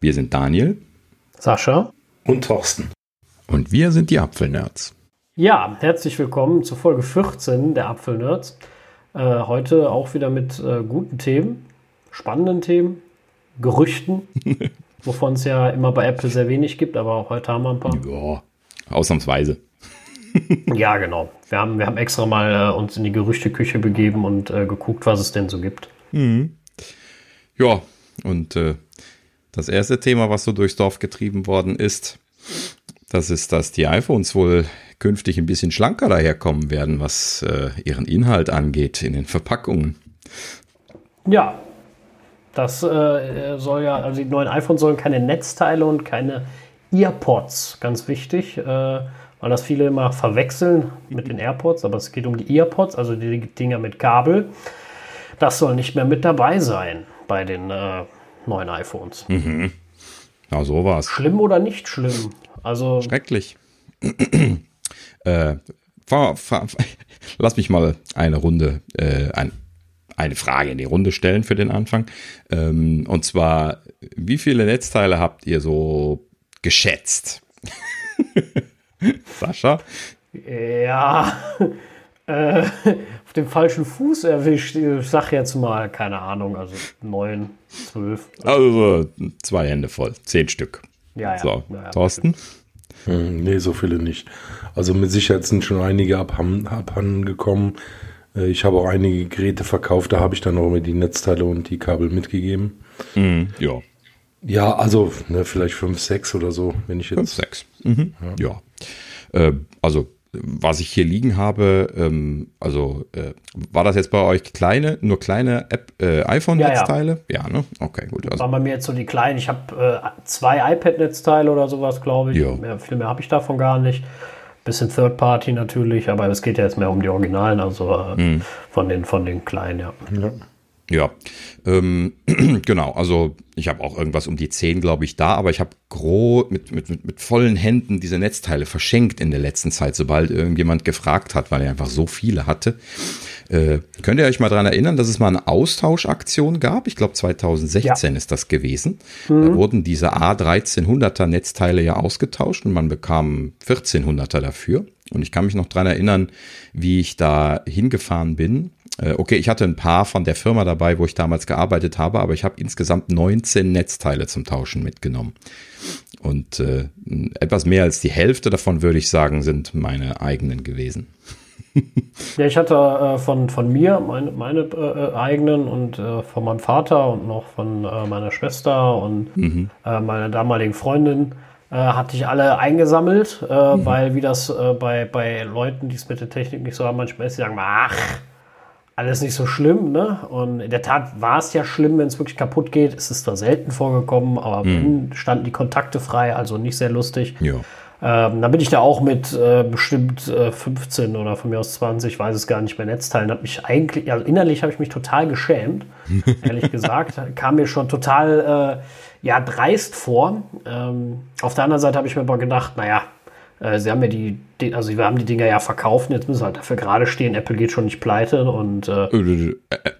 Wir sind Daniel, Sascha und Thorsten. Und wir sind die Apfelnerds. Ja, herzlich willkommen zur Folge 14 der Apfelnerds. Äh, heute auch wieder mit äh, guten Themen, spannenden Themen, Gerüchten, wovon es ja immer bei Apple sehr wenig gibt, aber auch heute haben wir ein paar. Ja, ausnahmsweise. ja, genau. Wir haben, wir haben extra mal äh, uns in die Gerüchteküche begeben und äh, geguckt, was es denn so gibt. Mhm. Ja, und äh, das erste Thema, was so durchs Dorf getrieben worden ist, das ist, dass die iPhones wohl künftig ein bisschen schlanker daherkommen werden, was äh, ihren Inhalt angeht in den Verpackungen. Ja, das äh, soll ja, also die neuen iPhones sollen keine Netzteile und keine EarPods, ganz wichtig, äh, weil das viele immer verwechseln mit den AirPods, aber es geht um die EarPods, also die Dinger mit Kabel. Das soll nicht mehr mit dabei sein bei den äh, neuen iPhones. Mhm. Ja, so war es. Schlimm oder nicht schlimm? Also Schrecklich. äh, fahr, fahr, lass mich mal eine Runde, äh, ein, eine Frage in die Runde stellen für den Anfang. Ähm, und zwar, wie viele Netzteile habt ihr so geschätzt? Sascha? Ja, äh, auf dem falschen Fuß erwischt. Ich sag jetzt mal, keine Ahnung, also neun, zwölf. Also zwei Hände voll, zehn Stück. Ja, ja. So, ja, ja. Thorsten? Hm, nee, so viele nicht. Also mit Sicherheit sind schon einige abhanden, gekommen. Äh, Ich habe auch einige Geräte verkauft, da habe ich dann auch immer die Netzteile und die Kabel mitgegeben. Mhm, ja, Ja, also ne, vielleicht fünf, sechs oder so, wenn ich fünf, jetzt. sechs. Mhm. Ja. Äh, also, was ich hier liegen habe, ähm, also äh, war das jetzt bei euch kleine, nur kleine App, äh, iPhone-Netzteile? Ja, ne? Okay, gut. Also, Waren bei mir jetzt so die kleinen. Ich habe äh, zwei iPad-Netzteile oder sowas, glaube ich. Ja. Mehr, viel mehr habe ich davon gar nicht. Bisschen Third Party natürlich, aber es geht ja jetzt mehr um die Originalen, also äh, Mhm. von, den, von den kleinen, ja. Ja. Ja. Ähm, genau, also ich habe auch irgendwas um die 10, glaube ich, da, aber ich habe gro mit, mit, mit, mit vollen Händen diese Netzteile verschenkt in der letzten Zeit, sobald irgendjemand gefragt hat, weil er einfach so viele hatte. Äh, könnt ihr euch mal dran erinnern, dass es mal eine Austauschaktion gab? Ich glaube 2016 ist das gewesen. Da wurden diese A1300er Netzteile ja ausgetauscht und man bekam 1400er dafür. Und ich kann mich noch dran erinnern, wie ich da hingefahren bin. Äh, Okay, ich hatte ein paar von der Firma dabei, wo ich damals gearbeitet habe, aber ich habe insgesamt 19 Netzteile zum Tauschen mitgenommen. Und äh, etwas mehr als die Hälfte davon, würde ich sagen, sind meine eigenen gewesen. Ja, ich hatte äh, von, von mir meine, meine äh, eigenen und äh, von meinem Vater und noch von äh, meiner Schwester und äh, meiner damaligen Freundin äh, hatte ich alle eingesammelt, äh, weil wie das äh, bei, bei Leuten, die es mit der Technik nicht so haben, manchmal ist, die sagen, ach, alles nicht so schlimm, ne? Und in der Tat war es ja schlimm, wenn es wirklich kaputt geht. Es ist zwar selten vorgekommen, aber wenn, standen die Kontakte frei, also nicht sehr lustig. Ja. Ähm, dann bin ich da auch mit äh, bestimmt äh, 15 oder von mir aus 20, weiß es gar nicht mehr, Netzteilen. Hat mich eigentlich, also innerlich habe ich mich total geschämt, ehrlich gesagt. Kam mir schon total äh, ja, dreist vor. Ähm, auf der anderen Seite habe ich mir aber gedacht, naja, äh, sie haben ja die, also wir haben die Dinger ja verkauft, jetzt müssen wir halt dafür gerade stehen. Apple geht schon nicht pleite und äh, Äh,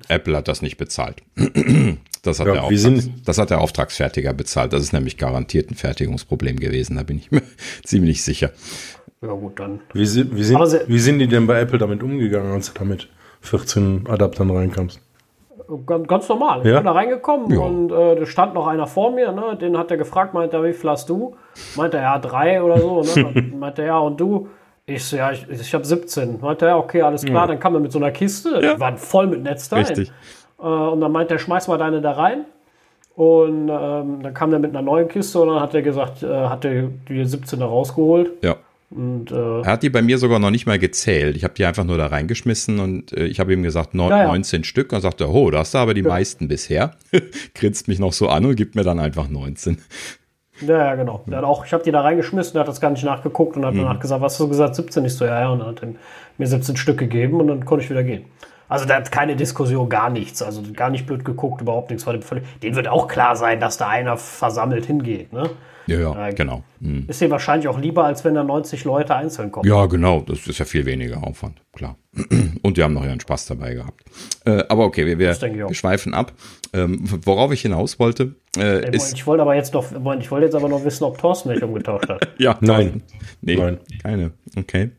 Apple hat das nicht bezahlt. Das hat, Ja, der, wir Auftrags, sind- das hat der Auftragsfertiger bezahlt. Das ist nämlich garantiert ein Fertigungsproblem gewesen. Da bin ich mir ziemlich sicher. ja gut, dann. Wie, sind, wie, sind, Aber sie- wie sind die denn bei Apple damit umgegangen, als du damit 14 Adaptern reinkamst? Ganz, normal. Ich Ja? bin da reingekommen Ja. und äh, da stand noch einer vor mir, ne? den hat er gefragt, meint er, wie viel hast du? Meint er, ja, drei oder so. Ne? meint er, ja, und du? Ich so, ja, ich, ich habe 17. Meint er, ja, okay, alles klar. Dann kam er mit so einer Kiste, Ja. die waren voll mit Netzteilen. Richtig. Äh, und dann meint er, schmeiß mal deine da rein. Und ähm, dann kam er mit einer neuen Kiste und dann hat er gesagt, äh, hat er die 17er rausgeholt. Ja. Und äh, Er hat die bei mir sogar noch nicht mal gezählt. Ich habe die einfach nur da reingeschmissen und äh, ich habe ihm gesagt, neun, Ja, ja. 19 Stück. Und sagte, oh, da hast du aber die meisten bisher. Grinst mich noch so an und gibt mir dann einfach 19. Ja, ja, genau. Der hat auch, ich habe die da reingeschmissen, der hat das gar nicht nachgeguckt und hat danach gesagt, was hast du gesagt, 17? Ich so, ja, ja, und dann hat er mir 17 Stück gegeben und dann konnte ich wieder gehen. Also da hat keine Diskussion, gar nichts. Also gar nicht blöd geguckt, überhaupt nichts. Den wird auch klar sein, dass da einer versammelt hingeht. Ne? Ja, ja, äh, genau. Hm. Ist dir wahrscheinlich auch lieber, als wenn da 90 Leute einzeln kommen. Ja, genau. Das ist ja viel weniger Aufwand, klar. Und die haben noch ihren Spaß dabei gehabt. Äh, aber okay, wir, wir, wir schweifen ab. Ähm, worauf ich hinaus wollte, äh, Ey, ist. Ich wollte aber jetzt noch, ich wollte jetzt aber noch wissen, ob Thorsten mich umgetauscht hat. ja, nein. Nee, nein. keine. Okay.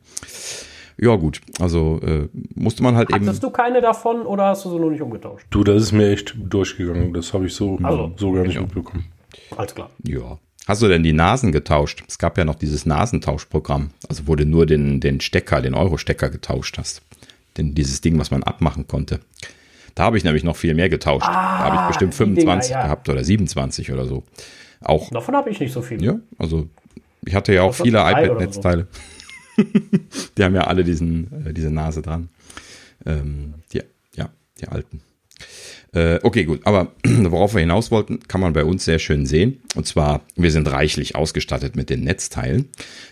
Ja, gut. Also äh, musste man halt Hattest eben. Hattest du keine davon oder hast du sie nur nicht umgetauscht? Du, das ist mir echt durchgegangen. Das habe ich so, also, so gar nicht mitbekommen. Alles klar. Ja. Hast du denn die Nasen getauscht? Es gab ja noch dieses Nasentauschprogramm, also wo du nur den, den Stecker, den Euro-Stecker getauscht hast. Den, dieses Ding, was man abmachen konnte. Da habe ich nämlich noch viel mehr getauscht. Ah, da habe ich bestimmt 25 Dinger, ja. gehabt oder 27 oder so. Auch. Davon habe ich nicht so viel. Ja, also ich hatte ja auch viele iPad-Netzteile. So. die haben ja alle diesen, äh, diese Nase dran. Ähm, die, ja, die alten. Äh, okay, gut. Aber worauf wir hinaus wollten, kann man bei uns sehr schön sehen. Und zwar, wir sind reichlich ausgestattet mit den Netzteilen.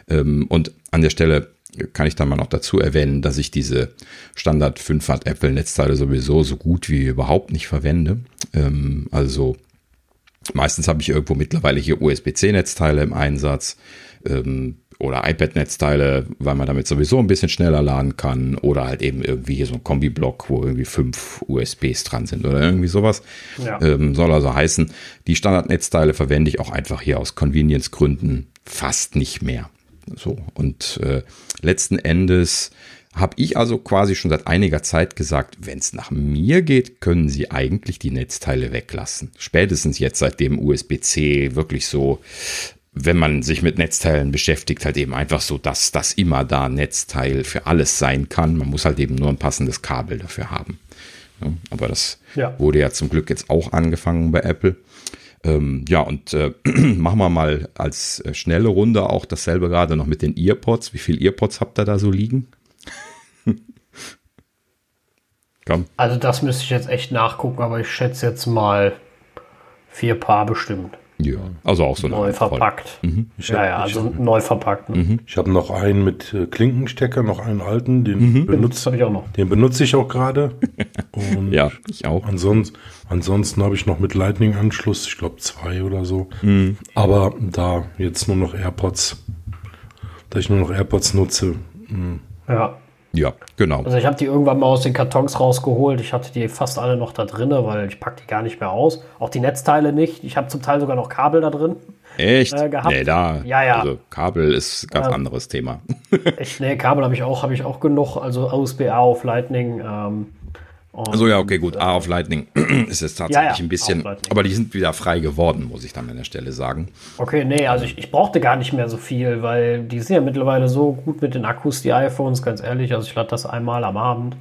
Ähm, und an der Stelle kann ich dann mal noch dazu erwähnen, dass ich diese Standard 5 Watt Apple Netzteile sowieso so gut wie überhaupt nicht verwende. Ähm, also meistens habe ich irgendwo mittlerweile hier USB-C Netzteile im Einsatz. Ähm, oder iPad-Netzteile, weil man damit sowieso ein bisschen schneller laden kann oder halt eben irgendwie hier so ein Kombiblock, wo irgendwie fünf USBs dran sind oder irgendwie sowas. Ja. Ähm, soll also heißen, die Standard-Netzteile verwende ich auch einfach hier aus Convenience-Gründen fast nicht mehr. So und äh, letzten Endes habe ich also quasi schon seit einiger Zeit gesagt, wenn es nach mir geht, können Sie eigentlich die Netzteile weglassen. Spätestens jetzt, seitdem USB-C wirklich so wenn man sich mit Netzteilen beschäftigt, halt eben einfach so, dass das immer da Netzteil für alles sein kann. Man muss halt eben nur ein passendes Kabel dafür haben. Ja, aber das ja. wurde ja zum Glück jetzt auch angefangen bei Apple. Ähm, ja, und äh, machen wir mal als äh, schnelle Runde auch dasselbe gerade noch mit den Earpods. Wie viele Earpods habt ihr da so liegen? Komm. Also das müsste ich jetzt echt nachgucken, aber ich schätze jetzt mal vier Paar bestimmt. Ja, also auch so neu verpackt. Mhm. ja, ja, also neu verpackt. Ne? Mhm. Ich habe noch einen mit äh, Klinkenstecker, noch einen alten, den mhm. benutze ich auch noch. Den benutze ich auch gerade. ja, ich auch. Ansonsten, ansonsten habe ich noch mit Lightning-Anschluss, ich glaube zwei oder so. Mhm. Aber da jetzt nur noch AirPods, da ich nur noch AirPods nutze. Mh. Hm. Ja. Ja, genau. Also ich habe die irgendwann mal aus den Kartons rausgeholt. Ich hatte die fast alle noch da drin, weil ich packe die gar nicht mehr aus. Auch die Netzteile nicht. Ich habe zum Teil sogar noch Kabel da drin. Echt? Äh, gehabt. Nee, da. Ja, ja. Also Kabel ist ein ganz ähm, anderes Thema. echt, nee, Kabel habe ich auch, habe ich auch genug. Also USB-A auf Lightning. Ähm, also ja, okay, gut. A auf Lightning ist es tatsächlich ja, ja, ein bisschen, aber die sind wieder frei geworden, muss ich dann an der Stelle sagen. Okay, nee, also ich, ich brauchte gar nicht mehr so viel, weil die sind ja mittlerweile so gut mit den Akkus, die iPhones, ganz ehrlich. Also ich lade das einmal am Abend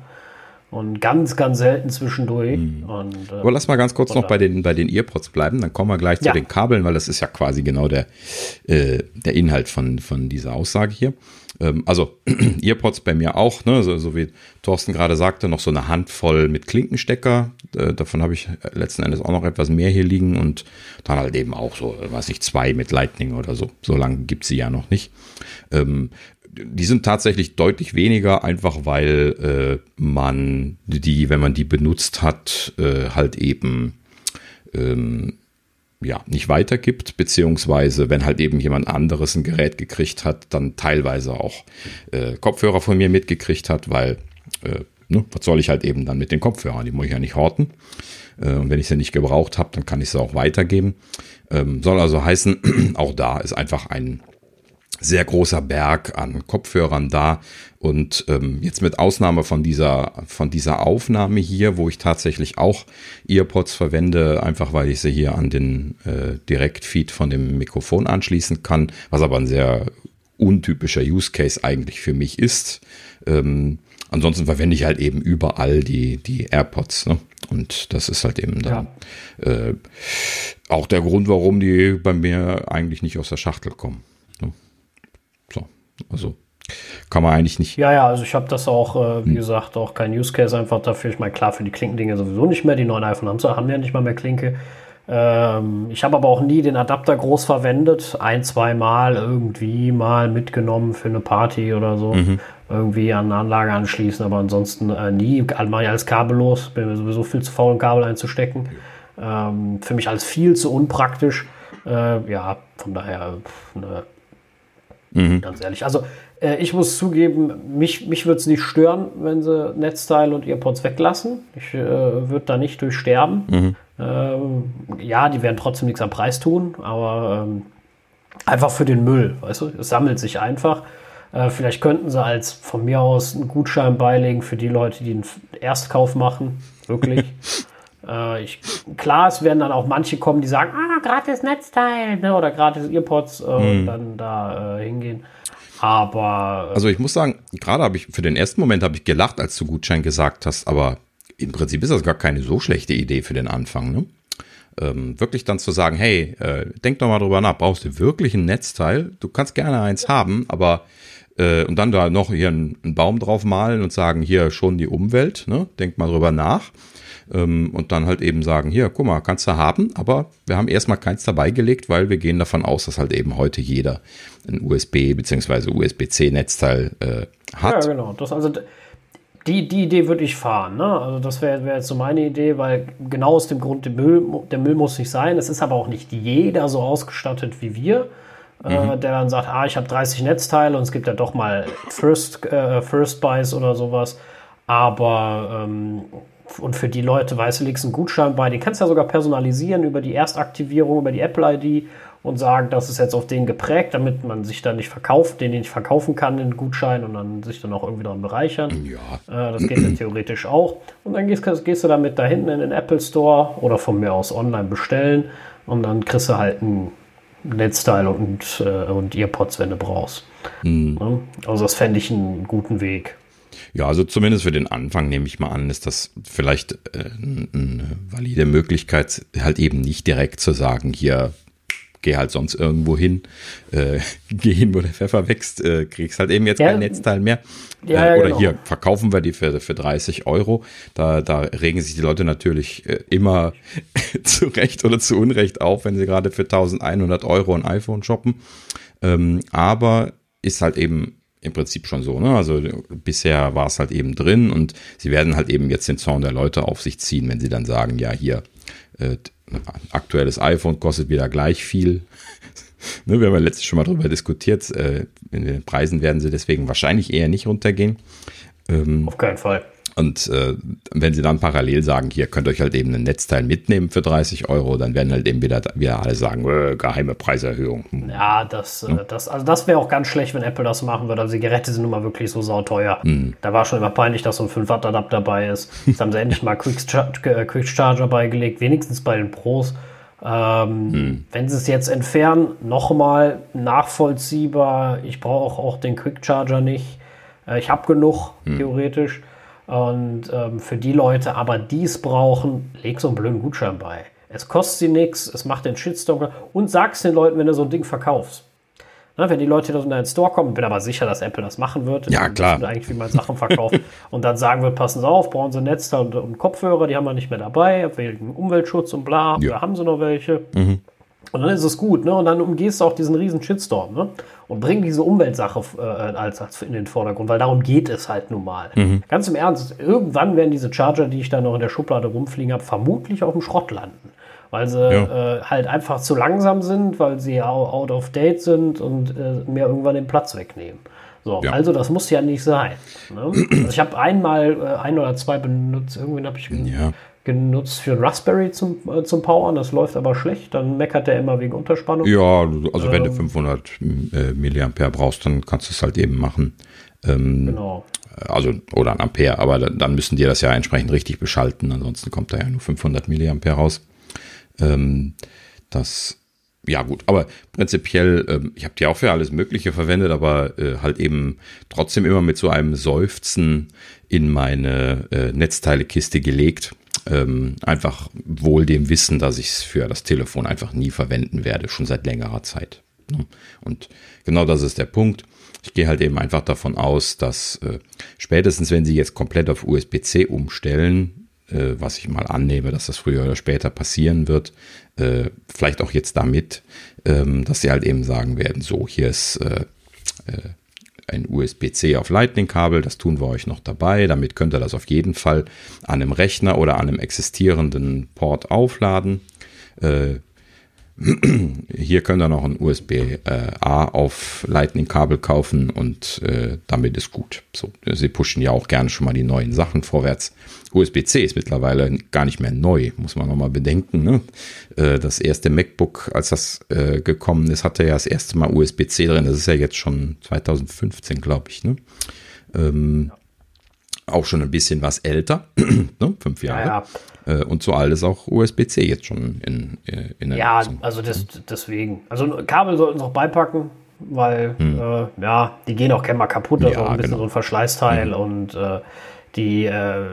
und ganz, ganz selten zwischendurch. Mhm. Und, äh, Aber lass mal ganz kurz noch bei den, bei den Earpods bleiben, dann kommen wir gleich ja. zu den Kabeln, weil das ist ja quasi genau der, äh, der Inhalt von, von dieser Aussage hier. Ähm, also Earpods bei mir auch, ne? so, so wie Thorsten gerade sagte, noch so eine Handvoll mit Klinkenstecker. Äh, davon habe ich letzten Endes auch noch etwas mehr hier liegen und dann halt eben auch so, weiß ich, zwei mit Lightning oder so. So lange gibt sie ja noch nicht. Ähm, die sind tatsächlich deutlich weniger, einfach weil äh, man die, wenn man die benutzt hat, äh, halt eben ähm, ja, nicht weitergibt, beziehungsweise wenn halt eben jemand anderes ein Gerät gekriegt hat, dann teilweise auch äh, Kopfhörer von mir mitgekriegt hat, weil, äh, ne, was soll ich halt eben dann mit den Kopfhörern? Die muss ich ja nicht horten. Äh, und wenn ich sie nicht gebraucht habe, dann kann ich sie auch weitergeben. Ähm, soll also heißen, auch da ist einfach ein sehr großer Berg an Kopfhörern da. Und ähm, jetzt mit Ausnahme von dieser, von dieser Aufnahme hier, wo ich tatsächlich auch Earpods verwende, einfach weil ich sie hier an den äh, Direktfeed von dem Mikrofon anschließen kann, was aber ein sehr untypischer Use Case eigentlich für mich ist. Ähm, ansonsten verwende ich halt eben überall die, die AirPods. Ne? Und das ist halt eben dann ja. äh, auch der Grund, warum die bei mir eigentlich nicht aus der Schachtel kommen. Also kann man eigentlich nicht. Ja, ja, also ich habe das auch, äh, wie hm. gesagt, auch kein Use Case einfach dafür. Ich meine, klar, für die Klinkendinge sowieso nicht mehr. Die neuen iPhone haben, haben ja nicht mal mehr Klinke. Ähm, ich habe aber auch nie den Adapter groß verwendet. Ein, zwei Mal irgendwie mal mitgenommen für eine Party oder so. Mhm. irgendwie an eine Anlage anschließen, aber ansonsten äh, nie. Ich alles kabellos, bin mir sowieso viel zu faul, ein Kabel einzustecken. Ähm, für mich alles viel zu unpraktisch. Äh, ja, von daher, ne, mhm. ganz ehrlich. Also, äh, ich muss zugeben, mich, mich würde es nicht stören, wenn sie Netzteil und Earpods weglassen. Ich äh, würde da nicht durchsterben. Mhm. Ähm, ja, die werden trotzdem nichts am Preis tun, aber ähm, einfach für den Müll, weißt du, es sammelt sich einfach. Äh, vielleicht könnten sie als von mir aus einen Gutschein beilegen für die Leute, die einen Erstkauf machen. Wirklich. äh, ich, klar, es werden dann auch manche kommen, die sagen, ah, gratis Netzteil ne, oder gratis Earpods äh, hm. und dann da äh, hingehen. Aber. Äh, also ich muss sagen, gerade habe ich, für den ersten Moment habe ich gelacht, als du Gutschein gesagt hast, aber im Prinzip ist das gar keine so schlechte Idee für den Anfang, ne? Ähm, wirklich dann zu sagen, hey, äh, denk doch mal drüber nach, brauchst du wirklich ein Netzteil? Du kannst gerne eins haben, aber äh, und dann da noch hier einen, einen, Baum drauf malen und sagen, hier schon die Umwelt, ne? Denk mal drüber nach. Ähm, und dann halt eben sagen, hier, guck mal, kannst du haben, aber wir haben erstmal keins dabei gelegt, weil wir gehen davon aus, dass halt eben heute jeder ein USB- bzw. USB-C-Netzteil äh, hat. Ja, genau. Das also die, die Idee würde ich fahren. Ne? Also das wäre wär jetzt so meine Idee, weil genau aus dem Grund, der Müll, der Müll muss nicht sein. Es ist aber auch nicht jeder so ausgestattet wie wir, äh, mhm. äh, der dann sagt, ah, ich habe 30 Netzteile und es gibt ja doch mal First, äh, First Buys oder sowas. Aber ähm, und für die Leute, weißt du, legst einen Gutschein bei, den kannst du ja sogar personalisieren über die Erstaktivierung, über die Apple-ID und sagen, das ist jetzt auf den geprägt, damit man sich dann nicht verkauft, den nicht verkaufen kann, den Gutschein und dann sich dann auch irgendwie daran bereichern. Ja. Äh, das geht ja theoretisch auch. Und dann gehst, gehst, du damit da hinten in den Apple Store oder von mir aus online bestellen und dann kriegst du halt ein Netzteil und, äh, und Earpods, wenn du brauchst. Mhm. Also das fände ich einen guten Weg. Ja, also zumindest für den Anfang nehme ich mal an, ist das vielleicht äh, eine valide Möglichkeit, halt eben nicht direkt zu sagen, hier geh halt sonst irgendwo hin, äh, geh hin, wo der Pfeffer wächst, äh, kriegst halt eben jetzt ja. kein Netzteil mehr. Ja, äh, oder genau. hier verkaufen wir die für, für 30 Euro. Da, da regen sich die Leute natürlich äh, immer zu Recht oder zu Unrecht auf, wenn sie gerade für 1100 Euro ein iPhone shoppen. Ähm, aber ist halt eben im Prinzip schon so. Ne? Also bisher war es halt eben drin und sie werden halt eben jetzt den Zorn der Leute auf sich ziehen, wenn sie dann sagen, ja, hier, äh, aktuelles iPhone kostet wieder gleich viel. ne, wir haben ja letztens schon mal darüber diskutiert. Äh, in den Preisen werden sie deswegen wahrscheinlich eher nicht runtergehen. Ähm, Auf keinen Fall. Und äh, wenn sie dann parallel sagen, hier könnt ihr euch halt eben ein Netzteil mitnehmen für 30 Euro, dann werden halt eben wieder, wieder alle sagen, äh, geheime Preiserhöhung. Hm. Ja, das, hm? das, also das wäre auch ganz schlecht, wenn Apple das machen würde. Also die Geräte sind nun mal wirklich so sauteuer. Hm. Da war schon immer peinlich, dass so ein 5 Watt Adapter dabei ist. Jetzt haben sie endlich mal Quick, äh, Quick Charger beigelegt, wenigstens bei den Pros. Ähm, hm. Wenn sie es jetzt entfernen, nochmal nachvollziehbar. Ich brauche auch den Quick Charger nicht. Äh, ich habe genug, hm. theoretisch. Und ähm, für die Leute aber, die es brauchen, leg so einen blöden Gutschein bei. Es kostet sie nichts, es macht den Shitstorm und sag's den Leuten, wenn du so ein Ding verkaufst. Na, wenn die Leute in deinen Store kommen, bin aber sicher, dass Apple das machen wird. Ja, klar. Eigentlich, wie man Sachen verkauft. und dann sagen wird, passen Sie auf, brauchen Sie Netzteil und, und, Kopfhörer, die haben wir nicht mehr dabei, wegen Umweltschutz und bla. Ja. Wir haben sie noch welche. Mhm. Und dann ist es gut, ne? Und dann umgehst du auch diesen riesen Shitstorm, ne? Und bring diese Umweltsache äh, in den Vordergrund, weil darum geht es halt nun mal. Mhm. Ganz im Ernst, irgendwann werden diese Charger, die ich da noch in der Schublade rumfliegen habe, vermutlich auf dem Schrott landen. Weil sie ja. äh, halt einfach zu langsam sind, weil sie out of date sind und äh, mir irgendwann den Platz wegnehmen. So, ja. also das muss ja nicht sein. Ne? Also ich habe einmal äh, ein oder zwei benutzt, irgendwann habe ich ja genutzt für Raspberry zum, äh, zum Powern. Das läuft aber schlecht. Dann meckert der immer wegen Unterspannung. Ja, also wenn du 500 ähm. äh, Milliampere brauchst, dann kannst du es halt eben machen. Ähm, genau. Also, oder ein Ampere, aber dann müssen die das ja entsprechend richtig beschalten. Ansonsten kommt da ja nur 500 Milliampere raus. Ähm, das, ja gut, aber prinzipiell, ähm, ich habe die auch für alles Mögliche verwendet, aber äh, halt eben trotzdem immer mit so einem Seufzen in meine äh, Netzteilekiste gelegt ähm, einfach wohl dem Wissen, dass ich es für das Telefon einfach nie verwenden werde, schon seit längerer Zeit. Ne? Und genau das ist der Punkt. Ich gehe halt eben einfach davon aus, dass äh, spätestens, wenn Sie jetzt komplett auf USB-C umstellen, äh, was ich mal annehme, dass das früher oder später passieren wird, äh, vielleicht auch jetzt damit, ähm, dass Sie halt eben sagen werden, so, hier ist äh, äh, ein USB-C auf Lightning-Kabel, das tun wir euch noch dabei. Damit könnt ihr das auf jeden Fall an einem Rechner oder an einem existierenden Port aufladen. Äh, hier könnt ihr noch ein USB-A auf Lightning-Kabel kaufen und äh, damit ist gut. So, sie pushen ja auch gerne schon mal die neuen Sachen vorwärts. USB-C ist mittlerweile gar nicht mehr neu, muss man nochmal bedenken. Ne? Äh, das erste MacBook, als das äh, gekommen ist, hatte ja das erste Mal USB-C drin. Das ist ja jetzt schon 2015, glaube ich. Ne? Ähm, auch schon ein bisschen was älter, ne? fünf Jahre. Ja, ja. Äh, und so alt ist auch USB-C jetzt schon in, äh, in der Ja, Nutzung. also das, deswegen. Also Kabel sollten sie auch beipacken, weil hm. äh, ja, die gehen auch gerne mal kaputt. Das ja, ist auch ein bisschen genau. so ein Verschleißteil hm. und äh, die, äh,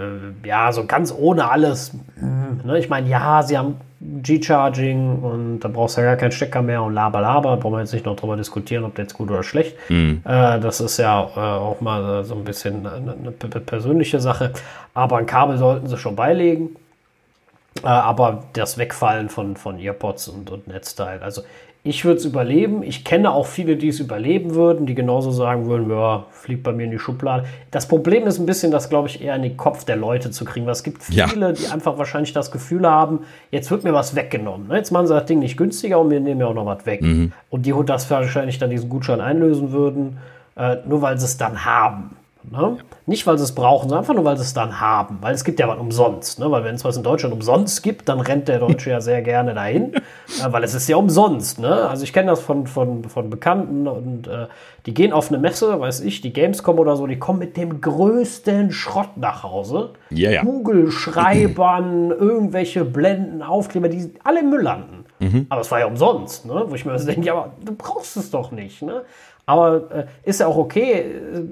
ja, so ganz ohne alles. Mh, ne? Ich meine, ja, sie haben G-Charging und da brauchst du ja gar keinen Stecker mehr und laber, laber. Brauchen wir jetzt nicht noch drüber diskutieren, ob der jetzt gut oder schlecht. Mhm. Äh, das ist ja äh, auch mal so ein bisschen eine, eine, persönliche Sache. Aber ein Kabel sollten sie schon beilegen. Äh, aber das Wegfallen von, von Earpods und, und Netzteil. Also ich würde es überleben. Ich kenne auch viele, die es überleben würden, die genauso sagen würden, ja, fliegt bei mir in die Schublade. Das Problem ist ein bisschen, das glaube ich eher in den Kopf der Leute zu kriegen, weil es gibt viele, ja. die einfach wahrscheinlich das Gefühl haben, jetzt wird mir was weggenommen. Ne? Jetzt machen sie das Ding nicht günstiger und wir nehmen ja auch noch was weg. Mhm. Und die das wahrscheinlich dann diesen Gutschein einlösen würden, äh, nur weil sie es dann haben. Ne? Nicht, weil sie es brauchen, sondern einfach nur, weil sie es dann haben. Weil es gibt ja was umsonst. Ne? Weil wenn es was in Deutschland umsonst gibt, dann rennt der Deutsche ja sehr gerne dahin, äh, weil es ist ja umsonst. Ne? Also ich kenne das von, von, von Bekannten und äh, die gehen auf eine Messe, weiß ich, die Gamescom oder so, die kommen mit dem größten Schrott nach Hause. Ja, ja. Kugelschreibern, irgendwelche Blenden, Aufkleber, die alle im Müll landen. Mhm. Aber es war ja umsonst, ne? wo ich mir also denke, ja, aber du brauchst es doch nicht. Ne? Aber äh, ist ja auch okay.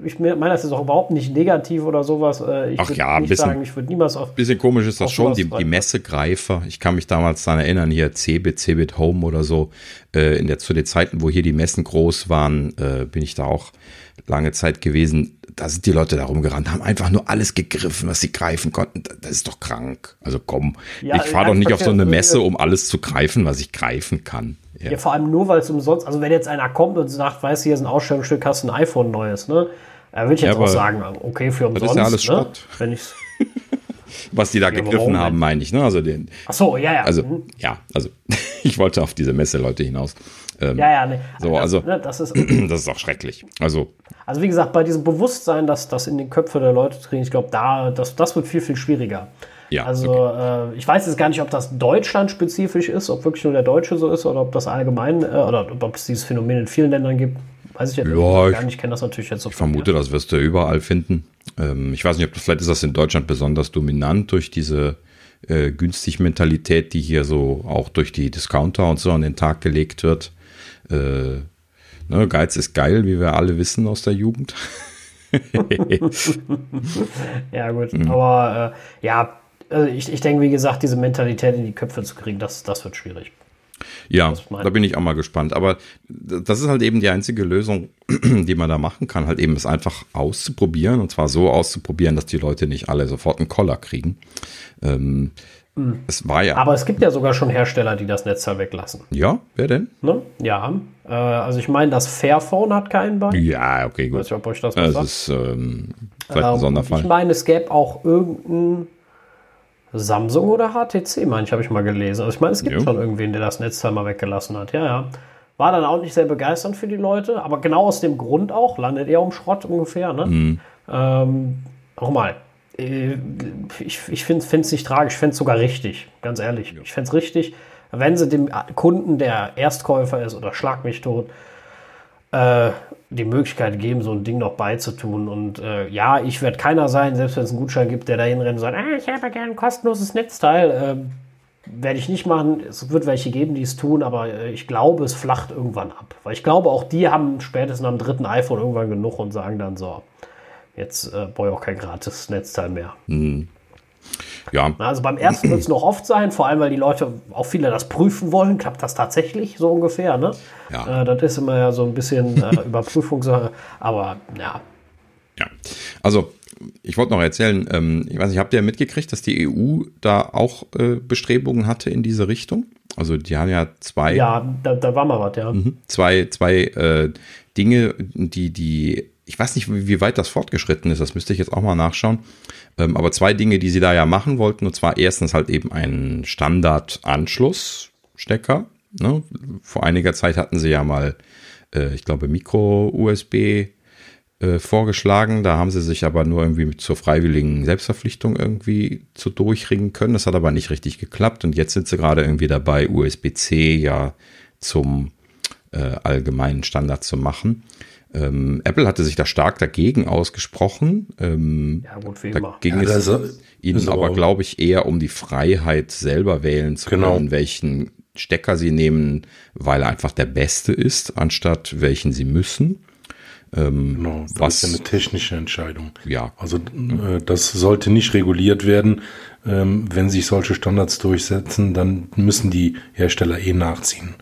Ich meine, das ist auch überhaupt nicht negativ oder sowas. Äh, ich Ach ja, ein bisschen, sagen, ich würde niemals auf. Bisschen komisch ist das schon, die, die Messegreifer. Ich kann mich damals daran erinnern, hier Cebit, Cebit Home oder so. Äh, in der, zu den Zeiten, wo hier die Messen groß waren, äh, bin ich da auch lange Zeit gewesen. Da sind die Leute da rumgerannt, haben einfach nur alles gegriffen, was sie greifen konnten. Das ist doch krank. Also komm, ja, ich fahre doch nicht auf so eine Messe, um alles zu greifen, was ich greifen kann. Ja. ja, vor allem nur, weil es umsonst, also wenn jetzt einer kommt und sagt, weißt du, hier ist ein Ausstellungsstück, hast ein iPhone neues, ne? Da würde ich jetzt ja, auch sagen, okay, für umsonst. Das ist ja alles ne? Schrott. Wenn ich's Was die da ja, gegriffen haben, meine ich, ne? Also den. Ach so, ja, ja. Also, mhm. ja, also ich wollte auf diese Messe-Leute hinaus. Ähm, ja, ja, ne. So, also, das, ne, das, ist, das ist auch schrecklich. Also, also wie gesagt, bei diesem Bewusstsein, dass das in den Köpfe der Leute kriegen, ich glaube, da, das, das wird viel, viel schwieriger. Ja, also okay. äh, ich weiß jetzt gar nicht, ob das deutschlandspezifisch ist, ob wirklich nur der Deutsche so ist oder ob das allgemein äh, oder ob es dieses Phänomen in vielen Ländern gibt. Weiß ich jetzt ja, gar nicht. Ich kenne das natürlich jetzt so. Ich vermute, ja. das wirst du überall finden. Ähm, ich weiß nicht, ob vielleicht ist das in Deutschland besonders dominant durch diese äh, günstig Mentalität, die hier so auch durch die Discounter und so an den Tag gelegt wird. Äh, ne, Geiz ist geil, wie wir alle wissen aus der Jugend. ja, gut. Mhm. Aber äh, ja, also ich, ich denke, wie gesagt, diese Mentalität in die Köpfe zu kriegen, das, das wird schwierig. Ja, da bin ich auch mal gespannt. Aber das ist halt eben die einzige Lösung, die man da machen kann, halt eben es einfach auszuprobieren und zwar so auszuprobieren, dass die Leute nicht alle sofort einen Koller kriegen. Ähm, mhm. Es war ja. Aber es gibt ja sogar schon Hersteller, die das Netzteil weglassen. Ja, wer denn? Ne? Ja, äh, also ich meine, das Fairphone hat keinen bei. Ja, okay, gut. Ich weiß nicht, ob euch das was das ist ähm, vielleicht ein ähm, Sonderfall. Ich meine, es gäbe auch irgendeinen Samsung oder HTC, meine ich, habe ich mal gelesen. Also ich meine, es gibt jo. schon irgendwen, der das Netzteil mal weggelassen hat. Ja, ja. War dann auch nicht sehr begeisternd für die Leute, aber genau aus dem Grund auch, landet er um Schrott ungefähr. Ne? Mhm. Ähm, nochmal, ich, ich finde es nicht tragisch, ich finde es sogar richtig, ganz ehrlich. Ja. Ich finde es richtig, wenn sie dem Kunden, der Erstkäufer ist oder schlag mich tot, äh, die Möglichkeit geben, so ein Ding noch beizutun. Und äh, ja, ich werde keiner sein, selbst wenn es einen Gutschein gibt, der dahin rennt und sagt, ah, ich habe gerne ein kostenloses Netzteil. Äh, werde ich nicht machen. Es wird welche geben, die es tun, aber äh, ich glaube, es flacht irgendwann ab. Weil ich glaube, auch die haben spätestens am dritten iPhone irgendwann genug und sagen dann so, jetzt äh, brauche ich auch kein gratis Netzteil mehr. Mhm. Ja. Also beim ersten wird es noch oft sein, vor allem weil die Leute, auch viele das prüfen wollen. Klappt das tatsächlich so ungefähr? Ne? Ja. Äh, das ist immer ja so ein bisschen äh, Überprüfungssache, aber ja. Ja, also ich wollte noch erzählen, ähm, ich weiß nicht, habt ihr mitgekriegt, dass die EU da auch äh, Bestrebungen hatte in diese Richtung? Also die haben ja zwei. Ja, da, da war mal was, ja. Mhm. zwei zwei äh, Dinge, die die ich weiß nicht, wie, weit das fortgeschritten ist, das müsste ich jetzt auch mal nachschauen. Ähm, aber zwei Dinge, die sie da ja machen wollten, und zwar erstens halt eben einen Standard-Anschlussstecker. Ne? Vor einiger Zeit hatten sie ja mal, äh, ich glaube, Micro-USB äh, vorgeschlagen. Da haben sie sich aber nur irgendwie zur freiwilligen Selbstverpflichtung irgendwie zu durchringen können. Das hat aber nicht richtig geklappt. Und jetzt sind sie gerade irgendwie dabei, USB-C ja zum äh, allgemeinen Standard zu machen. Ähm, Apple hatte sich da stark dagegen ausgesprochen. Ähm, ja, gut, wie da immer. ging ja, es ihnen aber, glaube ich, eher um die Freiheit, selber wählen zu genau. können, welchen Stecker sie nehmen, weil er einfach der beste ist, anstatt welchen sie müssen. Ähm, genau, das was, ist ja eine technische Entscheidung. Ja. Also äh, das sollte nicht reguliert werden. Ähm, wenn sich solche Standards durchsetzen, dann müssen die Hersteller eh nachziehen.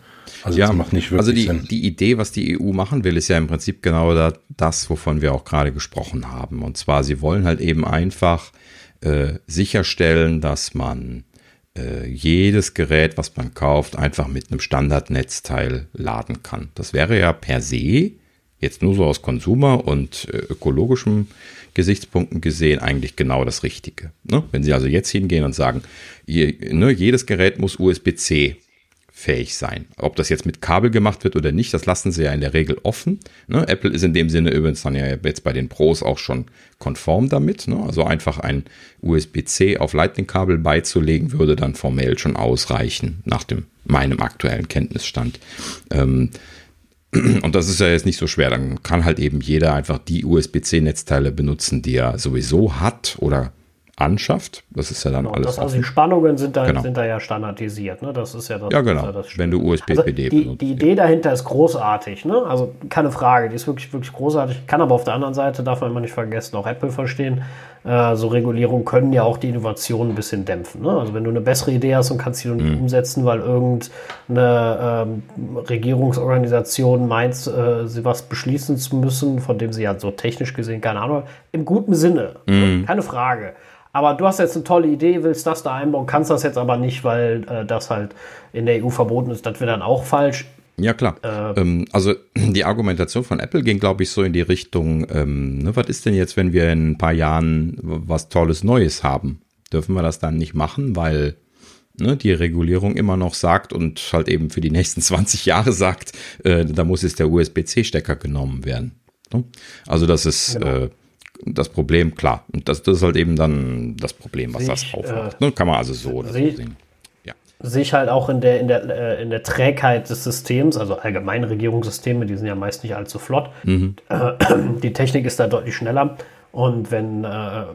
Also ja, das macht nicht wirklich also die, Sinn. die Idee, was die EU machen will, ist ja im Prinzip genau das, wovon wir auch gerade gesprochen haben. Und zwar, sie wollen halt eben einfach äh, sicherstellen, dass man äh, jedes Gerät, was man kauft, einfach mit einem Standardnetzteil laden kann. Das wäre ja per se jetzt nur so aus Konsumer- und äh, ökologischem Gesichtspunkten gesehen eigentlich genau das Richtige. Ne? Wenn Sie also jetzt hingehen und sagen, je, ne, jedes Gerät muss USB-C fähig sein. Ob das jetzt mit Kabel gemacht wird oder nicht, das lassen sie ja in der Regel offen. Ne? Apple ist in dem Sinne übrigens dann ja jetzt bei den Pros auch schon konform damit. Ne? Also einfach ein USB-C auf Lightning-Kabel beizulegen, würde dann formell schon ausreichen, nach dem meinem aktuellen Kenntnisstand. Ähm, und das ist ja jetzt nicht so schwer. Dann kann halt eben jeder einfach die USB-C-Netzteile benutzen, die er sowieso hat oder anschafft. Das ist ja dann genau, alles. Das, also die Spannungen sind da, genau. sind da ja standardisiert. Ne? Das ist ja das. Ja, genau. Ja das Wenn du USB-PD also die, die Idee dahinter ist großartig. Ne? Also keine Frage, die ist wirklich, wirklich großartig. Kann aber auf der anderen Seite, darf man immer nicht vergessen, auch Apple verstehen. Äh, so Regulierungen können ja auch die Innovation ein bisschen dämpfen. Ne? Also wenn du eine bessere Idee hast und kannst sie nicht mhm. umsetzen, weil irgendeine ähm, Regierungsorganisation meint, äh, sie was beschließen zu müssen, von dem sie ja so technisch gesehen keine Ahnung, im guten Sinne, mhm. keine Frage. Aber du hast jetzt eine tolle Idee, willst das da einbauen, kannst das jetzt aber nicht, weil äh, das halt in der EU verboten ist. Das wäre dann auch falsch. Ja, klar. Äh, ähm, also die Argumentation von Apple ging, glaube ich, so in die Richtung, ähm, ne, was ist denn jetzt, wenn wir in ein paar Jahren was Tolles Neues haben? Dürfen wir das dann nicht machen, weil ne, die Regulierung immer noch sagt und halt eben für die nächsten 20 Jahre sagt, äh, da muss jetzt der USB-C-Stecker genommen werden. Ne? Also das ist... Genau. Das Problem, klar. Und das, das ist halt eben dann das Problem, was das aufmacht. Äh, ne? Kann man also so oder so sehen. Ja. Sehe ich halt auch in der, in, der, äh, in der Trägheit des Systems, also allgemeine Regierungssysteme, die sind ja meist nicht allzu flott. Mhm. Äh, die Technik ist da deutlich schneller. Und wenn, äh,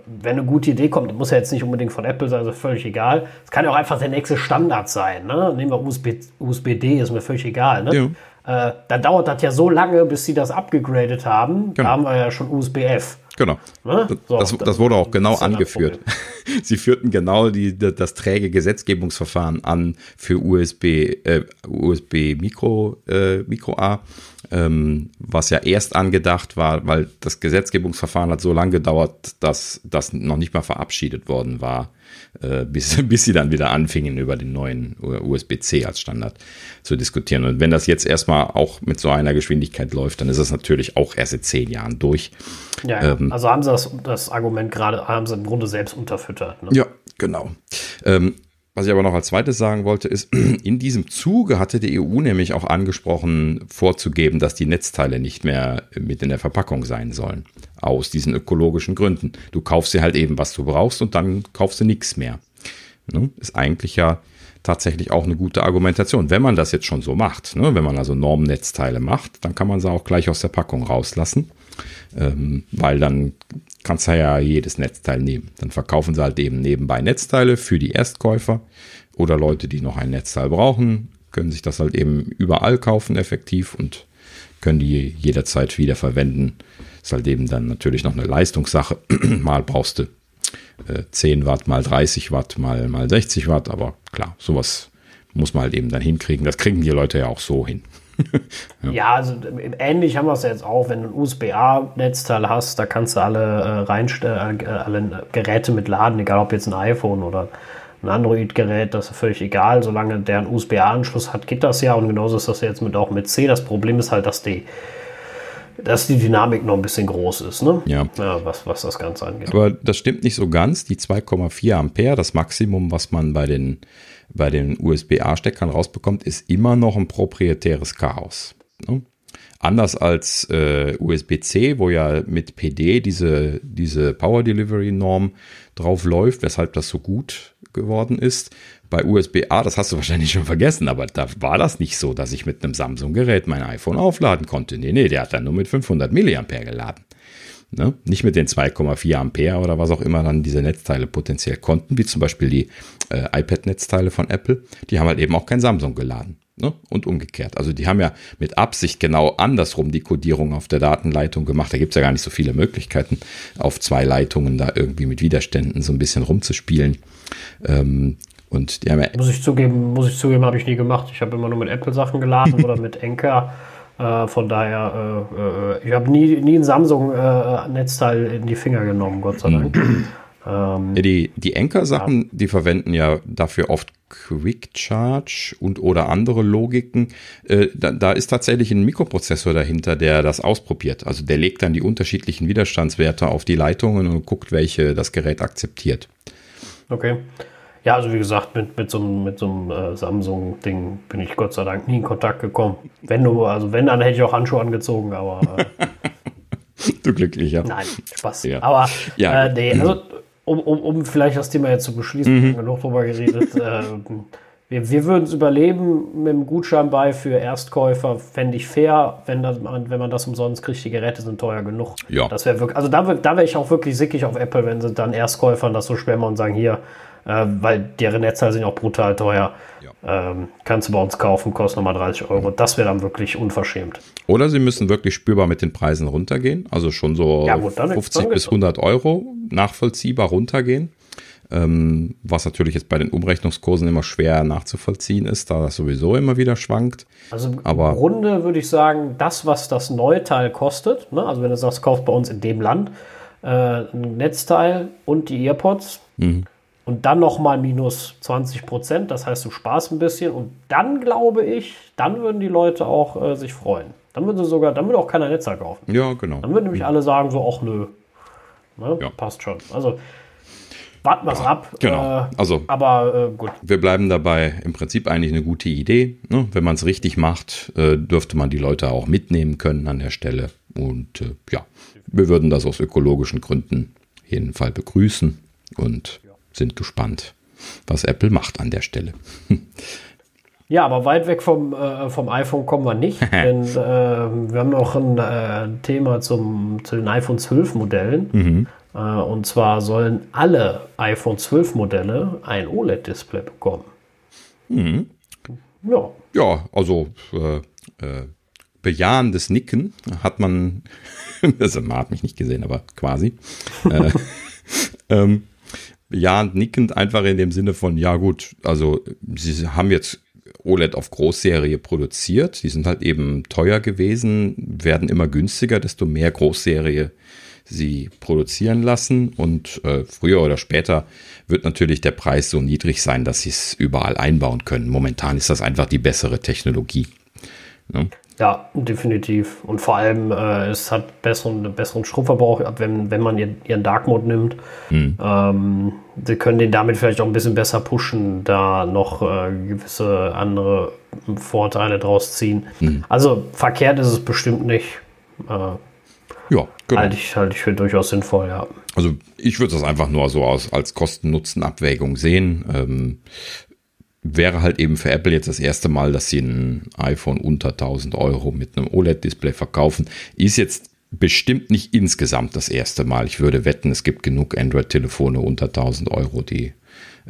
wenn eine gute Idee kommt, muss ja jetzt nicht unbedingt von Apple sein, also völlig egal. Es kann ja auch einfach der nächste Standard sein. Ne? Nehmen wir USB, USB-D, ist mir völlig egal. Ne? Ja. Äh, dann dauert das ja so lange, bis sie das abgegradet haben. Genau. Da haben wir ja schon USB-F. Genau. Ne? So, das, das, wurde auch genau angeführt. Sie führten genau die, das träge Gesetzgebungsverfahren an für USB, äh, USB Micro, äh, Micro A, ähm, was ja erst angedacht war, weil das Gesetzgebungsverfahren hat so lange gedauert, dass das noch nicht mal verabschiedet worden war äh, bis, bis sie dann wieder anfingen, über den neuen USB-C als Standard zu diskutieren. Und wenn das jetzt erstmal auch mit so einer Geschwindigkeit läuft, dann ist es natürlich auch erst in zehn Jahren durch. Ja, ja. Ähm, also haben sie das, das, Argument gerade, haben sie im Grunde selbst unterfüttert. Ne? Ja, genau. Ähm, was ich aber noch als zweites sagen wollte, ist, in diesem Zuge hatte die EU nämlich auch angesprochen, vorzugeben, dass die Netzteile nicht mehr mit in der Verpackung sein sollen. Aus diesen ökologischen Gründen. Du kaufst dir halt eben, was du brauchst und dann kaufst du nichts mehr. Ne? Ist eigentlich ja tatsächlich auch eine gute Argumentation, wenn man das jetzt schon so macht. Ne? Wenn man also Normnetzteile macht, dann kann man sie auch gleich aus der Packung rauslassen, ähm, weil dann kannst du ja jedes Netzteil nehmen. Dann verkaufen sie halt eben nebenbei Netzteile für die Erstkäufer oder Leute, die noch ein Netzteil brauchen, können sich das halt eben überall kaufen effektiv und können die jederzeit wieder verwenden. Ist halt eben dann natürlich noch eine Leistungssache. mal brauchst du äh, 10 Watt, mal 30 Watt, mal, mal 60 Watt, aber klar, sowas muss man halt eben dann hinkriegen. Das kriegen die Leute ja auch so hin. ja. ja. also ähnlich haben wir es jetzt auch, wenn du ein USB-A-Netzteil hast, da kannst du alle äh, reinstellen, äh, alle Geräte mit laden, egal ob jetzt ein iPhone oder ein Android-Gerät, das ist völlig egal, solange der einen USB-A-Anschluss hat, geht das ja und genauso ist das jetzt mit auch mit C. Das Problem ist halt, dass die dass die Dynamik noch ein bisschen groß ist, ne? Ja. ja was, was das Ganze angeht. Aber das stimmt nicht so ganz. Die 2,4 Ampere, das Maximum, was man bei den, bei den USB-A-Steckern rausbekommt, ist immer noch ein proprietäres Chaos. Ne? Anders als äh, USB-C, wo ja mit PD diese, diese Power Delivery Norm drauf läuft, weshalb das so gut geworden ist. Bei USB-A, das hast du wahrscheinlich schon vergessen, aber da war das nicht so, dass ich mit einem Samsung-Gerät mein iPhone aufladen konnte. Nee, nee, der hat dann nur mit 500 mAh geladen. Ne? Nicht mit den 2,4 Ampere oder was auch immer dann diese Netzteile potenziell konnten, wie zum Beispiel die äh, iPad-Netzteile von Apple. Die haben halt eben auch kein Samsung geladen. Ne? Und umgekehrt. Also die haben ja mit Absicht genau andersrum die Codierung auf der Datenleitung gemacht. Da gibt es ja gar nicht so viele Möglichkeiten, auf zwei Leitungen da irgendwie mit Widerständen so ein bisschen rumzuspielen. Ähm, und die haben ja muss ich zugeben, muss ich zugeben, habe ich nie gemacht. Ich habe immer nur mit Apple Sachen geladen oder mit Enker. Äh, von daher, äh, äh, ich habe nie, nie ein Samsung-Netzteil in die Finger genommen, Gott sei Dank. Ähm, ja, die die Enker-Sachen, ja. die verwenden ja dafür oft Quick Charge und oder andere Logiken. Äh, da, da, ist tatsächlich ein Mikroprozessor dahinter, der das ausprobiert. Also der legt dann die unterschiedlichen Widerstandswerte auf die Leitungen und guckt, welche das Gerät akzeptiert. Okay. Ja, also wie gesagt, mit, mit so einem, mit so einem äh, Samsung-Ding bin ich Gott sei Dank nie in Kontakt gekommen. Wenn du, also wenn, dann hätte ich auch Handschuhe angezogen, aber. Äh, du glücklicher. Nein, Spaß. Ja. Aber ja. Äh, nee, also um, um, um vielleicht das Thema jetzt zu beschließen, mhm. genug drüber geredet. äh, wir, wir würden es überleben mit dem Gutschein bei für Erstkäufer, fände ich fair, wenn, das, wenn man das umsonst kriegt. Die Geräte sind teuer genug. Ja. Das wäre wirklich, also da, da wäre ich auch wirklich sickig auf Apple, wenn sie dann Erstkäufern das so schwer machen und sagen, hier, äh, weil deren Netzteile sind auch brutal teuer. Ja. Ähm, kannst du bei uns kaufen, kostet nochmal 30 Euro. Das wäre dann wirklich unverschämt. Oder sie müssen wirklich spürbar mit den Preisen runtergehen, also schon so ja, gut, 50 bis 100 Euro nachvollziehbar runtergehen. Ähm, was natürlich jetzt bei den Umrechnungskursen immer schwer nachzuvollziehen ist, da das sowieso immer wieder schwankt. Also Aber im Grunde würde ich sagen, das, was das Neuteil kostet, ne? also wenn du sagst, kaufst bei uns in dem Land äh, ein Netzteil und die Earpods, mhm und dann nochmal minus 20 Prozent. Das heißt, du sparst ein bisschen und dann glaube ich, dann würden die Leute auch äh, sich freuen. Dann würde sogar, dann würde auch keiner Netzer kaufen. Ja, genau. Dann würden nämlich alle sagen so, ach nö, ne, ja. passt schon. Also warten wir es ja, ab. Genau. Äh, also, aber äh, gut. Wir bleiben dabei. Im Prinzip eigentlich eine gute Idee. Ne? Wenn man es richtig macht, äh, dürfte man die Leute auch mitnehmen können an der Stelle. Und äh, ja, wir würden das aus ökologischen Gründen jeden Fall begrüßen. Und sind gespannt, was Apple macht an der Stelle. Ja, aber weit weg vom, äh, vom iPhone kommen wir nicht, denn äh, wir haben noch ein äh, Thema zum, zu den iPhone 12 Modellen. Mhm. Äh, und zwar sollen alle iPhone 12 Modelle ein OLED-Display bekommen. Mhm. Ja. Ja, also äh, äh, bejahendes Nicken hat man, also man hat mich nicht gesehen, aber quasi. ähm, bejahend nickend, einfach in dem Sinne von, ja gut, also sie haben jetzt OLED auf Großserie produziert, die sind halt eben teuer gewesen, werden immer günstiger, desto mehr Großserie sie produzieren lassen und äh, früher oder später wird natürlich der Preis so niedrig sein, dass sie es überall einbauen können. Momentan ist das einfach die bessere Technologie. Ne? Ja, definitiv. Und vor allem, äh, es hat besseren, besseren Stromverbrauch, wenn, wenn man ihren Dark Mode nimmt. Mhm. Ähm, sie können den damit vielleicht auch ein bisschen besser pushen, da noch äh, gewisse andere Vorteile draus ziehen. Mhm. Also verkehrt ist es bestimmt nicht. Äh, ja, genau. Halte ich, halte ich für durchaus sinnvoll, ja. Also ich würde das einfach nur so aus, als Kosten-Nutzen-Abwägung sehen. Ähm, wäre halt eben für Apple jetzt das erste Mal, dass sie ein iPhone unter 1000 Euro mit einem OLED-Display verkaufen. Ist jetzt bestimmt nicht insgesamt das erste Mal. Ich würde wetten, es gibt genug Android-Telefone unter 1000 Euro, die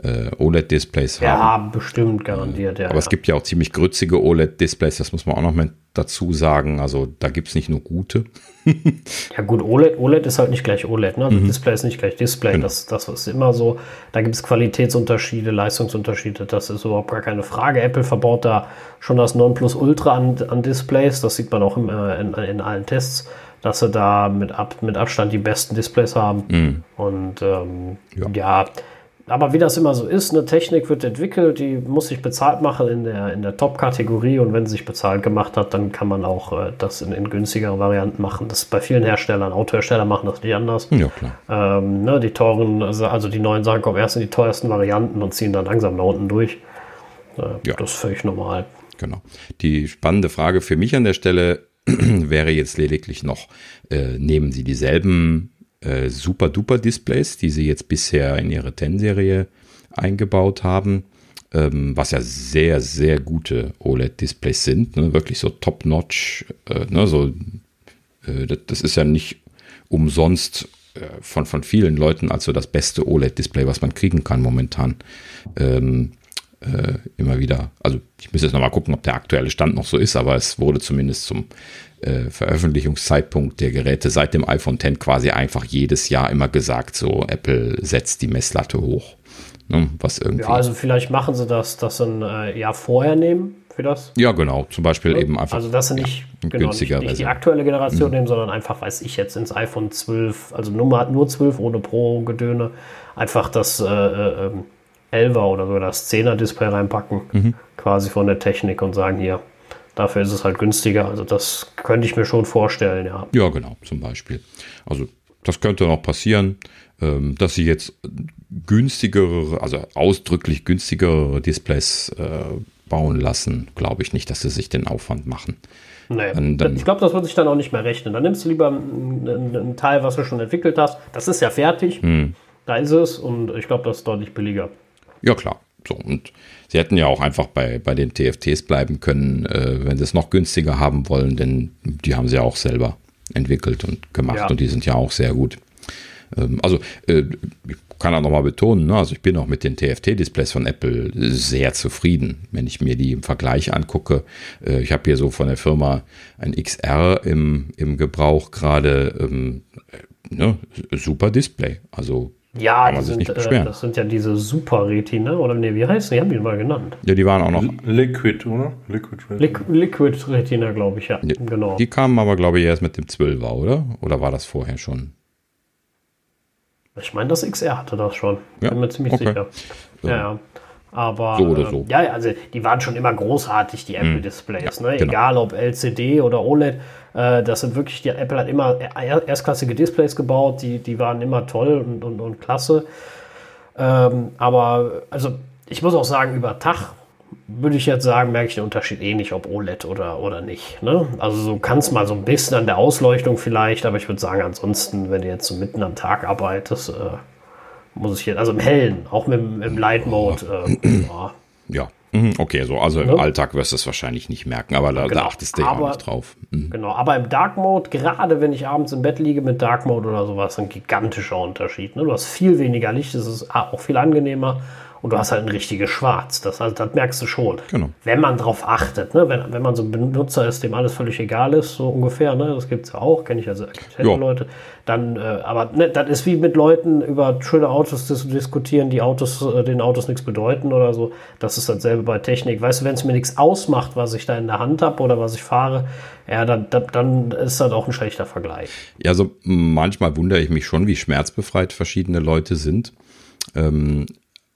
äh, OLED-Displays ja, haben. Ja, bestimmt, garantiert. Ja, Aber es gibt ja auch ziemlich grützige OLED-Displays, das muss man auch noch mal dazu sagen. Also da gibt es nicht nur gute. ja gut, OLED, OLED ist halt nicht gleich OLED. Ne? Also mhm. Display ist nicht gleich Display. Genau. Das, das ist immer so. Da gibt es Qualitätsunterschiede, Leistungsunterschiede. Das ist überhaupt gar keine Frage. Apple verbaut da schon das Nonplusultra an, an Displays. Das sieht man auch im, äh, in, in allen Tests dass sie da mit, Ab, mit Abstand die besten Displays haben. Mhm. Und ähm, ja. ja aber wie das immer so ist, eine Technik wird entwickelt, die muss sich bezahlt machen in der, in der Top-Kategorie und wenn sie sich bezahlt gemacht hat, dann kann man auch äh, das in, in günstigere Varianten machen. Das ist bei vielen Herstellern, Autohersteller machen das nicht anders. Ja, klar. Ähm, ne, die teuren, also, also die neuen Sachen kommen erst in die teuersten Varianten und ziehen dann langsam nach unten durch. Äh, ja. Das ist völlig normal. Genau. Die spannende Frage für mich an der Stelle wäre jetzt lediglich noch, äh, nehmen Sie dieselben äh, Super-Duper-Displays, die sie jetzt bisher in ihre 10-Serie eingebaut haben, ähm, was ja sehr, sehr gute OLED-Displays sind, ne? wirklich so top-notch. Äh, ne? so, äh, das, das, ist ja nicht umsonst äh, von, von vielen Leuten also das beste OLED-Display, was man kriegen kann momentan. Ähm, äh, immer wieder, also ich muss jetzt nochmal gucken, ob der aktuelle Stand noch so ist, aber es wurde zumindest zum äh, Veröffentlichungszeitpunkt der Geräte seit dem iPhone X quasi einfach jedes Jahr immer gesagt, so Apple setzt die Messlatte hoch. Ne, was irgendwie. Ja, also vielleicht machen sie das, das ein äh, Jahr vorher nehmen für das. Ja, genau. Zum Beispiel ja. eben einfach. Also, dass sie nicht, ja, genau, nicht, nicht, die aktuelle Generation mhm. nehmen, sondern einfach, weiß ich jetzt, ins iPhone 12, also nur, nur 12 ohne Pro-Gedöne, einfach das äh, äh, 11er oder so das 10er Display reinpacken, mhm. quasi von der Technik und sagen hier, dafür ist es halt günstiger. Also das könnte ich mir schon vorstellen, ja. Ja, genau, zum Beispiel. Also das könnte noch passieren, ähm, dass sie jetzt günstigere, also ausdrücklich günstigere Displays äh, bauen lassen, glaube ich nicht, dass sie sich den Aufwand machen. Nee, dann, ich glaube, das wird sich dann auch nicht mehr rechnen. Dann nimmst du lieber einen, einen Teil, was du schon entwickelt hast. Das ist ja fertig. Hm. Da ist es und ich glaube, das ist deutlich billiger. Ja, klar. So, und sie hätten ja auch einfach bei, bei den TFTs bleiben können, äh, wenn sie es noch günstiger haben wollen, denn die haben sie ja auch selber entwickelt und gemacht ja. und die sind ja auch sehr gut. Ähm, also, äh, ich kann auch nochmal betonen, ne, also ich bin auch mit den TFT-Displays von Apple sehr zufrieden, wenn ich mir die im Vergleich angucke. Äh, ich habe hier so von der Firma ein XR im, im Gebrauch gerade. Ähm, ne, super Display. Also ja, die sind, äh, das sind ja diese Super Retina, oder nee, wie heißt die? Haben die mal genannt. Ja, die waren auch noch. Liquid, oder? Liquid Retina. Liquid Retina, glaube ich, ja. Die, genau. Die kamen aber, glaube ich, erst mit dem 12er, oder? Oder war das vorher schon? Ich meine, das XR hatte das schon. Ja? Bin mir ziemlich okay. sicher. Ja, ja. Aber so so. Äh, ja, also die waren schon immer großartig, die hm. Apple-Displays. Ja, ne? Genau. Egal ob LCD oder OLED. Äh, das sind wirklich, die Apple hat immer erstklassige Displays gebaut, die, die waren immer toll und, und, und klasse. Ähm, aber also ich muss auch sagen, über Tag würde ich jetzt sagen, merke ich den Unterschied eh nicht, ob OLED oder, oder nicht. Ne? Also so kann es mal so ein bisschen an der Ausleuchtung vielleicht, aber ich würde sagen, ansonsten, wenn du jetzt so mitten am Tag arbeitest, äh, muss ich jetzt, also im Hellen, auch mit, im Light Mode, äh, ja. ja. Mhm, okay, so, also im ne? Alltag wirst du es wahrscheinlich nicht merken, aber da, genau. da achtest du ja auch nicht drauf. Mhm. Genau, aber im Dark Mode, gerade wenn ich abends im Bett liege mit Dark Mode oder sowas, ein gigantischer Unterschied. Ne? Du hast viel weniger Licht, es ist auch viel angenehmer und du hast halt ein richtiges Schwarz. Das, also, das merkst du schon. Genau. Wenn man drauf achtet, ne? wenn, wenn man so ein Benutzer ist, dem alles völlig egal ist, so ungefähr, ne? das gibt es ja auch, kenne ich also Leute, dann, äh, aber ne, das ist wie mit Leuten über schöne Autos zu diskutieren, die Autos, äh, den Autos nichts bedeuten oder so. Das ist dasselbe bei Technik. Weißt du, wenn es mir nichts ausmacht, was ich da in der Hand habe oder was ich fahre, ja, dann, dann, dann ist das auch ein schlechter Vergleich. Ja, also manchmal wundere ich mich schon, wie schmerzbefreit verschiedene Leute sind. Ähm,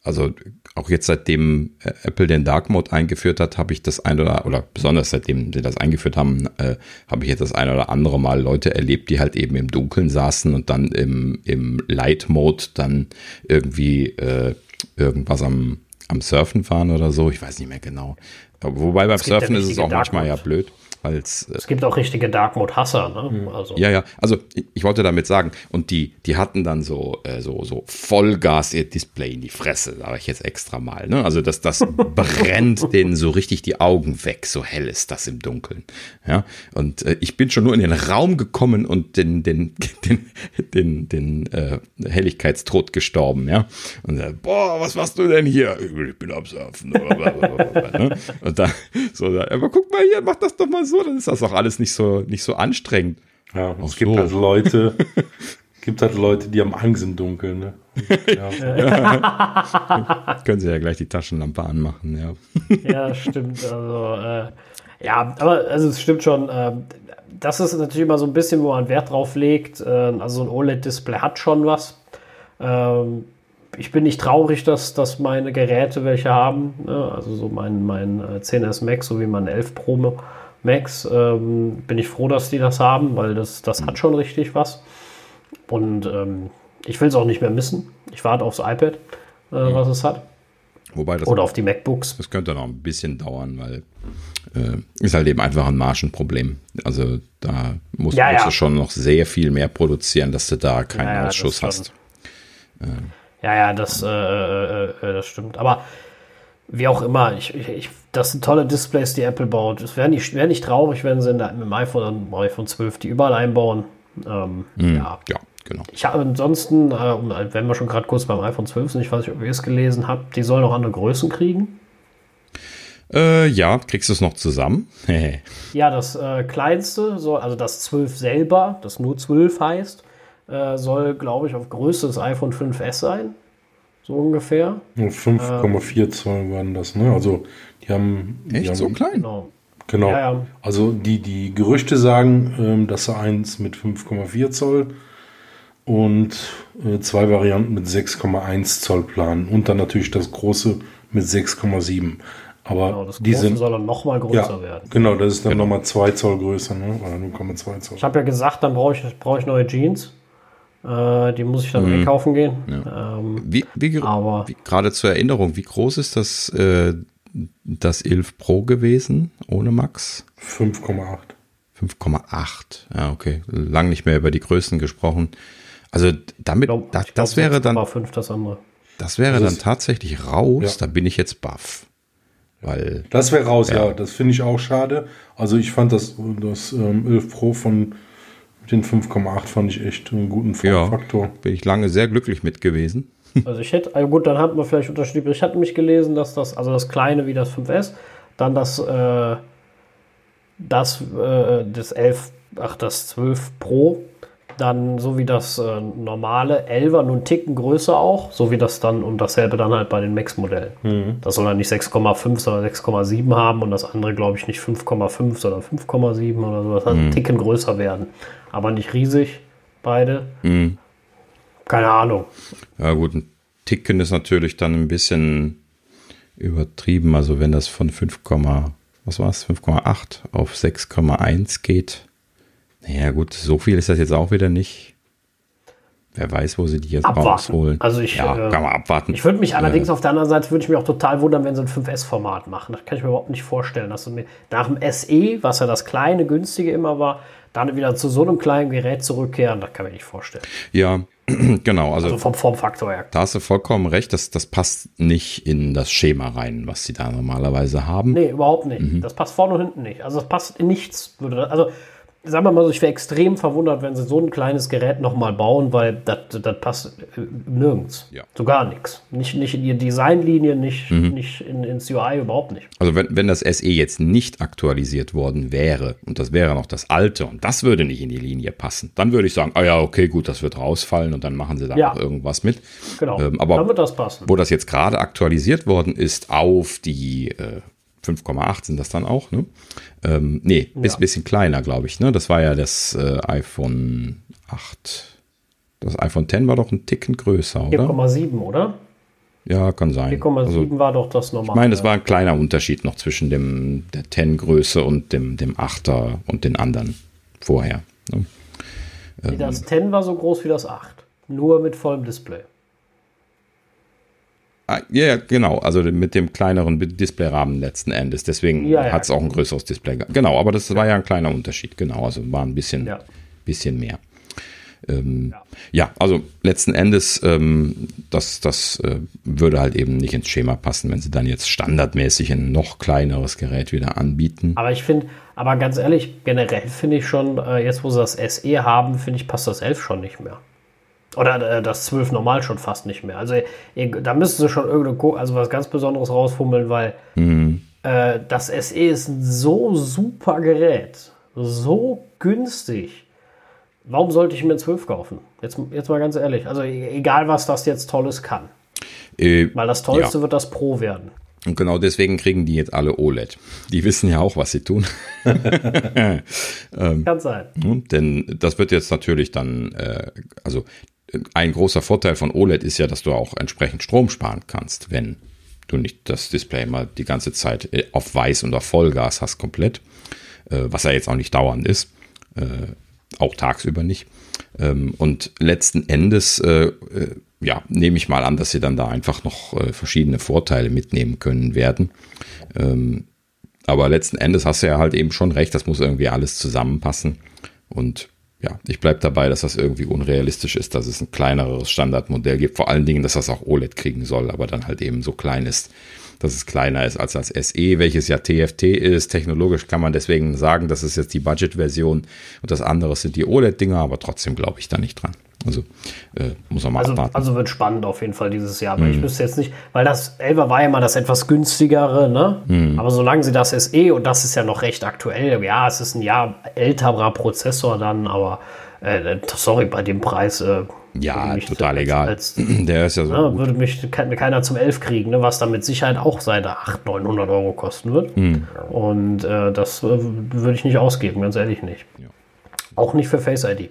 also auch jetzt seitdem äh, Apple den Dark Mode eingeführt hat, habe ich das ein oder oder besonders seitdem sie das eingeführt haben, äh, habe ich jetzt das ein oder andere Mal Leute erlebt, die halt eben im Dunkeln saßen und dann im, im Light Mode dann irgendwie äh, irgendwas am, am Surfen waren oder so. Ich weiß nicht mehr genau. Wobei beim Surfen ist es auch manchmal ja blöd als. Äh, es gibt auch richtige Dark Mode Hasser, ne? Mhm. Also. Ja, ja. Also ich, ich, wollte damit sagen, und die, die hatten dann so, äh, so, so Vollgas ihr Display in die Fresse, sage ich jetzt extra mal. Ne? Also das, das brennt denen so richtig die Augen weg. So hell ist das im Dunkeln. Ja. Und äh, ich bin schon nur in den Raum gekommen und den, den, den, den, den äh, Helligkeitstod gestorben, ja. Und äh, boah, was machst du denn hier? Ich bin am Surfen. ne? Und da, so, aber guck mal hier, mach das doch mal so dann ist das auch alles nicht so, nicht so anstrengend. Ja, es gibt so. halt Leute, gibt halt Leute, die haben Angst im Dunkeln, ne? Ja. Können sie ja gleich die Taschenlampe anmachen, ja. ja, stimmt. Also, äh, ja, aber also es stimmt schon. Äh, das ist natürlich immer so ein bisschen, wo man Wert drauf legt. Äh, also so ein OLED-Display hat schon was. Ähm, ich bin nicht traurig, dass, dass meine Geräte welche haben. Ne? Also so mein, mein 10S äh, Max sowie mein 11 Pro Max. Ähm, bin ich froh, dass die das haben, weil das, das hat schon richtig was. Und ähm, ich will es auch nicht mehr missen. Ich warte aufs iPad, äh, mhm. was es hat. Wobei das Oder auf die MacBooks. Das könnte noch ein bisschen dauern, weil äh, ist halt eben einfach ein Margenproblem. Also da musst, ja, musst ja. du schon noch sehr viel mehr produzieren, dass du da keinen ja, Ausschuss hast. Äh. Ja, ja, das, äh, äh, äh, das stimmt. Aber wie auch immer, ich, ich, das sind tolle Displays, die Apple baut. Es wäre nicht, wär nicht traurig, wenn sie in der, mit dem iPhone, im iPhone 12 die überall einbauen. Ähm, mm, ja. ja, genau. Ich habe ansonsten, äh, wenn wir schon gerade kurz beim iPhone 12 sind, ich weiß nicht, ob ihr es gelesen habt, die sollen noch andere Größen kriegen. Äh, ja, kriegst du es noch zusammen? ja, das äh, kleinste, soll, also das 12 selber, das nur 12 heißt, äh, soll, glaube ich, auf Größe des iPhone 5S sein. So ungefähr. 5,4 Zoll waren das, ne? Also die haben. Echt die haben, so klein? Genau. Genau. Ja, ja. Also die, die Gerüchte sagen, ähm, dass sie eins mit 5,4 Zoll und äh, zwei Varianten mit 6,1 Zoll planen. Und dann natürlich das große mit 6,7. Aber genau, das die sind, soll dann nochmal größer ja, werden. Genau, das ist dann genau. nochmal 2 Zoll größer, ne? oder 0,2 Zoll. Ich habe ja gesagt, dann brauche ich, brauch ich neue Jeans. Äh, die muss ich dann mhm. kaufen gehen. Ja. Ähm, wie, wie, aber wie, gerade zur Erinnerung, wie groß ist das, äh, das 11 Pro gewesen ohne Max? 5,8. 5,8. Ja, okay. Lang nicht mehr über die Größen gesprochen. Also damit, glaub, da, das wäre dann. 5 das andere. Das wäre das dann tatsächlich raus. Ja. Da bin ich jetzt baff. Weil, das wäre raus, ja. ja das finde ich auch schade. Also ich fand das, das ähm, 11 Pro von den 5,8 fand ich echt einen guten Faktor. Ja, bin ich lange sehr glücklich mit gewesen. Also ich hätte, also gut, dann hat man vielleicht unterschiedlich. Ich hatte mich gelesen, dass das, also das kleine wie das 5S, dann das, äh, das, äh, das 11, ach, das 12 Pro dann so wie das äh, normale 11er, nur einen Ticken größer auch, so wie das dann und dasselbe dann halt bei den Max-Modellen. Mhm. Das soll dann nicht 6,5, sondern 6,7 haben und das andere glaube ich nicht 5,5, sondern 5,7 oder so. Das heißt, mhm. einen Ticken größer werden. Aber nicht riesig, beide. Mhm. Keine Ahnung. Ja gut, ein Ticken ist natürlich dann ein bisschen übertrieben. Also wenn das von 5, was war es, 5,8 auf 6,1 geht, naja, gut, so viel ist das jetzt auch wieder nicht. Wer weiß, wo sie die jetzt abwarten. rausholen. Also ich, ja, äh, kann man abwarten. Ich würde mich allerdings äh, auf der anderen Seite würde ich mich auch total wundern, wenn sie ein 5S-Format machen. Das kann ich mir überhaupt nicht vorstellen. Dass du mir nach dem SE, was ja das kleine, günstige immer war, dann wieder zu so einem kleinen Gerät zurückkehren, das kann ich mir nicht vorstellen. Ja, genau. Also, also vom Formfaktor her. Da hast du vollkommen recht, das, das passt nicht in das Schema rein, was sie da normalerweise haben. Nee, überhaupt nicht. Mhm. Das passt vorne und hinten nicht. Also das passt in nichts. Also sagen wir mal so, ich wäre extrem verwundert, wenn sie so ein kleines Gerät nochmal bauen, weil das passt äh, nirgends. Ja. So gar nichts. Nicht, nicht in die Designlinie, nicht, mhm. nicht in, ins UI, überhaupt nicht. Also wenn, wenn das SE jetzt nicht aktualisiert worden wäre und das wäre noch das alte und das würde nicht in die Linie passen, dann würde ich sagen, ah ja, okay, gut, das wird rausfallen und dann machen sie da ja. noch irgendwas mit. Genau, ähm, aber dann wird das passen. Wo das jetzt gerade aktualisiert worden ist auf die äh, 5,8 sind das dann auch, ne? Ähm, nee, ja. ist ein bisschen kleiner, glaube ich, ne? Das war ja das äh, iPhone 8. Das iPhone 10 war doch ein Ticken größer, oder? 4,7, oder? Ja, kann sein. 4,7 also, war doch das normale. Ich meine, es war ein kleiner Unterschied noch zwischen dem der 10 Größe und dem, dem 8er und den anderen vorher. Ne? Ähm, das 10 war so groß wie das 8. Nur mit vollem Display. Ah, ja, genau. Also mit dem kleineren Displayrahmen letzten Endes. Deswegen ja, ja, hat es auch ein größeres Display. Genau, aber das war ja ein kleiner Unterschied. Genau, also war ein bisschen, bisschen mehr. Ähm, ja. ja. also letzten Endes, ähm, das, das äh, würde halt eben nicht ins Schema passen, wenn sie dann jetzt standardmäßig ein noch kleineres Gerät wieder anbieten. Aber ich finde, aber ganz ehrlich, generell finde ich schon, äh, jetzt wo sie das SE haben, finde ich, passt das 11 schon nicht mehr. Oder äh, das 12 normal schon fast nicht mehr. Also da müssten sie schon irgendeine, also was ganz Besonderes rausfummeln, weil mhm. äh, das SE ist ein so super Gerät. So günstig. Warum sollte ich mir ein 12 kaufen? Jetzt, jetzt mal ganz ehrlich. Also e, egal, was das jetzt Tolles kann. Äh, weil das Tollste ja. wird das Pro werden. Und genau deswegen kriegen die jetzt alle OLED. Die wissen ja auch, was sie tun. ähm, Kann sein. Denn das wird jetzt natürlich dann, äh, also ein großer Vorteil von OLED ist ja, dass du auch entsprechend Strom sparen kannst, wenn du nicht das Display mal die ganze Zeit äh, auf Weiß und auf Vollgas hast komplett, äh, was ja jetzt auch nicht dauernd ist, äh, auch tagsüber nicht. Ähm, und letzten Endes, ja, nehme ich mal an, dass sie dann da einfach noch verschiedene Vorteile mitnehmen können werden. Ähm, aber letzten Endes hast du ja halt eben schon recht, das muss irgendwie alles zusammenpassen. Und ja, ich bleibe dabei, dass das irgendwie unrealistisch ist, dass es ein kleineres Standardmodell gibt. Vor allen Dingen, dass das auch OLED kriegen soll, aber dann halt eben so klein ist, dass es kleiner ist als das SE, welches ja TFT ist. Technologisch kann man deswegen sagen, das ist jetzt die Budget-Version und das andere sind die OLED-Dinger, aber trotzdem glaube ich da nicht dran. Also äh, muss man mal also, abwarten. Also wird spannend auf jeden Fall dieses Jahr. Aber mm. ich mhm. wüsste jetzt nicht, weil das 11 war ja mal das etwas günstigere, ne? Mm. Aber solange sie das SE, und das ist ja noch recht aktuell, ja, es ist ein Jahr älterer Prozessor dann, aber äh, sorry, bei dem Preis. Äh, ja, total als, egal. Als, Der ist ja so. Ne, würde mich keiner zum 11 kriegen, ne, was dann mit Sicherheit auch seine 800, 900 Euro kosten wird. Mm. Und äh, das äh, würde ich nicht ausgeben, ganz ehrlich nicht. Ja. Auch nicht für Face ID.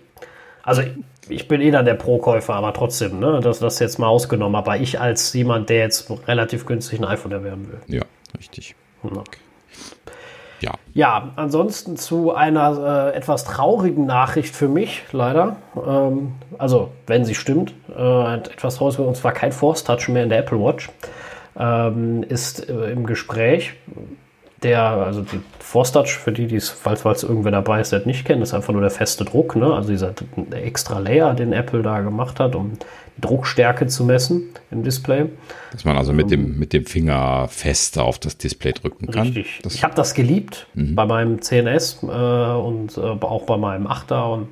Also ich bin eh dann der Pro-Käufer, aber trotzdem, ne, das, das jetzt mal ausgenommen. Aber ich als jemand, der jetzt relativ günstig ein iPhone erwerben will. Ja, richtig. Okay. Ja. Ja, ansonsten zu einer äh, etwas traurigen Nachricht für mich, leider. Ähm, also, wenn sie stimmt, äh, etwas traurig, und zwar kein Force Touch mehr in der Apple Watch. Ähm, ist äh, im Gespräch der, also die Force Touch, für die, die es, falls, falls irgendwer dabei ist, der nicht kennt, ist einfach nur der feste Druck, ne? also dieser extra Layer, den Apple da gemacht hat, um die Druckstärke zu messen im Display. Dass man also mit, dem, mit dem Finger fester auf das Display drücken kann. Richtig. Das ich habe das geliebt mhm. bei meinem CNS äh, und äh, auch bei meinem 8er und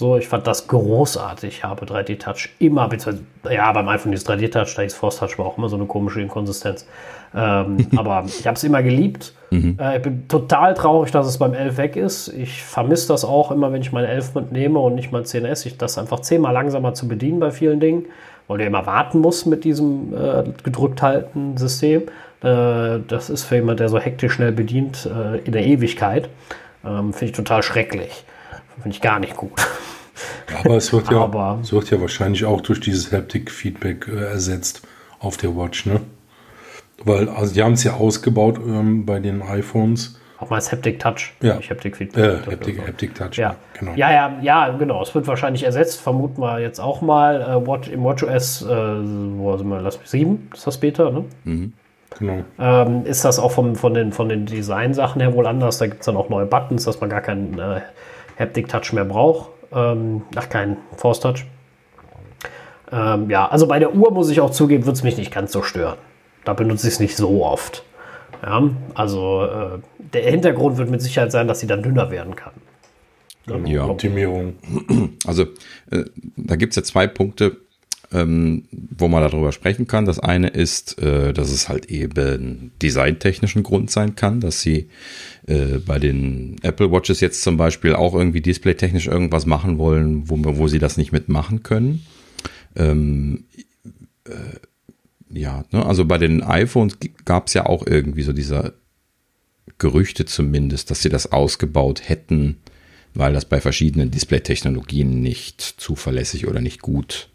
so, ich fand das großartig. Ich habe 3D-Touch immer, beziehungsweise, ja, beim iPhone ist 3D-Touch, da ist Force Touch war auch immer so eine komische Inkonsistenz. Ähm, aber ich habe es immer geliebt. Mhm. Äh, ich bin total traurig, dass es beim 11 weg ist. Ich vermisse das auch immer, wenn ich mein 11 mitnehme und nicht mein 10S. Ich das einfach zehnmal langsamer zu bedienen bei vielen Dingen, weil du immer warten musst mit diesem äh, gedrückt halten System. Äh, das ist für jemand, der so hektisch schnell bedient, äh, in der Ewigkeit. Ähm, Finde ich total schrecklich. Finde ich gar nicht gut. Aber es wird, ja, Aber, es wird ja wahrscheinlich auch durch dieses Haptic-Feedback äh, ersetzt auf der Watch, ne? Weil, also die haben es ja ausgebaut ähm, bei den iPhones. Auch mal das Haptic Touch, ja. nicht Haptic Feedback. Äh, Haptic, so. Haptic Touch, ja. Genau. Ja, ja, ja, genau. Es wird wahrscheinlich ersetzt, vermuten wir jetzt auch mal. Äh, Watch, Im WatchOS, äh, wo sind wir, lass mich, 7 ist das Beta, ne? Mhm. Genau. Ähm, ist das auch vom, von den, von den Design-Sachen her wohl anders? Da gibt es dann auch neue Buttons, dass man gar keinen äh, Haptic Touch mehr braucht. Ähm, ach, kein Force Touch. Ähm, ja, also bei der Uhr muss ich auch zugeben, wird es mich nicht ganz so stören. Da benutze ich es nicht so oft. Ja, also äh, der Hintergrund wird mit Sicherheit sein, dass sie dann dünner werden kann. Ja, Optimierung. Also äh, da gibt es ja zwei Punkte, ähm, wo man darüber sprechen kann. Das eine ist, äh, dass es halt eben designtechnischen Grund sein kann, dass sie äh, bei den Apple Watches jetzt zum Beispiel auch irgendwie displaytechnisch irgendwas machen wollen, wo, wo sie das nicht mitmachen können. Ähm, äh, ja, ne, also bei den iPhones gab es ja auch irgendwie so dieser Gerüchte zumindest, dass sie das ausgebaut hätten, weil das bei verschiedenen Display-Technologien nicht zuverlässig oder nicht gut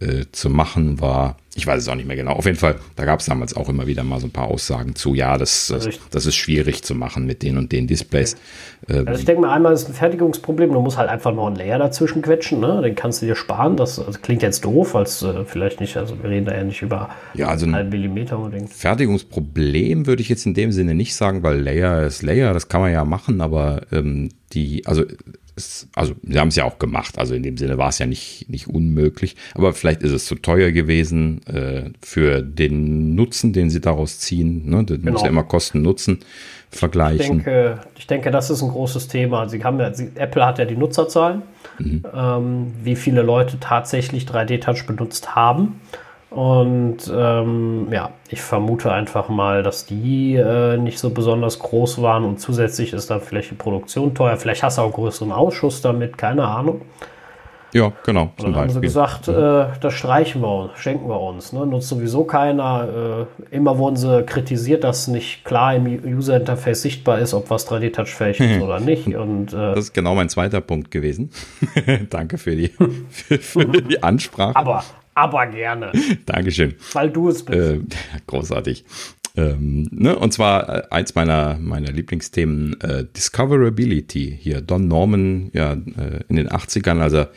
äh, zu machen war. Ich weiß es auch nicht mehr genau. Auf jeden Fall, da gab es damals auch immer wieder mal so ein paar Aussagen zu, ja, das, das, das ist schwierig zu machen mit den und den Displays. Ähm, also ich denke mal, einmal ist ein Fertigungsproblem, du musst halt einfach noch einen Layer dazwischen quetschen, ne? den kannst du dir sparen. Das also klingt jetzt doof, als äh, vielleicht nicht, also wir reden da ja nicht über ja, also einen Millimeter unbedingt. Fertigungsproblem würde ich jetzt in dem Sinne nicht sagen, weil Layer ist Layer, das kann man ja machen, aber ähm, die, also es, also sie haben es ja auch gemacht, also in dem Sinne war es ja nicht, nicht unmöglich, aber vielleicht ist es zu teuer gewesen äh, für den Nutzen, den sie daraus ziehen. Ne? Das genau. muss ja immer Kosten-Nutzen vergleichen. Ich denke, ich denke, das ist ein großes Thema. Sie haben ja, sie, Apple hat ja die Nutzerzahlen, mhm. ähm, wie viele Leute tatsächlich 3D-Touch benutzt haben. Und ähm, ja, ich vermute einfach mal, dass die äh, nicht so besonders groß waren und zusätzlich ist dann vielleicht die Produktion teuer. Vielleicht hast du auch einen größeren Ausschuss damit, keine Ahnung. Ja, genau. Und dann haben sie gesagt, äh, das streichen wir uns, schenken wir uns. Ne? Nutzt sowieso keiner. Äh, immer wurden sie kritisiert, dass nicht klar im User-Interface sichtbar ist, ob was 3D-Touchfähig ist oder nicht. Und, äh, das ist genau mein zweiter Punkt gewesen. Danke für die, für, für die Ansprache. Aber, aber gerne. Dankeschön. Weil du es bist. Äh, großartig. Ähm, ne? Und zwar äh, eins meiner, meiner Lieblingsthemen, äh, Discoverability. Hier, Don Norman, ja, äh, in den 80ern, als er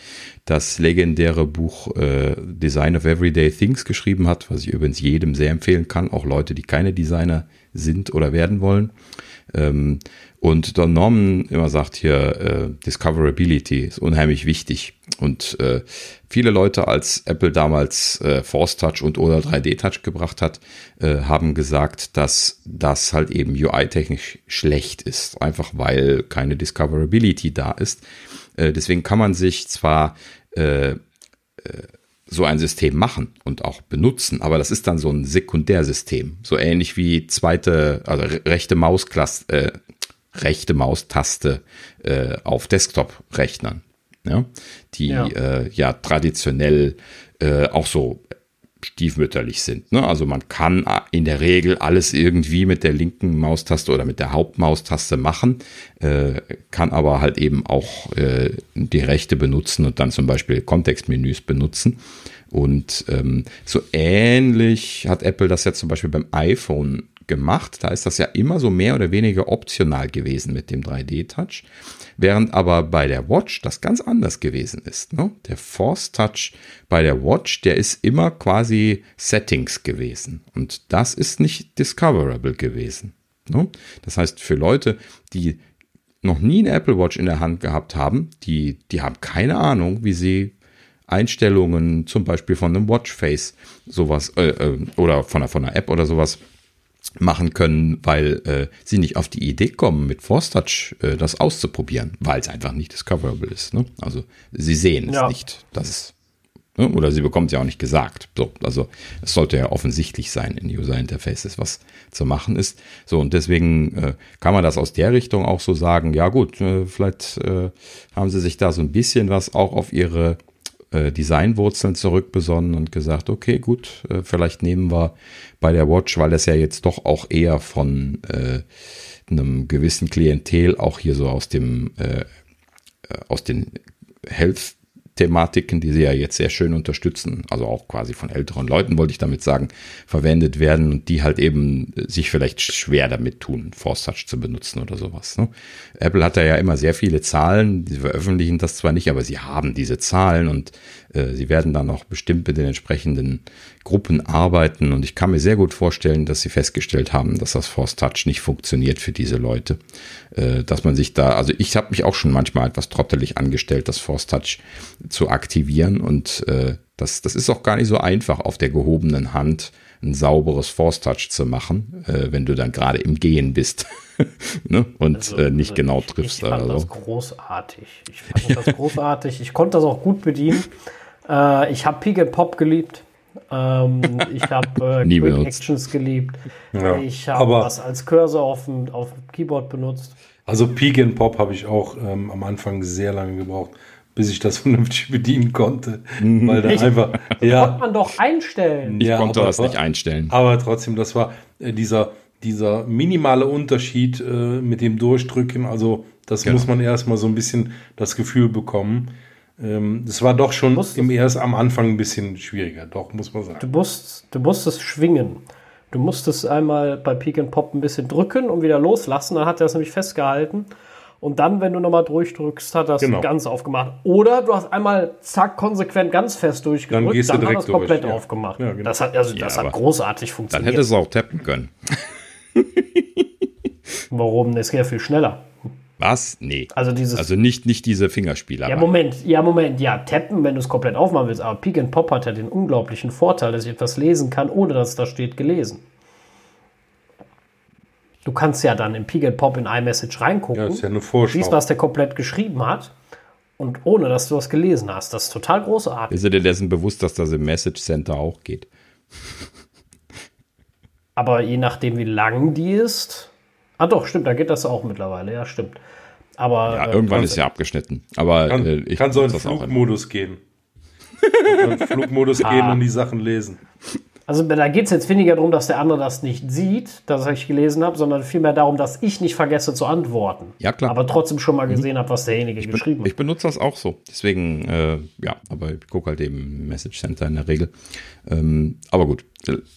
das legendäre Buch äh, Design of Everyday Things geschrieben hat, was ich übrigens jedem sehr empfehlen kann, auch Leute, die keine Designer sind oder werden wollen. Ähm, und Don Norman immer sagt hier, äh, Discoverability ist unheimlich wichtig. Und äh, viele Leute, als Apple damals äh, Force Touch und oder 3D Touch gebracht hat, äh, haben gesagt, dass das halt eben UI-technisch schlecht ist. Einfach weil keine Discoverability da ist. Äh, deswegen kann man sich zwar äh, äh, so ein System machen und auch benutzen, aber das ist dann so ein Sekundärsystem, so ähnlich wie zweite, also rechte Mausklasse, äh, rechte Maustaste äh, auf Desktop-Rechnern, ja, die ja, äh, ja traditionell äh, auch so stiefmütterlich sind. Ne? Also man kann in der Regel alles irgendwie mit der linken Maustaste oder mit der Hauptmaustaste machen, äh, kann aber halt eben auch äh, die rechte benutzen und dann zum Beispiel Kontextmenüs benutzen. Und ähm, so ähnlich hat Apple das jetzt zum Beispiel beim iPhone gemacht. Da ist das ja immer so mehr oder weniger optional gewesen mit dem 3D-Touch. Während aber bei der Watch das ganz anders gewesen ist. Ne? Der Force Touch bei der Watch, der ist immer quasi Settings gewesen. Und das ist nicht discoverable gewesen. Ne? Das heißt, für Leute, die noch nie eine Apple Watch in der Hand gehabt haben, die, die haben keine Ahnung, wie sie Einstellungen zum Beispiel von einem Watchface sowas äh, äh, oder von einer, von einer App oder sowas machen können, weil äh, sie nicht auf die Idee kommen, mit Force Touch äh, das auszuprobieren, weil es einfach nicht discoverable ist. Ne? Also sie sehen ja. es nicht, dass ne? oder sie bekommt es ja auch nicht gesagt. So, also es sollte ja offensichtlich sein in User Interfaces, was zu machen ist. So und deswegen äh, kann man das aus der Richtung auch so sagen. Ja gut, äh, vielleicht äh, haben sie sich da so ein bisschen was auch auf ihre äh, Designwurzeln zurückbesonnen und gesagt, okay, gut, äh, vielleicht nehmen wir bei der Watch, weil das ja jetzt doch auch eher von äh, einem gewissen Klientel auch hier so aus dem äh, äh aus den Health Thematiken, die sie ja jetzt sehr schön unterstützen, also auch quasi von älteren Leuten, wollte ich damit sagen, verwendet werden und die halt eben sich vielleicht schwer damit tun, Force Touch zu benutzen oder sowas. Ne? Apple hat da ja immer sehr viele Zahlen, sie veröffentlichen das zwar nicht, aber sie haben diese Zahlen und äh, sie werden dann auch bestimmt mit den entsprechenden Gruppen arbeiten und ich kann mir sehr gut vorstellen, dass sie festgestellt haben, dass das Force Touch nicht funktioniert für diese Leute. Äh, dass man sich da, also ich habe mich auch schon manchmal etwas trottelig angestellt, das Force Touch zu aktivieren und äh, das, das ist auch gar nicht so einfach auf der gehobenen Hand ein sauberes Force Touch zu machen, äh, wenn du dann gerade im Gehen bist ne? und also, äh, nicht also genau triffst. Ich fand also. das großartig. Ich fand das großartig. Ich konnte das auch gut bedienen. Äh, ich habe Peak and Pop geliebt. Ähm, ich habe äh, Quick Actions geliebt. Ja, ich habe das als Cursor auf dem, auf dem Keyboard benutzt. Also Peak and Pop habe ich auch ähm, am Anfang sehr lange gebraucht, bis ich das vernünftig bedienen konnte. Weil da einfach. ja, konnte man doch einstellen. Ich ja, konnte das nicht einstellen. Aber trotzdem, das war äh, dieser, dieser minimale Unterschied äh, mit dem Durchdrücken. Also, das genau. muss man erstmal so ein bisschen das Gefühl bekommen. Ähm, das war doch schon im erst am Anfang ein bisschen schwieriger, doch, muss man sagen. Du musst, du musst es schwingen. Du musst es einmal bei Peak and Pop ein bisschen drücken und wieder loslassen. Dann hat er es nämlich festgehalten. Und dann, wenn du nochmal durchdrückst, hat das genau. ganz aufgemacht. Oder du hast einmal zack konsequent ganz fest durchgedrückt, dann, gehst dann du hat das komplett durch, aufgemacht. Ja, genau. Das hat also das hat großartig funktioniert. Dann hätte es auch tappen können. Warum? Es geht ja viel schneller. Was? Nee. Also dieses. Also nicht, nicht diese Fingerspieler. Ja, Moment, ja, Moment, ja, tappen, wenn du es komplett aufmachen willst. Aber Peek and Pop hat ja den unglaublichen Vorteil, dass ich etwas lesen kann, ohne dass da steht gelesen. Du kannst ja dann im and Pop in iMessage reingucken. Ja, ist ja eine Vorschau. Siehst, was der komplett geschrieben hat. Und ohne, dass du was gelesen hast. Das ist total großartig. Ist dir dessen bewusst, dass das im Message Center auch geht? Aber je nachdem, wie lang die ist, Ah doch, stimmt, da geht das auch mittlerweile, ja, stimmt. Aber ja, äh, irgendwann ist ja abgeschnitten. Aber kann, äh, ich kann so in Flugmodus gehen. in Flugmodus ah. gehen und die Sachen lesen. Also da geht es jetzt weniger darum, dass der andere das nicht sieht, dass ich gelesen habe, sondern vielmehr darum, dass ich nicht vergesse zu antworten. Ja, klar. Aber trotzdem schon mal mhm. gesehen mhm. habe, was derjenige ich geschrieben hat. Ich benutze das auch so. Deswegen, äh, ja, aber ich gucke halt eben Message Center in der Regel. Ähm, aber gut,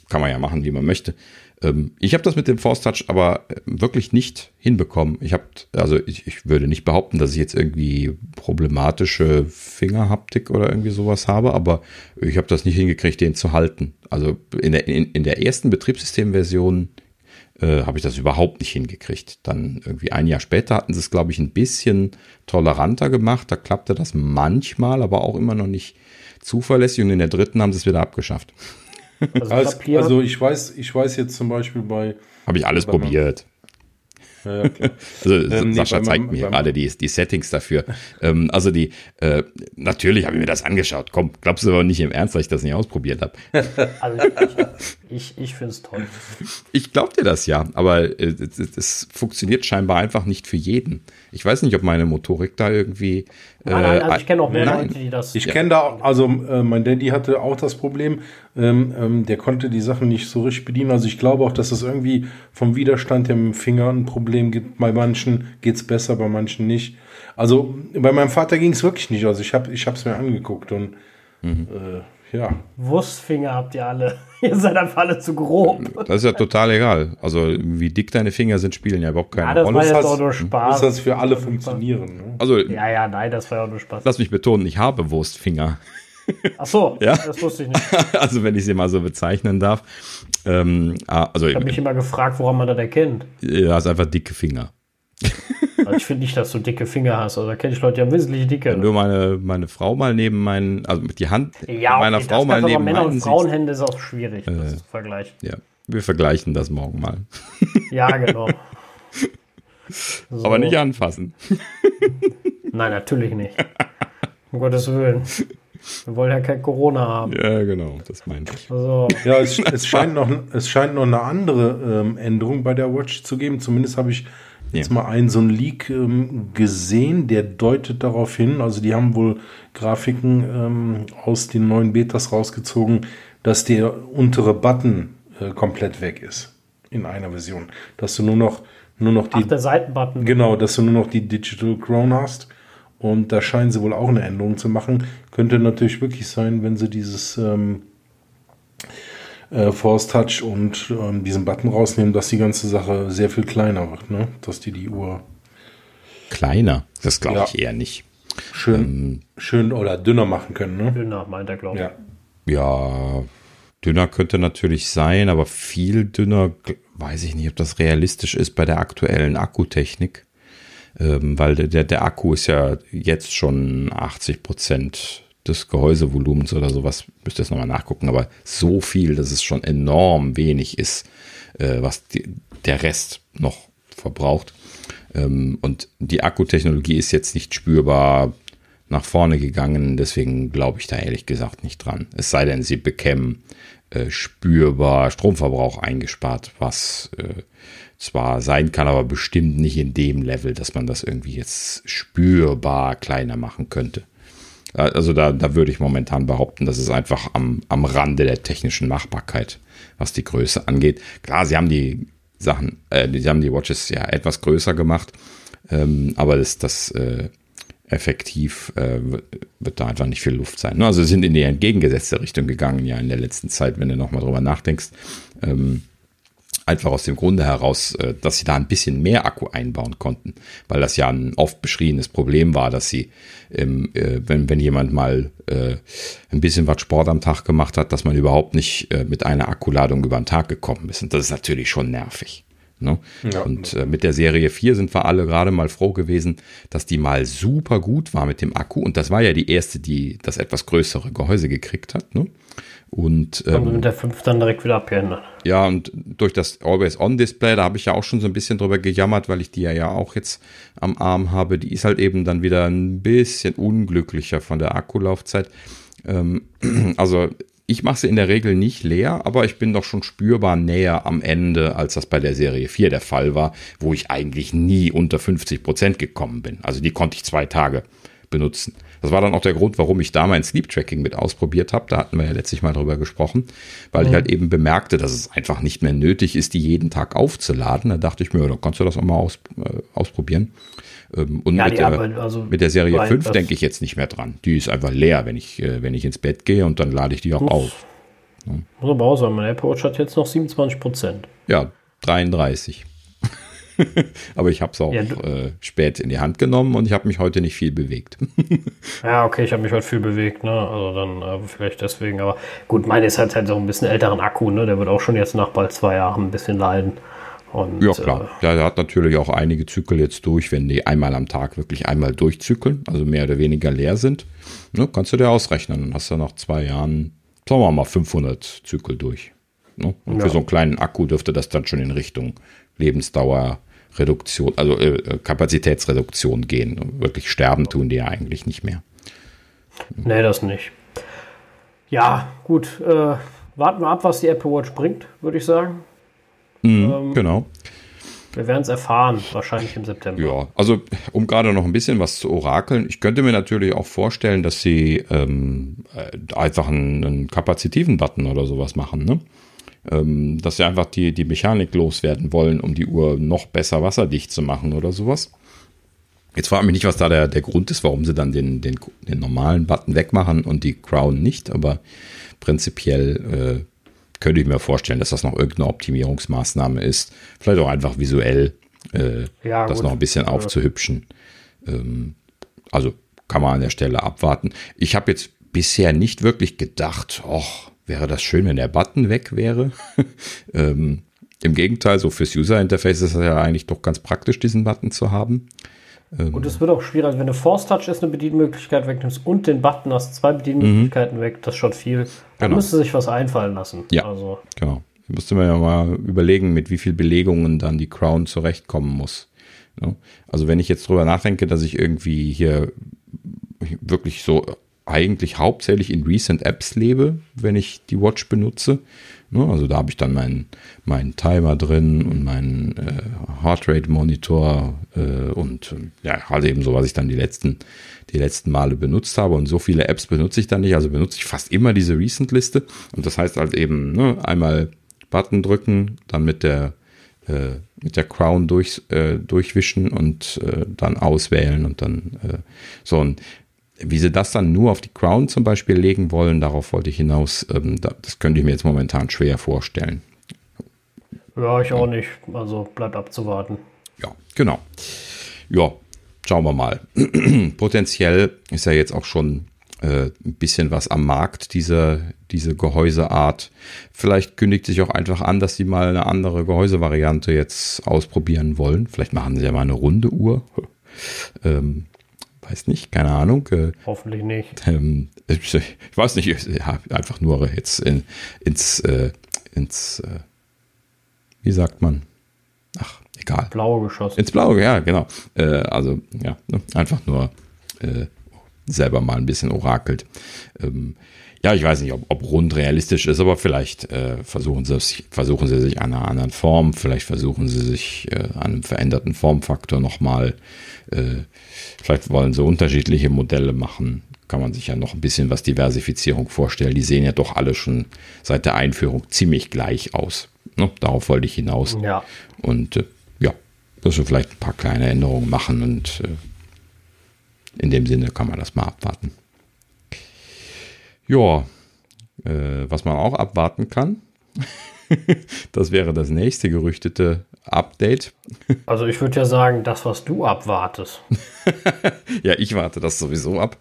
kann man ja machen, wie man möchte. Ähm, ich habe das mit dem Force Touch aber äh, wirklich nicht hinbekommen. Ich habe, also ich, ich würde nicht behaupten, dass ich jetzt irgendwie problematische Fingerhaptik oder irgendwie sowas habe, aber ich habe das nicht hingekriegt, den zu halten. Also in der, in, in der ersten Betriebssystemversion äh, habe ich das überhaupt nicht hingekriegt. Dann irgendwie ein Jahr später hatten sie es, glaube ich, ein bisschen toleranter gemacht. Da klappte das manchmal, aber auch immer noch nicht zuverlässig. Und in der dritten haben sie es wieder abgeschafft. Also, also, also, ich weiß, ich weiß jetzt zum Beispiel bei. Habe ich alles probiert. Ja, also ähm, Sascha nee, zeigt mir gerade die, die Settings dafür. ähm, also die, äh, natürlich habe ich mir das angeschaut. Komm, glaubst du aber nicht im Ernst, dass ich das nicht ausprobiert habe? Also ich, ich finde es toll. Ich glaube dir das ja, aber äh, es funktioniert scheinbar einfach nicht für jeden. Ich weiß nicht, ob meine Motorik da irgendwie. Äh, nein, nein, also ich kenne auch mehr nein. Leute, die das. Ich kenne da, also äh, mein Daddy hatte auch das Problem, ähm, ähm, der konnte die Sachen nicht so richtig bedienen. Also ich glaube auch, dass es irgendwie vom Widerstand dem Finger ein Problem gibt. Bei manchen geht es besser, bei manchen nicht. Also bei meinem Vater ging es wirklich nicht. Also ich habe es mir angeguckt und mhm. äh, ja. Wurstfinger habt ihr alle. ihr seid einfach alle zu grob. Das ist ja total egal. Also, wie dick deine Finger sind, spielen ja überhaupt keine ja, das Rolle. Das war jetzt auch nur Spaß. Muss das für alle funktionieren. Ne? Also, ja, ja, nein, das war ja auch nur Spaß. Lass mich betonen, ich habe Wurstfinger. Ach so, ja? das wusste ich nicht. also, wenn ich sie mal so bezeichnen darf. Ähm, ah, also, ich habe mich immer gefragt, woran man das erkennt. Ja, hast einfach dicke Finger. Also ich finde nicht, dass du dicke Finger hast. Also da kenne ich Leute, die haben wesentlich dicke. Wenn du meine, meine Frau mal neben meinen, also die Hand ja, meiner okay, Frau mal neben Männer- und Frauenhände ist auch schwierig, äh, das zu vergleichen. Ja, wir vergleichen das morgen mal. Ja, genau. So. Aber nicht anfassen. Nein, natürlich nicht. Um Gottes Willen. Wir wollen ja kein Corona haben. Ja, genau, das meinte ich. Also. Ja, es, es, scheint noch, es scheint noch eine andere ähm, Änderung bei der Watch zu geben. Zumindest habe ich jetzt ja. mal einen so einen Leak ähm, gesehen, der deutet darauf hin, also die haben wohl Grafiken ähm, aus den neuen Betas rausgezogen, dass der untere Button äh, komplett weg ist in einer Version. Dass du nur noch, nur noch die. Ach, der Seitenbutton. Genau, dass du nur noch die Digital Crown hast. Und da scheinen sie wohl auch eine Änderung zu machen. Könnte natürlich wirklich sein, wenn sie dieses ähm, äh, Force Touch und ähm, diesen Button rausnehmen, dass die ganze Sache sehr viel kleiner wird, ne? Dass die die Uhr kleiner, das glaube ja. ich eher nicht. Schön, ähm, schön oder dünner machen können, ne? Dünner meint er, glaube ich. Ja. ja, dünner könnte natürlich sein, aber viel dünner weiß ich nicht, ob das realistisch ist bei der aktuellen Akkutechnik. Ähm, weil der, der Akku ist ja jetzt schon 80 Prozent des Gehäusevolumens oder sowas, müsst ihr jetzt nochmal nachgucken, aber so viel, dass es schon enorm wenig ist, äh, was die, der Rest noch verbraucht. Ähm, und die Akkutechnologie ist jetzt nicht spürbar nach vorne gegangen, deswegen glaube ich da ehrlich gesagt nicht dran. Es sei denn, sie bekämen äh, spürbar Stromverbrauch eingespart, was äh, zwar sein kann, aber bestimmt nicht in dem Level, dass man das irgendwie jetzt spürbar kleiner machen könnte. Also da, da würde ich momentan behaupten, das ist einfach am, am Rande der technischen Machbarkeit, was die Größe angeht. Klar, sie haben die Sachen, äh, sie haben die Watches ja etwas größer gemacht, ähm, aber das, das äh, effektiv äh, wird da einfach nicht viel Luft sein. Also sind in die entgegengesetzte Richtung gegangen, ja, in der letzten Zeit, wenn du nochmal drüber nachdenkst. Ähm, Einfach aus dem Grunde heraus, äh, dass sie da ein bisschen mehr Akku einbauen konnten, weil das ja ein oft beschriebenes Problem war, dass sie, ähm, äh, wenn, wenn jemand mal äh, ein bisschen was Sport am Tag gemacht hat, dass man überhaupt nicht mit einer Akkuladung über den Tag gekommen ist. Und das ist natürlich schon nervig. Ne? Ja. Und äh, mit der Serie 4 sind wir alle gerade mal froh gewesen, dass die mal super gut war mit dem Akku. Und das war ja die erste, die das etwas größere Gehäuse gekriegt hat. Ne? Und ähm, mit der 5 dann direkt wieder abgeändert. Ja, und durch das Always-On-Display, da habe ich ja auch schon so ein bisschen drüber gejammert, weil ich die ja, ja auch jetzt am Arm habe. Die ist halt eben dann wieder ein bisschen unglücklicher von der Akkulaufzeit. Ähm, also ich mache sie in der Regel nicht leer, aber ich bin doch schon spürbar näher am Ende, als das bei der Serie 4 der Fall war, wo ich eigentlich nie unter 50 Prozent gekommen bin. Also die konnte ich zwei Tage benutzen. Das war dann auch der Grund, warum ich da mein Sleep Tracking mit ausprobiert habe. Da hatten wir ja letztlich mal drüber gesprochen, weil mhm. ich halt eben bemerkte, dass es einfach nicht mehr nötig ist, die jeden Tag aufzuladen. Da dachte ich mir, da kannst du das auch mal aus, äh, ausprobieren. Ähm, und ja, mit, der, also mit, der, Serie 5 denke ich jetzt nicht mehr dran. Die ist einfach leer, wenn ich, äh, wenn ich ins Bett gehe und dann lade ich die auch muss, auf. Ja. Muss aber auch sagen, mein Apple Watch hat jetzt noch 27 Prozent. Ja, 33. aber ich habe es auch ja, äh, spät in die Hand genommen und ich habe mich heute nicht viel bewegt. ja, okay, ich habe mich heute viel bewegt, ne? Also dann äh, vielleicht deswegen, aber gut, meine ist halt, halt so ein bisschen älteren Akku, ne? Der wird auch schon jetzt nach bald zwei Jahren ein bisschen leiden. Und, ja, klar. Äh, der hat natürlich auch einige Zyklen jetzt durch, wenn die einmal am Tag wirklich einmal durchzyklen, also mehr oder weniger leer sind. Ne, kannst du dir ausrechnen. Dann hast du nach zwei Jahren, sagen wir mal, 500 Zykel durch. Ne? Und ja. für so einen kleinen Akku dürfte das dann schon in Richtung Lebensdauerreduktion, also äh, Kapazitätsreduktion gehen. Wirklich sterben tun die ja eigentlich nicht mehr. Nee, das nicht. Ja, gut. Äh, warten wir ab, was die Apple Watch bringt, würde ich sagen. Mhm, ähm, genau. Wir werden es erfahren, wahrscheinlich im September. Ja, also um gerade noch ein bisschen was zu orakeln, ich könnte mir natürlich auch vorstellen, dass sie ähm, äh, einfach einen, einen kapazitiven Button oder sowas machen, ne? Ähm, dass sie einfach die, die Mechanik loswerden wollen, um die Uhr noch besser wasserdicht zu machen oder sowas. Jetzt frage mich nicht, was da der, der Grund ist, warum sie dann den, den, den normalen Button wegmachen und die Crown nicht, aber prinzipiell äh, könnte ich mir vorstellen, dass das noch irgendeine Optimierungsmaßnahme ist. Vielleicht auch einfach visuell äh, ja, das gut. noch ein bisschen aufzuhübschen. Ähm, also kann man an der Stelle abwarten. Ich habe jetzt bisher nicht wirklich gedacht, ach, wäre das schön, wenn der Button weg wäre. ähm, Im Gegenteil, so fürs User-Interface ist es ja eigentlich doch ganz praktisch, diesen Button zu haben. Ähm, und es wird auch schwierig, wenn du Force Touch ist eine Bedienmöglichkeit wegnimmst und den Button hast, zwei Bedienmöglichkeiten mhm. weg, das ist schon viel. Da genau. müsste sich was einfallen lassen. Ja, also. genau. Da müsste man ja mal überlegen, mit wie viel Belegungen dann die Crown zurechtkommen muss. Also wenn ich jetzt drüber nachdenke, dass ich irgendwie hier wirklich so eigentlich hauptsächlich in Recent Apps lebe, wenn ich die Watch benutze, Ne? Also da habe ich dann meinen mein Timer drin und meinen äh, Heartrate-Monitor äh, und ja, halt eben so, was ich dann die letzten, die letzten Male benutzt habe. Und so viele Apps benutze ich dann nicht. Also benutze ich fast immer diese Recent-Liste. Und das heißt halt eben ne, einmal Button drücken, dann mit der äh, mit der Crown durch, äh, durchwischen und äh, dann auswählen und dann äh, so. Und wie sie das dann nur auf die Crown zum Beispiel legen wollen, darauf wollte ich hinaus, ähm, das könnte ich mir jetzt momentan schwer vorstellen. Ja, ich auch nicht. Also bleibt abzuwarten. Ja, genau. Ja, schauen wir mal. Potenziell ist ja jetzt auch schon äh, ein bisschen was am Markt, diese, diese Gehäuseart. Vielleicht kündigt sich auch einfach an, dass sie mal eine andere Gehäusevariante jetzt ausprobieren wollen. Vielleicht machen sie ja mal eine runde Uhr. ähm, weiß nicht, keine Ahnung. Äh, Hoffentlich nicht. Ähm, ich, ich, weiß nicht, ja, einfach nur jetzt in, ins, äh, ins, äh, wie sagt man? Ach, egal. Blaue geschossen. Ins Blaue, ja, genau. Äh, also, ja, ne, einfach nur äh, selber mal ein bisschen orakelt. Ähm, ja, ich weiß nicht, ob, ob rund realistisch ist, aber vielleicht äh, versuchen, sie, versuchen sie sich an einer anderen Form, vielleicht versuchen sie sich äh, an einem veränderten Formfaktor nochmal, äh, vielleicht wollen sie unterschiedliche Modelle machen, kann man sich ja noch ein bisschen was Diversifizierung vorstellen. Die sehen ja doch alle schon seit der Einführung ziemlich gleich aus. Ne? Darauf wollte ich hinaus. Ja. Und äh, ja, müssen wir vielleicht ein paar kleine Änderungen machen und äh, in dem Sinne kann man das mal abwarten. Ja, äh, was man auch abwarten kann, das wäre das nächste gerüchtete Update. Also ich würde ja sagen, das, was du abwartest. ja, ich warte das sowieso ab.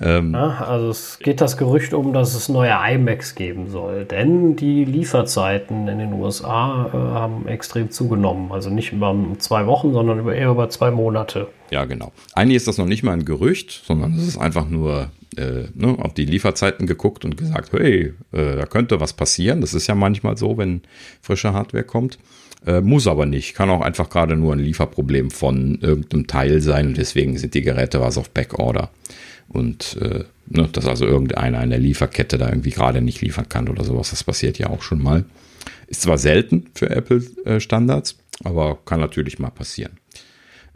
Ähm, ja, also es geht das Gerücht um, dass es neue iMacs geben soll, denn die Lieferzeiten in den USA äh, haben extrem zugenommen. Also nicht über zwei Wochen, sondern über, eher über zwei Monate. Ja, genau. Eigentlich ist das noch nicht mal ein Gerücht, sondern es ist einfach nur äh, ne, auf die Lieferzeiten geguckt und gesagt, hey, äh, da könnte was passieren. Das ist ja manchmal so, wenn frische Hardware kommt. Äh, muss aber nicht. Kann auch einfach gerade nur ein Lieferproblem von irgendeinem Teil sein und deswegen sind die Geräte was auf Backorder. Und äh, ne, dass also irgendeiner in der Lieferkette da irgendwie gerade nicht liefern kann oder sowas. Das passiert ja auch schon mal. Ist zwar selten für Apple-Standards, äh, aber kann natürlich mal passieren.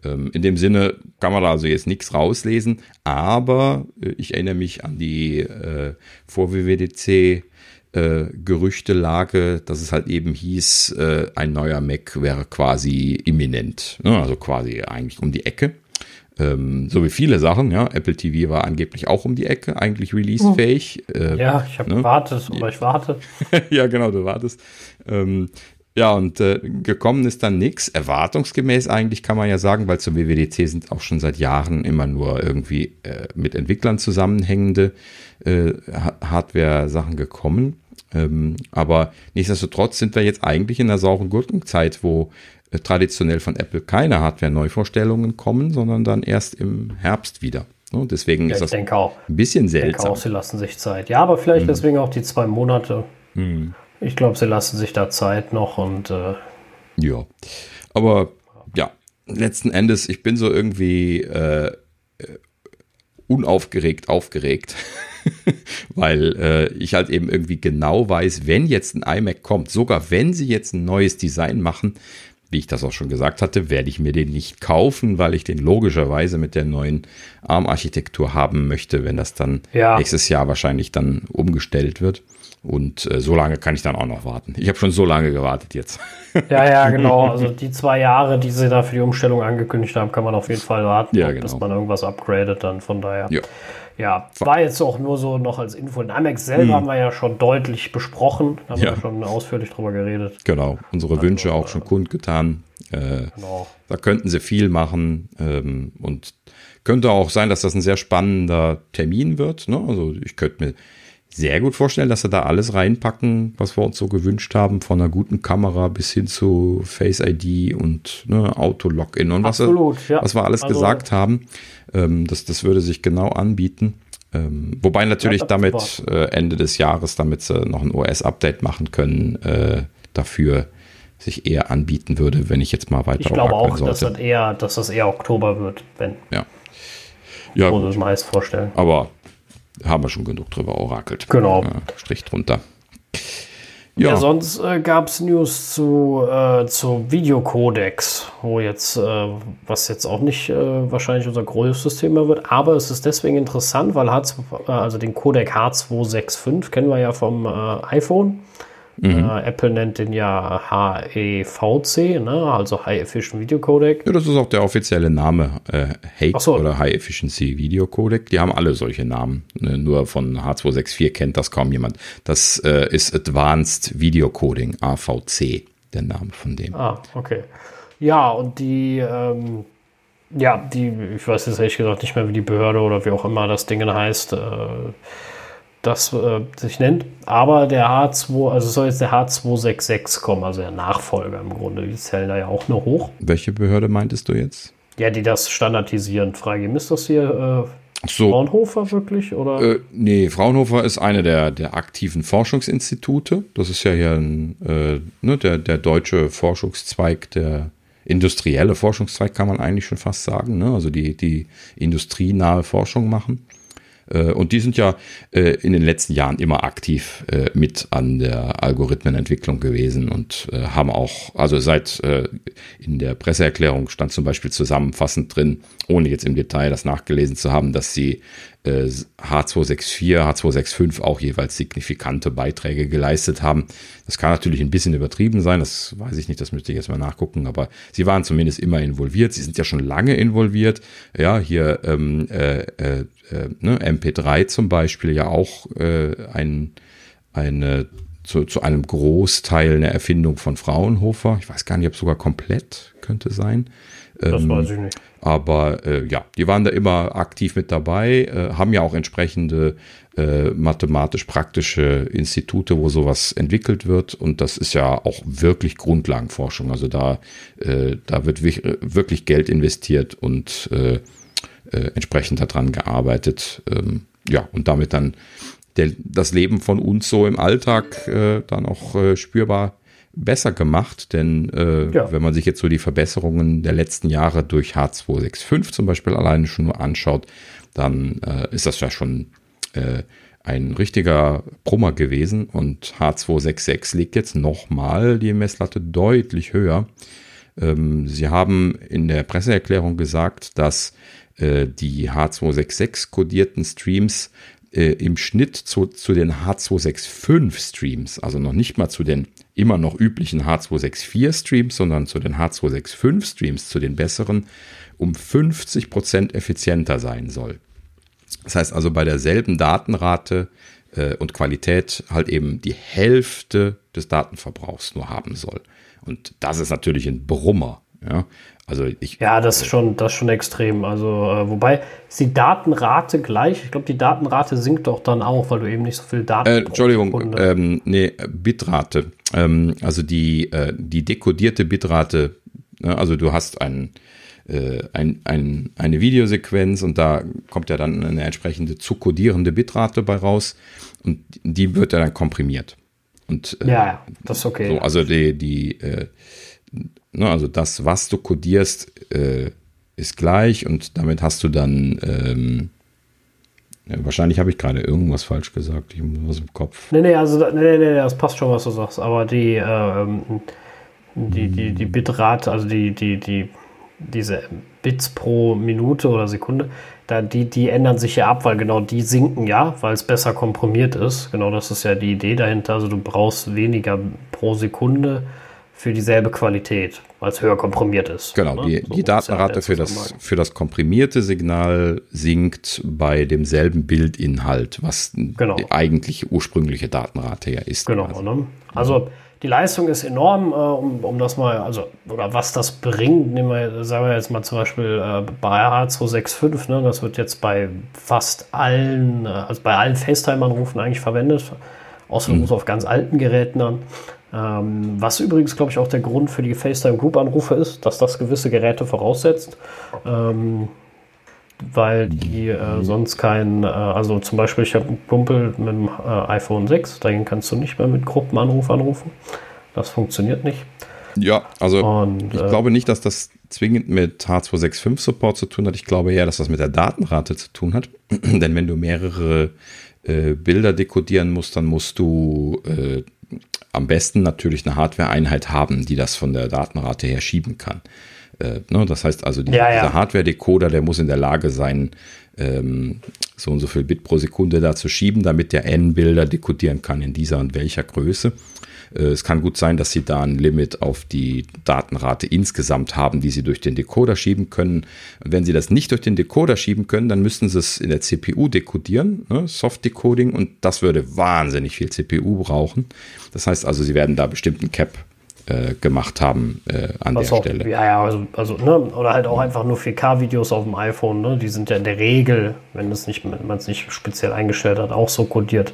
Ähm, in dem Sinne kann man da also jetzt nichts rauslesen, aber äh, ich erinnere mich an die äh, vor WWDC äh, Gerüchtelage, dass es halt eben hieß, äh, ein neuer Mac wäre quasi imminent, ne? also quasi eigentlich um die Ecke. Ähm, so wie viele Sachen, ja. Apple TV war angeblich auch um die Ecke, eigentlich releasefähig. Äh, ja, ich habe ne? gewartet, aber ich warte. ja, genau, du wartest. Ähm, ja, und äh, gekommen ist dann nichts. Erwartungsgemäß eigentlich kann man ja sagen, weil zur WWDC sind auch schon seit Jahren immer nur irgendwie äh, mit Entwicklern zusammenhängende äh, Hardware-Sachen gekommen. Ähm, aber nichtsdestotrotz sind wir jetzt eigentlich in der sauren Gurkenzeit, wo äh, traditionell von Apple keine Hardware-Neuvorstellungen kommen, sondern dann erst im Herbst wieder. Ne? Deswegen ja, ist das ein bisschen seltsam. Ich denke auch, sie lassen sich Zeit. Ja, aber vielleicht hm. deswegen auch die zwei Monate. Hm. Ich glaube, sie lassen sich da Zeit noch und. Äh, ja. Aber ja, letzten Endes, ich bin so irgendwie äh, äh unaufgeregt, aufgeregt. weil äh, ich halt eben irgendwie genau weiß, wenn jetzt ein iMac kommt, sogar wenn sie jetzt ein neues Design machen, wie ich das auch schon gesagt hatte, werde ich mir den nicht kaufen, weil ich den logischerweise mit der neuen ARM-Architektur haben möchte, wenn das dann ja. nächstes Jahr wahrscheinlich dann umgestellt wird. Und äh, so lange kann ich dann auch noch warten. Ich habe schon so lange gewartet jetzt. Ja, ja, genau. Also die zwei Jahre, die sie da für die Umstellung angekündigt haben, kann man auf jeden Fall warten, ja, genau. bis man irgendwas upgradet dann. Von daher. Ja. Ja, war jetzt auch nur so noch als Info. Den IMAX selber hm. haben wir ja schon deutlich besprochen, haben ja. wir schon ausführlich drüber geredet. Genau, unsere also, Wünsche auch schon kundgetan. Äh, genau. Da könnten sie viel machen ähm, und könnte auch sein, dass das ein sehr spannender Termin wird. Ne? Also ich könnte mir sehr gut vorstellen, dass sie da alles reinpacken, was wir uns so gewünscht haben, von einer guten Kamera bis hin zu Face ID und ne, Auto-Login und was, Absolut, ja. was wir alles also, gesagt haben. Ähm, das, das würde sich genau anbieten. Ähm, wobei natürlich ja, damit äh, Ende des Jahres, damit sie noch ein OS-Update machen können, äh, dafür sich eher anbieten würde, wenn ich jetzt mal weiter Ich glaube auch, dass das, eher, dass das eher Oktober wird, wenn. Ja. Ja, Wo gut. meist vorstellen. Aber haben wir schon genug drüber orakelt. Genau. Strich drunter. Ja, ja sonst äh, gab es News zu, äh, zu Videocodex, wo jetzt, äh, was jetzt auch nicht äh, wahrscheinlich unser größtes Thema wird, aber es ist deswegen interessant, weil H2, äh, also den Codec H265 kennen wir ja vom äh, iPhone. Mhm. Äh, Apple nennt den ja HEVC, ne? also High Efficient Video Codec. Ja, das ist auch der offizielle Name, äh, HATE so. oder High Efficiency Video Codec. Die haben alle solche Namen. Ne? Nur von H264 kennt das kaum jemand. Das äh, ist Advanced Video Coding, AVC, der Name von dem. Ah, okay. Ja, und die, ähm, ja, die, ich weiß jetzt ehrlich gesagt nicht mehr, wie die Behörde oder wie auch immer das Ding heißt, äh, das äh, sich nennt. Aber der H2, also soll jetzt der H266 kommen, also der Nachfolger im Grunde. Die zählen da ja auch nur hoch. Welche Behörde meintest du jetzt? Ja, die das standardisieren freigeben. Ist das hier äh, so. Fraunhofer wirklich? Oder? Äh, nee, Fraunhofer ist eine der, der aktiven Forschungsinstitute. Das ist ja hier ein, äh, ne, der, der deutsche Forschungszweig, der industrielle Forschungszweig, kann man eigentlich schon fast sagen. Ne? Also die, die industrienahe Forschung machen. Äh, und die sind ja äh, in den letzten Jahren immer aktiv äh, mit an der Algorithmenentwicklung gewesen und haben auch, also seit in der Presseerklärung stand zum Beispiel zusammenfassend drin, ohne jetzt im Detail das nachgelesen zu haben, dass sie H264, H265 auch jeweils signifikante Beiträge geleistet haben. Das kann natürlich ein bisschen übertrieben sein, das weiß ich nicht, das müsste ich jetzt mal nachgucken, aber sie waren zumindest immer involviert. Sie sind ja schon lange involviert. Ja, hier ähm, äh, äh, ne, MP3 zum Beispiel ja auch äh, ein, eine zu, zu einem Großteil eine Erfindung von Fraunhofer. Ich weiß gar nicht, ob sogar komplett könnte sein. Das ähm, weiß ich nicht. Aber äh, ja, die waren da immer aktiv mit dabei, äh, haben ja auch entsprechende äh, mathematisch-praktische Institute, wo sowas entwickelt wird. Und das ist ja auch wirklich Grundlagenforschung. Also da, äh, da wird wirklich Geld investiert und äh, entsprechend daran gearbeitet. Ähm, ja, und damit dann der, das Leben von uns so im Alltag äh, dann auch äh, spürbar besser gemacht, denn äh, ja. wenn man sich jetzt so die Verbesserungen der letzten Jahre durch H265 zum Beispiel alleine schon nur anschaut, dann äh, ist das ja schon äh, ein richtiger Brummer gewesen und H266 legt jetzt nochmal die Messlatte deutlich höher. Ähm, sie haben in der Presseerklärung gesagt, dass äh, die H266 kodierten Streams äh, im Schnitt zu, zu den H265 Streams, also noch nicht mal zu den immer noch üblichen H264 Streams, sondern zu den H265 Streams, zu den besseren, um 50 Prozent effizienter sein soll. Das heißt also bei derselben Datenrate äh, und Qualität halt eben die Hälfte des Datenverbrauchs nur haben soll. Und das ist natürlich ein Brummer. Ja, also ich, ja das ist schon, das ist schon extrem. Also, äh, wobei ist die Datenrate gleich? Ich glaube, die Datenrate sinkt doch dann auch, weil du eben nicht so viel Daten äh, Entschuldigung, ähm, nee, Bitrate. Ähm, also die, äh, die dekodierte Bitrate, ne, also du hast einen äh, ein, ein, eine Videosequenz und da kommt ja dann eine entsprechende zu kodierende Bitrate bei raus und die wird ja dann komprimiert. Und, äh, ja, das ist okay. So, also die, die äh, ne, also das, was du kodierst, äh, ist gleich und damit hast du dann ähm, ja, wahrscheinlich habe ich gerade irgendwas falsch gesagt. Ich habe was im Kopf. Nee, nee, also nee, nee, nee, das passt schon, was du sagst. Aber die, ähm, die, die, die Bitrate, also die, die, die diese Bits pro Minute oder Sekunde, da die, die ändern sich ja ab, weil genau die sinken ja, weil es besser komprimiert ist. Genau das ist ja die Idee dahinter. Also du brauchst weniger pro Sekunde für dieselbe Qualität, weil es höher komprimiert ist. Genau, ne? die, so die Datenrate für das, für das komprimierte Signal sinkt bei demselben Bildinhalt, was genau. die eigentliche ursprüngliche Datenrate ja ist. Genau, ne? also die Leistung ist enorm, äh, um, um das mal, also, oder was das bringt, nehmen wir, sagen wir jetzt mal zum Beispiel äh, bei H265, ne, das wird jetzt bei fast allen, äh, also bei allen FaceTime-Anrufen eigentlich verwendet, außer mhm. auf ganz alten Geräten an. Ähm, was übrigens, glaube ich, auch der Grund für die FaceTime-Group-Anrufe ist, dass das gewisse Geräte voraussetzt. Ähm, weil die äh, sonst kein, äh, also zum Beispiel, ich habe einen Kumpel mit dem äh, iPhone 6, dahin kannst du nicht mehr mit Gruppenanruf anrufen. Das funktioniert nicht. Ja, also Und, ich äh, glaube nicht, dass das zwingend mit H265 Support zu tun hat. Ich glaube eher, dass das mit der Datenrate zu tun hat. Denn wenn du mehrere äh, Bilder dekodieren musst, dann musst du äh, am besten natürlich eine Hardware-Einheit haben, die das von der Datenrate her schieben kann. Äh, ne? Das heißt also, die, ja, ja. dieser Hardware-Decoder, der muss in der Lage sein, ähm, so und so viel Bit pro Sekunde da zu schieben, damit der N-Bilder dekodieren kann in dieser und welcher Größe. Äh, es kann gut sein, dass sie da ein Limit auf die Datenrate insgesamt haben, die sie durch den Decoder schieben können. Wenn sie das nicht durch den Decoder schieben können, dann müssten sie es in der CPU dekodieren, ne? Soft Decoding, und das würde wahnsinnig viel CPU brauchen. Das heißt also, sie werden da bestimmten Cap äh, gemacht haben äh, an Was der auch, Stelle. Ja, ja, also, also ne? oder halt auch einfach nur 4K-Videos auf dem iPhone, ne? die sind ja in der Regel, wenn man es nicht speziell eingestellt hat, auch so codiert.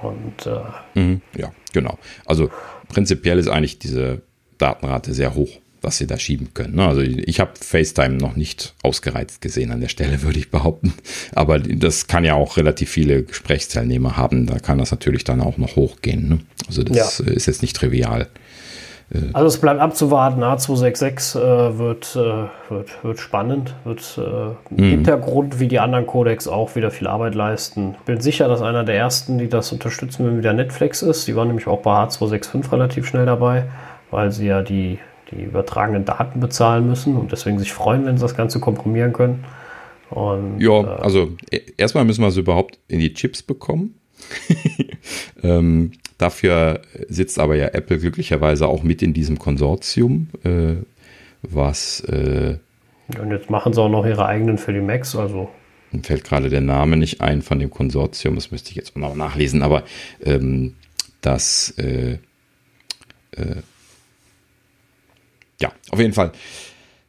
Und äh, mhm, ja, genau. Also prinzipiell ist eigentlich diese Datenrate sehr hoch, was sie da schieben können. Ne? Also ich habe FaceTime noch nicht ausgereizt gesehen an der Stelle, würde ich behaupten. Aber das kann ja auch relativ viele Gesprächsteilnehmer haben. Da kann das natürlich dann auch noch hochgehen. Ne? Also das ja. ist jetzt nicht trivial. Also es bleibt abzuwarten. A266 äh, wird, äh, wird, wird spannend, wird äh, im mhm. Hintergrund wie die anderen Codecs auch wieder viel Arbeit leisten. Bin sicher, dass einer der ersten, die das unterstützen, wenn wieder Netflix ist. Die waren nämlich auch bei H265 relativ schnell dabei, weil sie ja die, die übertragenen Daten bezahlen müssen und deswegen sich freuen, wenn sie das Ganze komprimieren können. Und, ja, äh, also e-, erstmal müssen wir es überhaupt in die Chips bekommen. ähm, Dafür sitzt aber ja Apple glücklicherweise auch mit in diesem Konsortium, äh, was. Äh, und jetzt machen sie auch noch ihre eigenen für die Macs, also. Mir fällt gerade der Name nicht ein von dem Konsortium, das müsste ich jetzt noch nachlesen, aber ähm, das. Äh, äh, ja, auf jeden Fall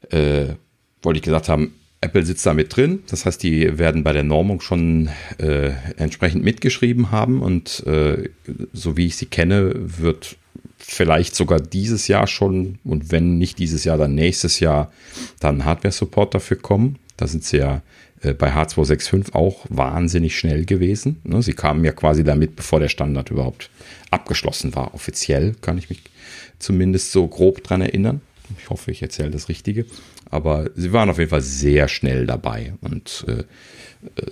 äh, wollte ich gesagt haben, Apple sitzt da mit drin, das heißt, die werden bei der Normung schon äh, entsprechend mitgeschrieben haben und äh, so wie ich sie kenne, wird vielleicht sogar dieses Jahr schon und wenn nicht dieses Jahr, dann nächstes Jahr dann Hardware-Support dafür kommen. Da sind sie ja äh, bei H265 auch wahnsinnig schnell gewesen. Ne? Sie kamen ja quasi damit, bevor der Standard überhaupt abgeschlossen war. Offiziell kann ich mich zumindest so grob dran erinnern. Ich hoffe, ich erzähle das Richtige. Aber sie waren auf jeden Fall sehr schnell dabei. Und äh,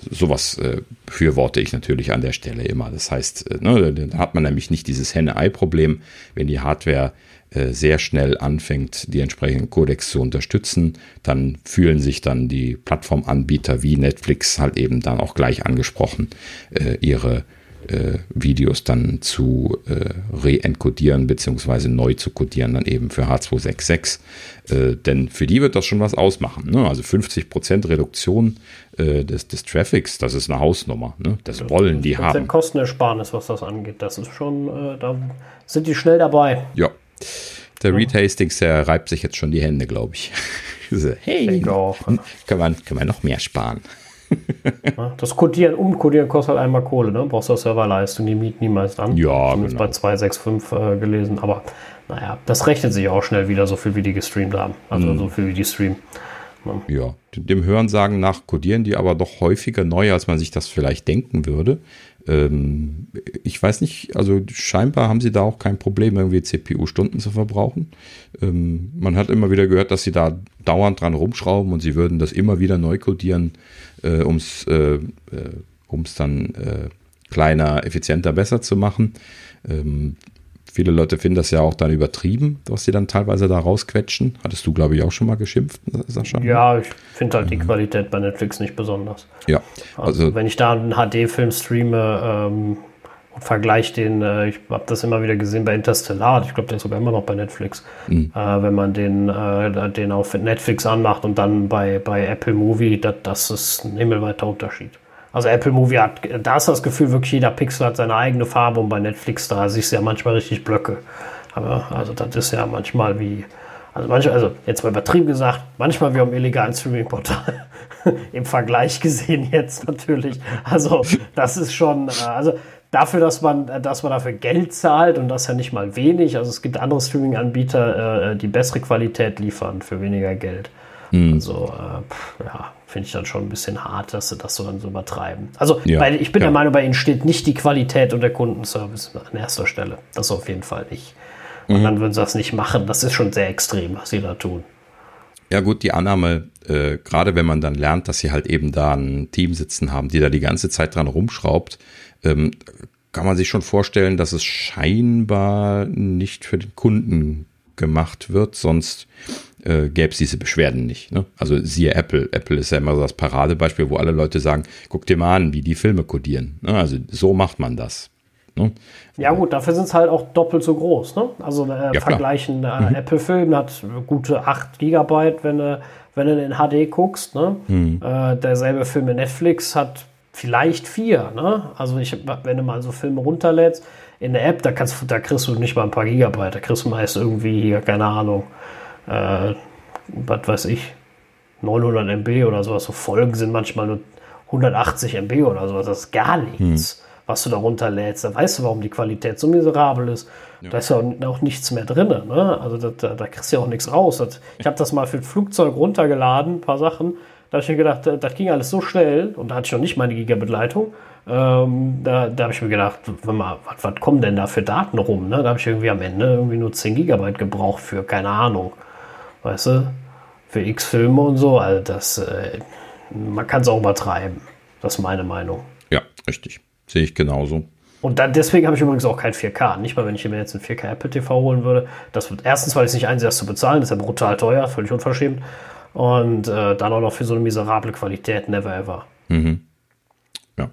sowas äh, befürworte ich natürlich an der Stelle immer. Das heißt, äh, ne, da hat man nämlich nicht dieses Henne-Ei-Problem, wenn die Hardware äh, sehr schnell anfängt, die entsprechenden Codecs zu unterstützen, dann fühlen sich dann die Plattformanbieter wie Netflix halt eben dann auch gleich angesprochen, äh, ihre äh, Videos dann zu äh, re-encodieren beziehungsweise neu zu codieren dann eben für H266. Äh, denn für die wird das schon was ausmachen. Ne? Also 50% Reduktion äh, des, des Traffics, das ist eine Hausnummer. Ne? Das wollen die haben. Kostenersparnis, was das angeht. Das ist schon, äh, da sind die schnell dabei. Ja. Der Reed Hastings, der reibt sich jetzt schon die Hände, glaube ich. so, hey, kann man, kann man noch mehr sparen. Das Codieren, umcodieren kostet halt einmal Kohle, ne? Brauchst du Serverleistung, die mieten niemals an. Ja, Zumindest genau. bei 265 äh, gelesen, aber naja, das rechnet sich auch schnell wieder, so viel wie die gestreamt haben. Also mhm. so viel wie die streamen. Ja, dem Hörensagen nach codieren die aber doch häufiger neu, als man sich das vielleicht denken würde. Ähm, ich weiß nicht, also scheinbar haben sie da auch kein Problem, irgendwie CPU-Stunden zu verbrauchen. Ähm, man hat immer wieder gehört, dass sie da dauernd dran rumschrauben und sie würden das immer wieder neu codieren, äh, um es äh, äh, dann äh, kleiner, effizienter, besser zu machen. Ähm, Viele Leute finden das ja auch dann übertrieben, was sie dann teilweise da rausquetschen. Hattest du, glaube ich, auch schon mal geschimpft, Sascha? Ja, ich finde halt die mhm. Qualität bei Netflix nicht besonders. Ja. Also, also wenn ich da einen HD-Film streame ähm, und vergleiche den, äh, ich habe das immer wieder gesehen bei Interstellar, ich glaube, der ist sogar immer noch bei Netflix. Mhm. Äh, wenn man den, äh, den auf Netflix anmacht und dann bei, bei Apple Movie, das, das ist ein himmelweiter Unterschied. Also Apple Movie hat, da ist das Gefühl, wirklich jeder Pixel hat seine eigene Farbe und bei Netflix da siehst du ja manchmal richtig Blöcke. Aber also das ist ja manchmal wie, also manchmal, also jetzt mal übertrieben gesagt, manchmal wie am illegalen Streaming-Portal. Im Vergleich gesehen jetzt natürlich. Also das ist schon, äh, also dafür, dass man, dass man dafür Geld zahlt und das ja nicht mal wenig. Also es gibt andere Streaming-Anbieter, äh, die bessere Qualität liefern für weniger Geld. Mhm. Also äh, ja, finde ich dann schon ein bisschen hart, dass sie das so dann so übertreiben. Also, ja, weil ich bin ja. der Meinung, bei ihnen steht nicht die Qualität und der Kundenservice an erster Stelle. Das auf jeden Fall nicht. Und mhm. dann würden sie das nicht machen. Das ist schon sehr extrem, was sie da tun. Ja, gut, die Annahme, äh, gerade wenn man dann lernt, dass sie halt eben da ein Team sitzen haben, die da die ganze Zeit dran rumschraubt, ähm, kann man sich schon vorstellen, dass es scheinbar nicht für den Kunden gemacht wird, sonst äh, gäbe es diese Beschwerden nicht. Ne? Also siehe Apple. Apple ist ja immer so das Paradebeispiel, wo alle Leute sagen, guck dir mal an, wie die Filme codieren. Ne? Also so macht man das. Ne? Ja gut, dafür sind es halt auch doppelt so groß. Ne? Also äh, ja, vergleichen äh, mhm. Apple-Film hat gute 8 Gigabyte, wenn, äh, wenn du in HD guckst. Ne? Mhm. Äh, derselbe Film in Netflix hat vielleicht 4. Ne? Also ich, wenn du mal so Filme runterlädst, in der App, da, kannst, da kriegst du nicht mal ein paar Gigabyte, da kriegst du meist irgendwie, keine Ahnung, äh, was weiß ich, 900 MB oder sowas. So Folgen sind manchmal nur 180 MB oder sowas. Das ist gar nichts, hm. was du da runterlädst. Da weißt du, warum die Qualität so miserabel ist. Ja. Da ist ja auch nichts mehr drin. Ne? Also da, da, da, kriegst du ja auch nichts raus. Das, ich habe das mal für ein Flugzeug runtergeladen, ein paar Sachen. Da habe ich mir gedacht, das ging alles so schnell und da hatte ich noch nicht meine Gigabit-Leitung. Ähm, da da habe ich mir gedacht, mal, was, was kommen denn da für Daten rum? Ne? Da habe ich irgendwie am Ende irgendwie nur 10 Gigabyte gebraucht für, keine Ahnung, weißt du, für X-Filme und so. Also das, äh, man kann es auch übertreiben. Das ist meine Meinung. Ja, richtig. Sehe ich genauso. Und dann, deswegen habe ich übrigens auch kein 4K. Nicht mal, wenn ich mir jetzt ein 4K Apple TV holen würde. Das wird erstens, weil ich es nicht einsehe, das zu bezahlen. Das ist ja brutal teuer, völlig unverschämt. Und äh, dann auch noch für so eine miserable Qualität, never ever. Mhm. Ja,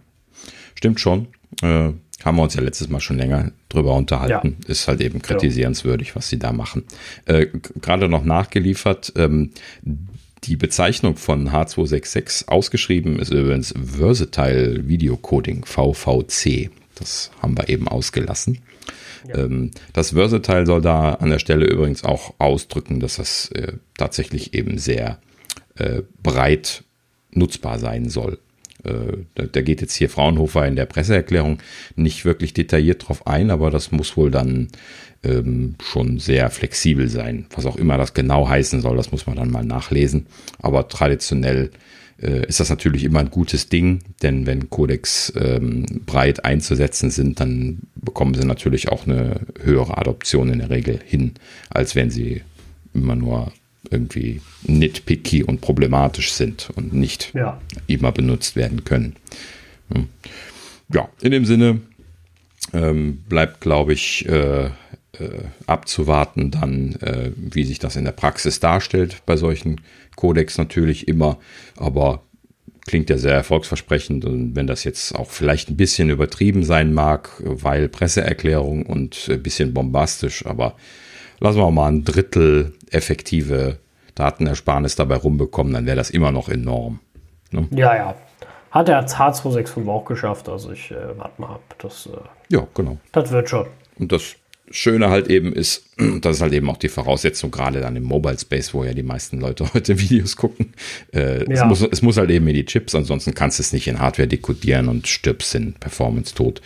stimmt schon. Äh, haben wir uns ja letztes Mal schon länger drüber unterhalten. Ja. Ist halt eben genau. kritisierenswürdig, was sie da machen. Äh, Gerade noch nachgeliefert, ähm, die Bezeichnung von H266 ausgeschrieben ist übrigens Versatile Video Coding, VVC. Das haben wir eben ausgelassen. Ja. Ähm, das Versatile soll da an der Stelle übrigens auch ausdrücken, dass das äh, tatsächlich eben sehr äh, breit nutzbar sein soll. Äh, da, geht jetzt hier Fraunhofer in der Presseerklärung nicht wirklich detailliert drauf ein, aber das muss wohl dann ähm, schon sehr flexibel sein. Was auch immer das genau heißen soll, das muss man dann mal nachlesen. Aber traditionell äh, ist das natürlich immer ein gutes Ding, denn wenn Codex ähm, breit einzusetzen sind, dann bekommen sie natürlich auch eine höhere Adoption in der Regel hin, als wenn sie immer nur irgendwie nitpicky und problematisch sind und nicht ja. immer benutzt werden können. Hm. Ja, in dem Sinne ähm, bleibt, glaube ich, äh, äh, abzuwarten dann, äh, wie sich das in der Praxis darstellt bei solchen Codex natürlich immer, aber klingt ja sehr erfolgsversprechend und wenn das jetzt auch vielleicht ein bisschen übertrieben sein mag, weil Presseerklärung und ein bisschen bombastisch, aber lassen wir mal ein Drittel effektive Datenersparnis dabei rumbekommen, dann wäre das immer noch enorm. Ne? Ja, ja. Hat er H265 auch geschafft, also ich äh, warte mal ab. Das, äh, ja, genau. Das wird schon. Und das Schöne halt eben ist, das ist halt eben auch die Voraussetzung, gerade dann im Mobile Space, wo ja die meisten Leute heute Videos gucken. Äh, ja. es, muss, es muss halt eben in die Chips, ansonsten kannst du es nicht in Hardware dekodieren und stirbst in Performance tot.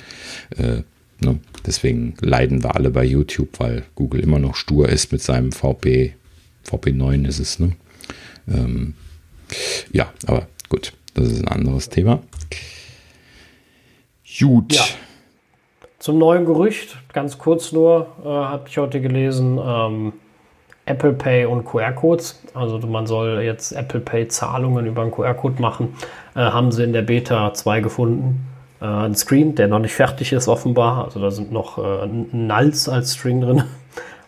Äh, ne? Deswegen leiden wir alle bei YouTube, weil Google immer noch stur ist mit seinem VP, VP9 ist es, ne? Ähm, ja, aber gut, das ist ein anderes Thema. Gut. Ja. Zum neuen Gerücht, ganz kurz nur, äh, habe ich heute gelesen, ähm, Apple Pay und QR-Codes. Also man soll jetzt Apple Pay Zahlungen über einen QR-Code machen. Äh, haben sie in der Beta 2 gefunden. Äh, ein Screen, der noch nicht fertig ist offenbar. Also da sind noch äh, Nulls als String drin.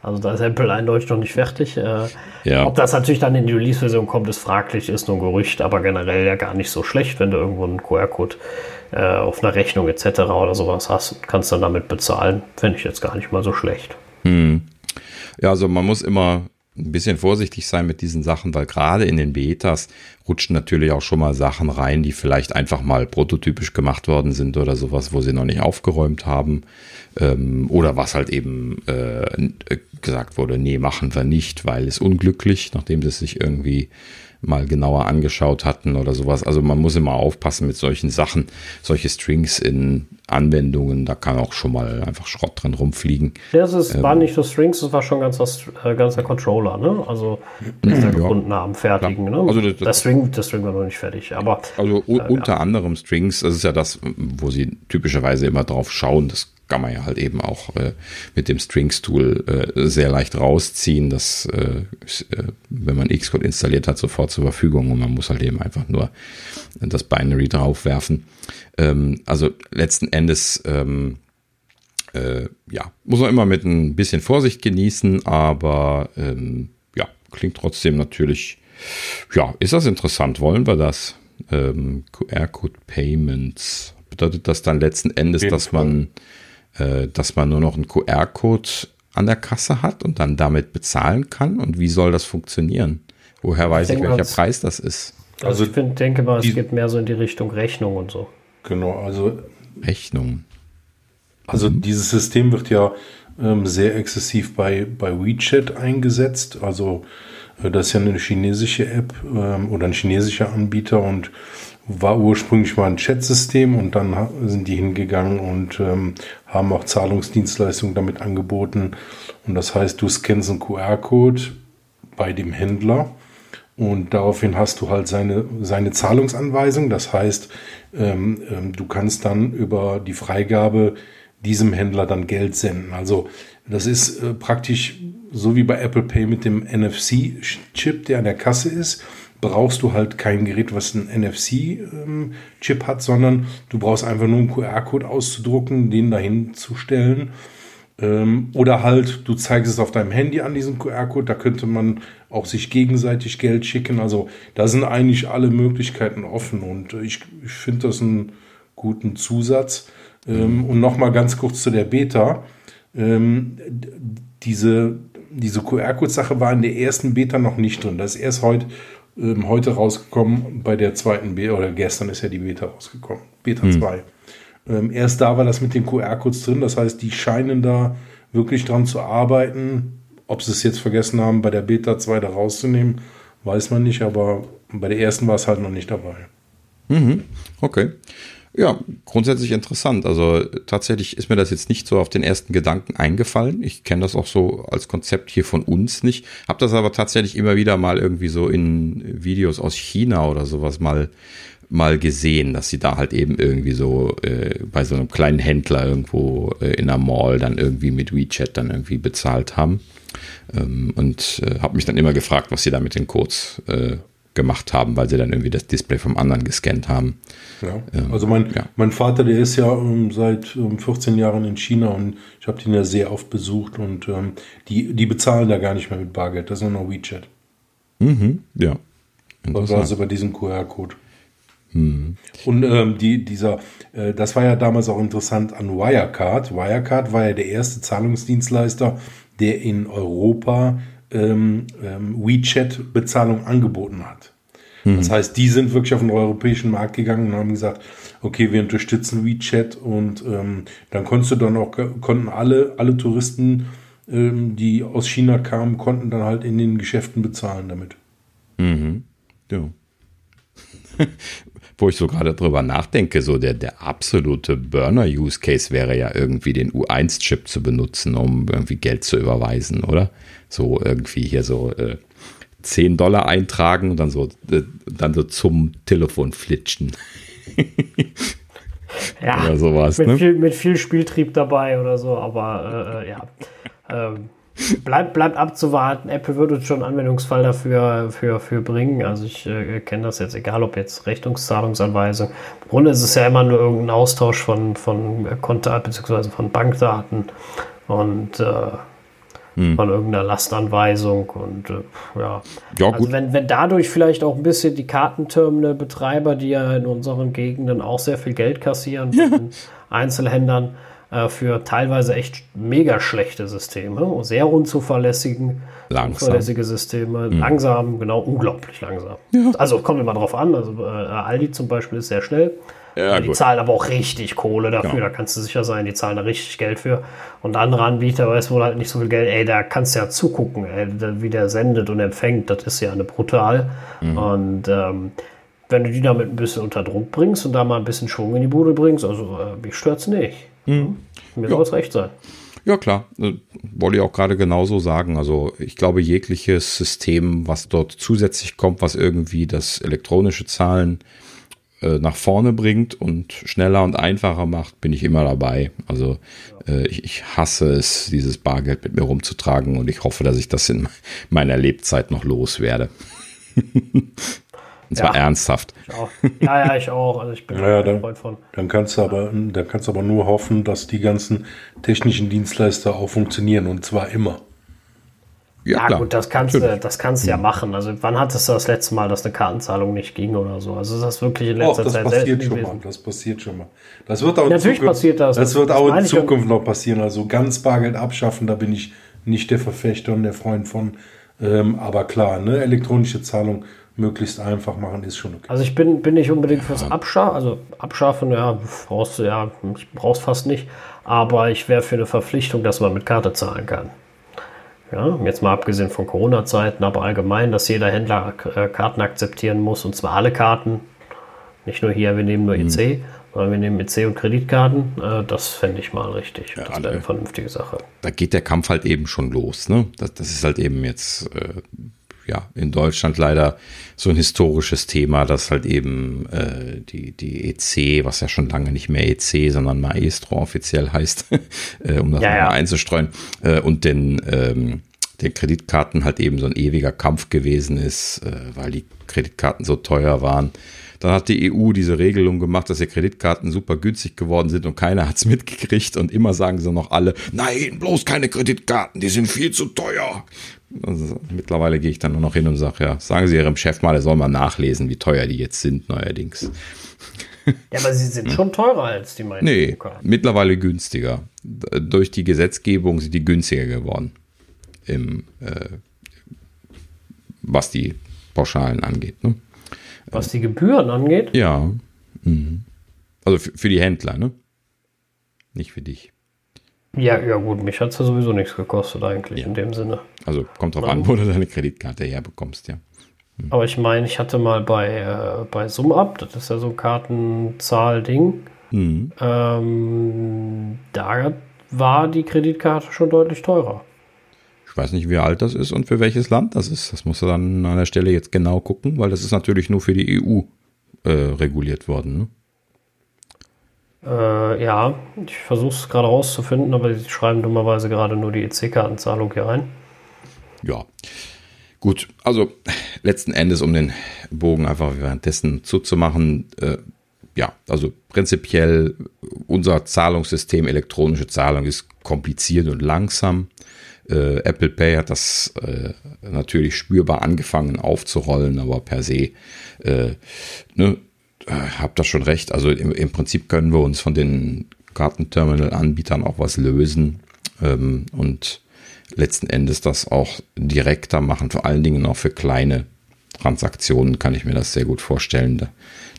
Also da ist Apple eindeutig noch nicht fertig. Äh, ja. Ob das natürlich dann in die Release-Version kommt, ist fraglich, ist nur ein Gerücht, aber generell ja gar nicht so schlecht, wenn du irgendwo einen QR-Code äh, auf einer Rechnung etc. oder sowas hast, kannst dann damit bezahlen. Fände ich jetzt gar nicht mal so schlecht. Hm. Ja, also man muss immer ein bisschen vorsichtig sein mit diesen Sachen, weil gerade in den Betas rutschen natürlich auch schon mal Sachen rein, die vielleicht einfach mal prototypisch gemacht worden sind oder sowas, wo sie noch nicht aufgeräumt haben. Ähm, oder was halt eben äh, gesagt wurde, nee, machen wir nicht, weil es unglücklich, nachdem es sich irgendwie mal genauer angeschaut hatten oder sowas. Also man muss immer aufpassen mit solchen Sachen, solche Strings in Anwendungen, da kann auch schon mal einfach Schrott drin rumfliegen. Das ist, ähm, war nicht so Strings, das war schon ganz das, äh, ganzer Controller, ne? Also den ja. gefunden haben, fertigen. Ne? Also das, das, String, das String war noch nicht fertig, aber. Also äh, unter ja. anderem Strings, das ist ja das, wo sie typischerweise immer drauf schauen, das kann man ja halt eben auch äh, mit dem Strings-Tool äh, sehr leicht rausziehen. Das, äh, ist, äh, wenn man Xcode installiert hat, sofort zur Verfügung und man muss halt eben einfach nur das Binary draufwerfen. Ähm, also letzten Endes, ähm, äh, ja, muss man immer mit ein bisschen Vorsicht genießen, aber ähm, ja, klingt trotzdem natürlich, ja, ist das interessant? Wollen wir das? Ähm, QR-Code Payments. Bedeutet das dann letzten Endes, dass man dass man nur noch einen QR-Code an der Kasse hat und dann damit bezahlen kann? Und wie soll das funktionieren? Woher weiß ich, ich welcher Preis das ist? Also, ich find, denke mal, es geht mehr so in die Richtung Rechnung und so. Genau, also Rechnung. Also mhm. dieses System wird ja ähm, sehr exzessiv bei, bei WeChat eingesetzt. Also äh, das ist ja eine chinesische App ähm, oder ein chinesischer Anbieter und war ursprünglich mal ein Chat-System und dann sind die hingegangen und ähm, haben auch Zahlungsdienstleistungen damit angeboten. Und das heißt, du scannst einen QR-Code bei dem Händler und daraufhin hast du halt seine, seine Zahlungsanweisung. Das heißt, ähm, ähm, du kannst dann über die Freigabe diesem Händler dann Geld senden. Also das ist äh, praktisch so wie bei Apple Pay mit dem NFC-Chip, der an der Kasse ist brauchst du halt kein Gerät, was einen NFC-Chip hat, sondern du brauchst einfach nur einen QR-Code auszudrucken, den dahin zu stellen. Ähm, oder halt, du zeigst es auf deinem Handy an, diesen QR-Code, da könnte man auch sich gegenseitig Geld schicken. Also da sind eigentlich alle Möglichkeiten offen und ich, ich finde das einen guten Zusatz. Ähm, und nochmal ganz kurz zu der Beta. Ähm, diese, diese QR-Code-Sache war in der ersten Beta noch nicht drin. Das ist erst heute ähm, heute rausgekommen bei der zweiten Beta, oder gestern ist ja die Beta rausgekommen, Beta hm. 2. Ähm, erst da war das mit den QR-Codes drin, das heißt, die scheinen da wirklich dran zu arbeiten. Ob sie es jetzt vergessen haben, bei der Beta 2 da rauszunehmen, weiß man nicht, aber bei der ersten war es halt noch nicht dabei. Mhm. Okay. Ja, grundsätzlich interessant. Also tatsächlich ist mir das jetzt nicht so auf den ersten Gedanken eingefallen. Ich kenne das auch so als Konzept hier von uns nicht. Habe das aber tatsächlich immer wieder mal irgendwie so in Videos aus China oder sowas mal mal gesehen, dass sie da halt eben irgendwie so äh, bei so einem kleinen Händler irgendwo äh, in der Mall dann irgendwie mit WeChat dann irgendwie bezahlt haben. Ähm, und äh, habe mich dann immer gefragt, was sie da mit den Codes äh, gemacht haben, weil sie dann irgendwie das Display vom anderen gescannt haben. Ja. Ähm, also mein, ja. mein Vater, der ist ja ähm, seit ähm, 14 Jahren in China und ich habe den ja sehr oft besucht und ähm, die, die bezahlen da gar nicht mehr mit Bargeld, das ist nur noch WeChat. Mhm, ja. Also über diesen QR-Code. Mhm. Und ähm, die, dieser, äh, das war ja damals auch interessant an Wirecard. Wirecard war ja der erste Zahlungsdienstleister, der in Europa ähm, ähm, WeChat-Bezahlung angeboten hat. Mhm. Das heißt, die sind wirklich auf den europäischen Markt gegangen und haben gesagt, okay, wir unterstützen WeChat und ähm, dann konntest du dann auch, konnten alle, alle Touristen, ähm, die aus China kamen, konnten dann halt in den Geschäften bezahlen damit. Mhm. Ja. Wo ich so gerade drüber nachdenke, so der, der absolute Burner-Use-Case wäre ja irgendwie den U1-Chip zu benutzen, um irgendwie Geld zu überweisen, oder? So irgendwie hier so äh, 10 Dollar eintragen und dann so, äh, dann so zum Telefon flitschen. ja, oder sowas, mit, ne? viel, mit viel Spieltrieb dabei oder so, aber äh, äh ja. Ähm, bleibt, bleibt abzuwarten. Apple wird uns schon einen Anwendungsfall dafür für, für bringen. Also ich äh, kenne das jetzt, egal ob jetzt Rechnungszahlungsanweisung. Im Grunde ist es ja immer nur irgendein Austausch von, von Konto bzw. von Bankdaten. Und äh, hm. von irgendeiner Lastanweisung und äh, ja. ja also wenn, wenn dadurch vielleicht auch ein bisschen die Kartenterminal-Betreiber, die ja in unseren Gegenden auch sehr viel Geld kassieren, ja. Einzelhändlern, äh, für teilweise echt mega schlechte Systeme, sehr unzuverlässigen, langsam. unzuverlässige Systeme, mhm. langsam, genau, unglaublich langsam. Ja. Also kommt immer drauf an, also äh, Aldi zum Beispiel ist sehr schnell. Ja, die gut. zahlen aber auch richtig Kohle dafür, genau. da kannst du sicher sein, die zahlen da richtig Geld für. Und andere Anbieter, weiß wohl halt nicht so viel Geld, ey, da kannst du ja zugucken, ey, wie der sendet und empfängt, das ist ja eine brutal. Mhm. Und ähm, wenn du die damit ein bisschen unter Druck bringst und da mal ein bisschen Schwung in die Bude bringst, also äh, mich stört's nicht. Mhm. Mir ja. soll es recht sein. Ja, klar. Äh, wollte ich auch gerade genauso sagen. Also ich glaube, jegliches System, was dort zusätzlich kommt, was irgendwie das elektronische Zahlen äh, nach vorne bringt und schneller und einfacher macht, bin ich immer dabei. Also äh, ich, ich, hasse es, dieses Bargeld mit mir rumzutragen und ich hoffe, dass ich das in meiner Lebzeit noch loswerde. Und zwar ja, ernsthaft. Ja, ja, ich auch. Also ich bin ja, ein Freund von. Dann kannst du aber, dann kannst du aber nur hoffen, dass die ganzen technischen Dienstleister auch funktionieren und zwar immer. Ja, ja gut, das kannst du, das kannst ja machen. Also wann hattest du das letzte Mal, dass eine Kartenzahlung nicht ging oder so? Also ist das wirklich in letzter Och, das Zeit passiert schon gewesen. mal. Das passiert schon mal. Das wird auch Natürlich Zukunft, passiert das. Das wird das auch in Zukunft noch passieren. Also ganz Bargeld abschaffen, da bin ich nicht der Verfechter und der Freund von. Ähm, aber klar, ne, elektronische Zahlung möglichst einfach machen, ist schon okay. Also ich bin, bin nicht unbedingt fürs Abschaffen, also Abschaffen, ja, brauchst du ja, ich brauch's fast nicht, aber ich wäre für eine Verpflichtung, dass man mit Karte zahlen kann. Ja, jetzt mal abgesehen von Corona-Zeiten, aber allgemein, dass jeder Händler äh, Karten akzeptieren muss und zwar alle Karten. Nicht nur hier, wir nehmen nur EC, mhm. sondern wir nehmen EC und Kreditkarten. Äh, das fände ich mal richtig. Ja, das wäre eine vernünftige Sache. Da geht der Kampf halt eben schon los. Ne? Das, das ist halt eben jetzt äh, ja, in Deutschland leider so ein historisches Thema, dass halt eben äh, die, die EC, was ja schon lange nicht mehr EC, sondern Maestro offiziell heißt, äh, um das ja, mal ja. einzustreuen, äh, und den, ähm, den Kreditkarten halt eben so ein ewiger Kampf gewesen ist, äh, weil die Kreditkarten so teuer waren. Dann hat die EU diese Regelung gemacht, dass die Kreditkarten super günstig geworden sind und keiner hat es mitgekriegt und immer sagen sie noch alle, nein, bloß keine Kreditkarten, die sind viel zu teuer. Also mittlerweile gehe ich dann nur noch hin und sage, ja, sagen Sie Ihrem Chef mal, er soll mal nachlesen, wie teuer die jetzt sind neuerdings. Ja, aber sie sind schon teurer als die meisten. Nee, mittlerweile günstiger. Durch die Gesetzgebung sind die günstiger geworden. Im, äh, was die Pauschalen angeht. Ne? Was die Gebühren angeht? Ja. Mhm. Also für die Händler, ne? Nicht für dich. Ja, ja gut, mich hat es ja sowieso nichts gekostet eigentlich ja. in dem Sinne. Also kommt drauf an, wo du deine Kreditkarte herbekommst, ja. Hm. Aber ich meine, ich hatte mal bei, äh, bei SumUp, das ist ja so ein Kartenzahl-Ding, hm. ähm, da war die Kreditkarte schon deutlich teurer. Ich weiß nicht, wie alt das ist und für welches Land das ist. Das musst du dann an der Stelle jetzt genau gucken, weil das ist natürlich nur für die EU äh, reguliert worden. Ne? Äh, ja, ich versuche es gerade rauszufinden, aber sie schreiben dummerweise gerade nur die EC-Kartenzahlung hier rein. Ja, gut. Also letzten Endes, um den Bogen einfach währenddessen zuzumachen, äh, ja, also prinzipiell unser Zahlungssystem, elektronische Zahlung ist kompliziert und langsam. Äh, Apple Pay hat das äh, natürlich spürbar angefangen aufzurollen, aber per se äh, ne, äh, habt das schon recht. Also im, im, Prinzip können wir uns von den Kartenterminal-Anbietern auch was lösen ähm, und letzten Endes das auch direkter machen. Vor allen Dingen auch für kleine Transaktionen kann ich mir das sehr gut vorstellen,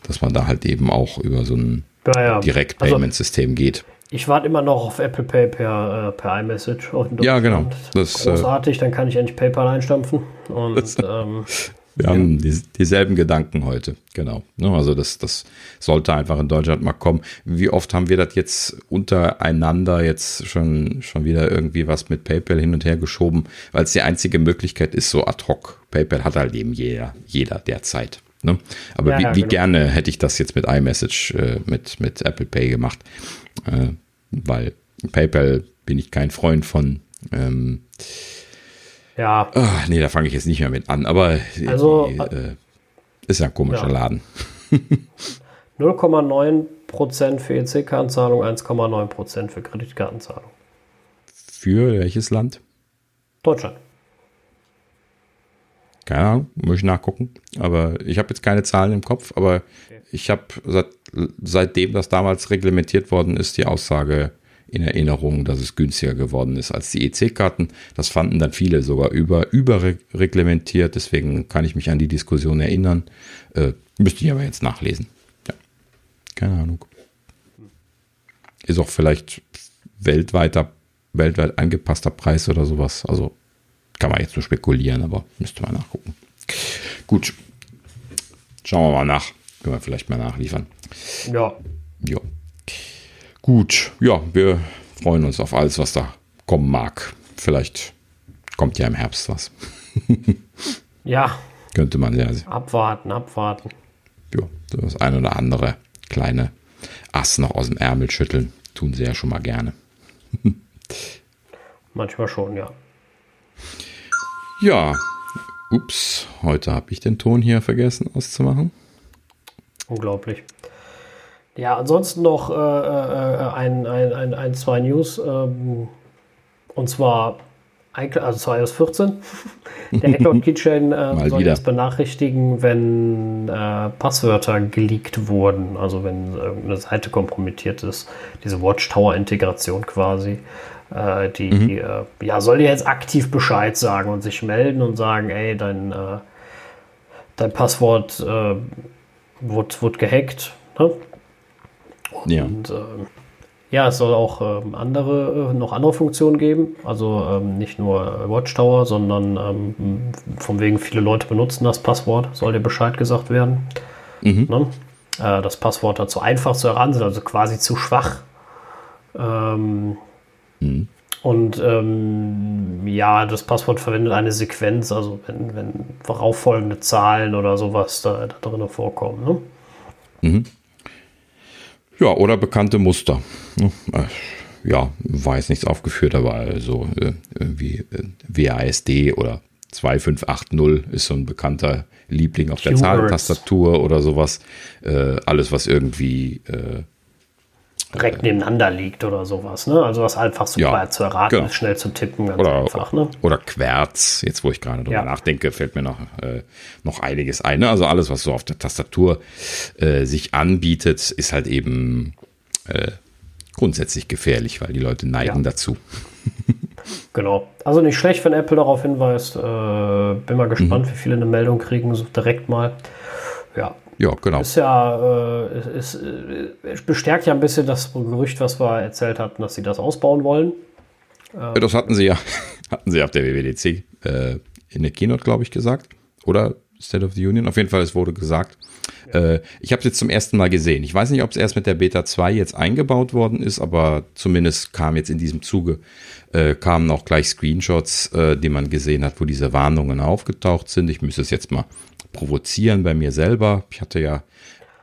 dass man da halt eben auch über so ein ja, ja. Direct-Payment-System also, geht. Ich warte immer noch auf Apple Pay per, äh, per iMessage. Ja, genau. Das, äh, Großartig, dann kann ich endlich PayPal einstampfen. Und ähm, wir ja. haben die, dieselben Gedanken heute, genau. Ne, also das, das sollte einfach in Deutschland mal kommen. Wie oft haben wir das jetzt untereinander jetzt schon, schon wieder irgendwie was mit PayPal hin und her geschoben, weil es die einzige Möglichkeit ist, so ad hoc. PayPal hat halt eben jeder, jeder derzeit. Ne? Aber ja, wie, ja, wie genau. gerne hätte ich das jetzt mit iMessage, äh, mit, mit Apple Pay gemacht, äh, weil PayPal bin ich kein Freund von. Ähm, ja. Ach, nee, da fange ich jetzt nicht mehr mit an, aber also, äh, ist ja ein komischer ja. Laden. 0,9% für EC-Kartenzahlung, 1,9% für Kreditkartenzahlung. Für welches Land? Deutschland. Keine Ahnung, muss ich nachgucken. Aber ich habe jetzt keine Zahlen im Kopf, aber okay. ich habe seit, seitdem das damals reglementiert worden ist, die Aussage in Erinnerung, dass es günstiger geworden ist als die EC-Karten. Das fanden dann viele sogar über, überreglementiert, deswegen kann ich mich an die Diskussion erinnern. Äh, müsste ich aber jetzt nachlesen. Ja. Keine Ahnung. Ist auch vielleicht weltweiter, weltweit angepasster Preis oder sowas. Also kann man jetzt nur spekulieren, aber müsste man nachgucken. Gut. Schauen wir mal nach. Können wir vielleicht mal nachliefern. Ja. Ja. Gut, ja, wir freuen uns auf alles, was da kommen mag. Vielleicht kommt ja im Herbst was. ja. Könnte man ja. Abwarten, abwarten. Ja, das eine oder andere kleine Ass noch aus dem Ärmel schütteln. Tun sie ja schon mal gerne. Manchmal schon, ja. Ja, ups, heute habe ich den Ton hier vergessen auszumachen. Unglaublich. Ja, ansonsten noch äh, äh, ein, ein, ein, ein, zwei News. Ähm, und zwar, also iOS 14. Der iCloud Keychain äh, soll wieder. jetzt benachrichtigen, wenn äh, Passwörter geleakt wurden. Also wenn irgendeine Seite kompromittiert ist. Diese Watchtower-Integration quasi. Äh, die mhm. Äh, ja, soll dir jetzt aktiv Bescheid sagen und sich melden und sagen, ey, dein, dein Passwort wurde, wurde gehackt. Ne? Ja. Und äh, ja, es soll auch ähm, andere, äh, noch andere Funktionen geben. Also ähm, nicht nur Watchtower, sondern ähm, von wegen viele Leute benutzen das Passwort, soll dir Bescheid gesagt werden. Mhm. Ne? Äh, das Passwort dazu einfach zu erraten sind, also quasi zu schwach. Ähm, mhm. Und ähm, ja, das Passwort verwendet eine Sequenz, also wenn, wenn vorauffolgende Zahlen oder sowas da, da drin vorkommen. Ne? Mhm. Ja, oder bekannte Muster. Äh, ja, war jetzt nichts aufgeführt, aber also irgendwie äh, WASD oder 2580 ist so ein bekannter Liebling auf der Zahlentastatur oder sowas. alles, was irgendwie direkt nebeneinander liegt oder sowas. Ne? Also was einfach super ja, zu erraten genau. ist, schnell zu tippen, ganz oder, einfach. Ne? Oder Querz, jetzt wo ich gerade drüber ja. nachdenke, fällt mir noch, äh, noch einiges ein. Ne? Also alles, was so auf der Tastatur äh, sich anbietet, ist halt eben äh, grundsätzlich gefährlich, weil die Leute neigen ja. dazu. genau. Also nicht schlecht, wenn Apple darauf hinweist. Äh, bin mal gespannt, mhm. wie viele eine Meldung kriegen, so direkt mal. Ja, ja, genau. Ist ja, äh, ist, ist, bestärkt ja ein bisschen das Gerücht, was wir erzählt hatten, dass sie das ausbauen wollen. Ähm, das hatten sie ja, hatten sie auf der WWDC äh, in der Keynote, glaube ich, gesagt. Oder State of the Union. Auf jeden Fall, es wurde gesagt. Ja. Äh, ich habe es jetzt zum ersten Mal gesehen. Ich weiß nicht, ob es erst mit der Beta 2 jetzt eingebaut worden ist, aber zumindest kam jetzt in diesem Zuge, äh, kamen auch gleich Screenshots, äh, die man gesehen hat, wo diese Warnungen aufgetaucht sind. Ich müsste es jetzt mal provozieren bei mir selber. Ich hatte ja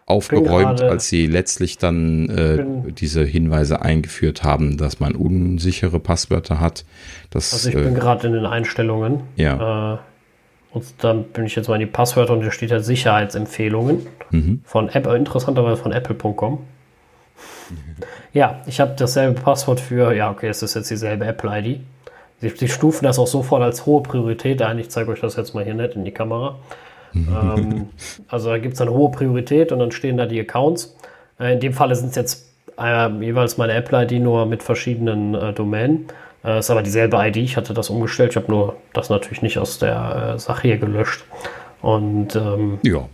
aufgeräumt, als sie letztlich dann äh, diese Hinweise eingeführt haben, dass man unsichere Passwörter hat. Das, also ich bin äh, gerade in den Einstellungen. Ja. Äh, und dann bin ich jetzt mal in die Passwörter und da steht ja Sicherheitsempfehlungen mhm. von Apple, interessanterweise von apple.com. Ja, ich habe dasselbe Passwort für, ja, okay, es ist jetzt dieselbe Apple-ID. Sie, sie, stufen das auch sofort als hohe Priorität ein. Ich zeige euch das jetzt mal hier nett in die Kamera. Ähm, also da gibt es eine hohe Priorität und dann stehen da die Accounts. Äh, in dem Falle sind es jetzt äh, jeweils meine Apple-ID nur mit verschiedenen äh, Domänen. Äh, ist aber dieselbe ID. Ich hatte das umgestellt. Ich habe nur das natürlich nicht aus der äh, Sache hier gelöscht. Und ähm, ja,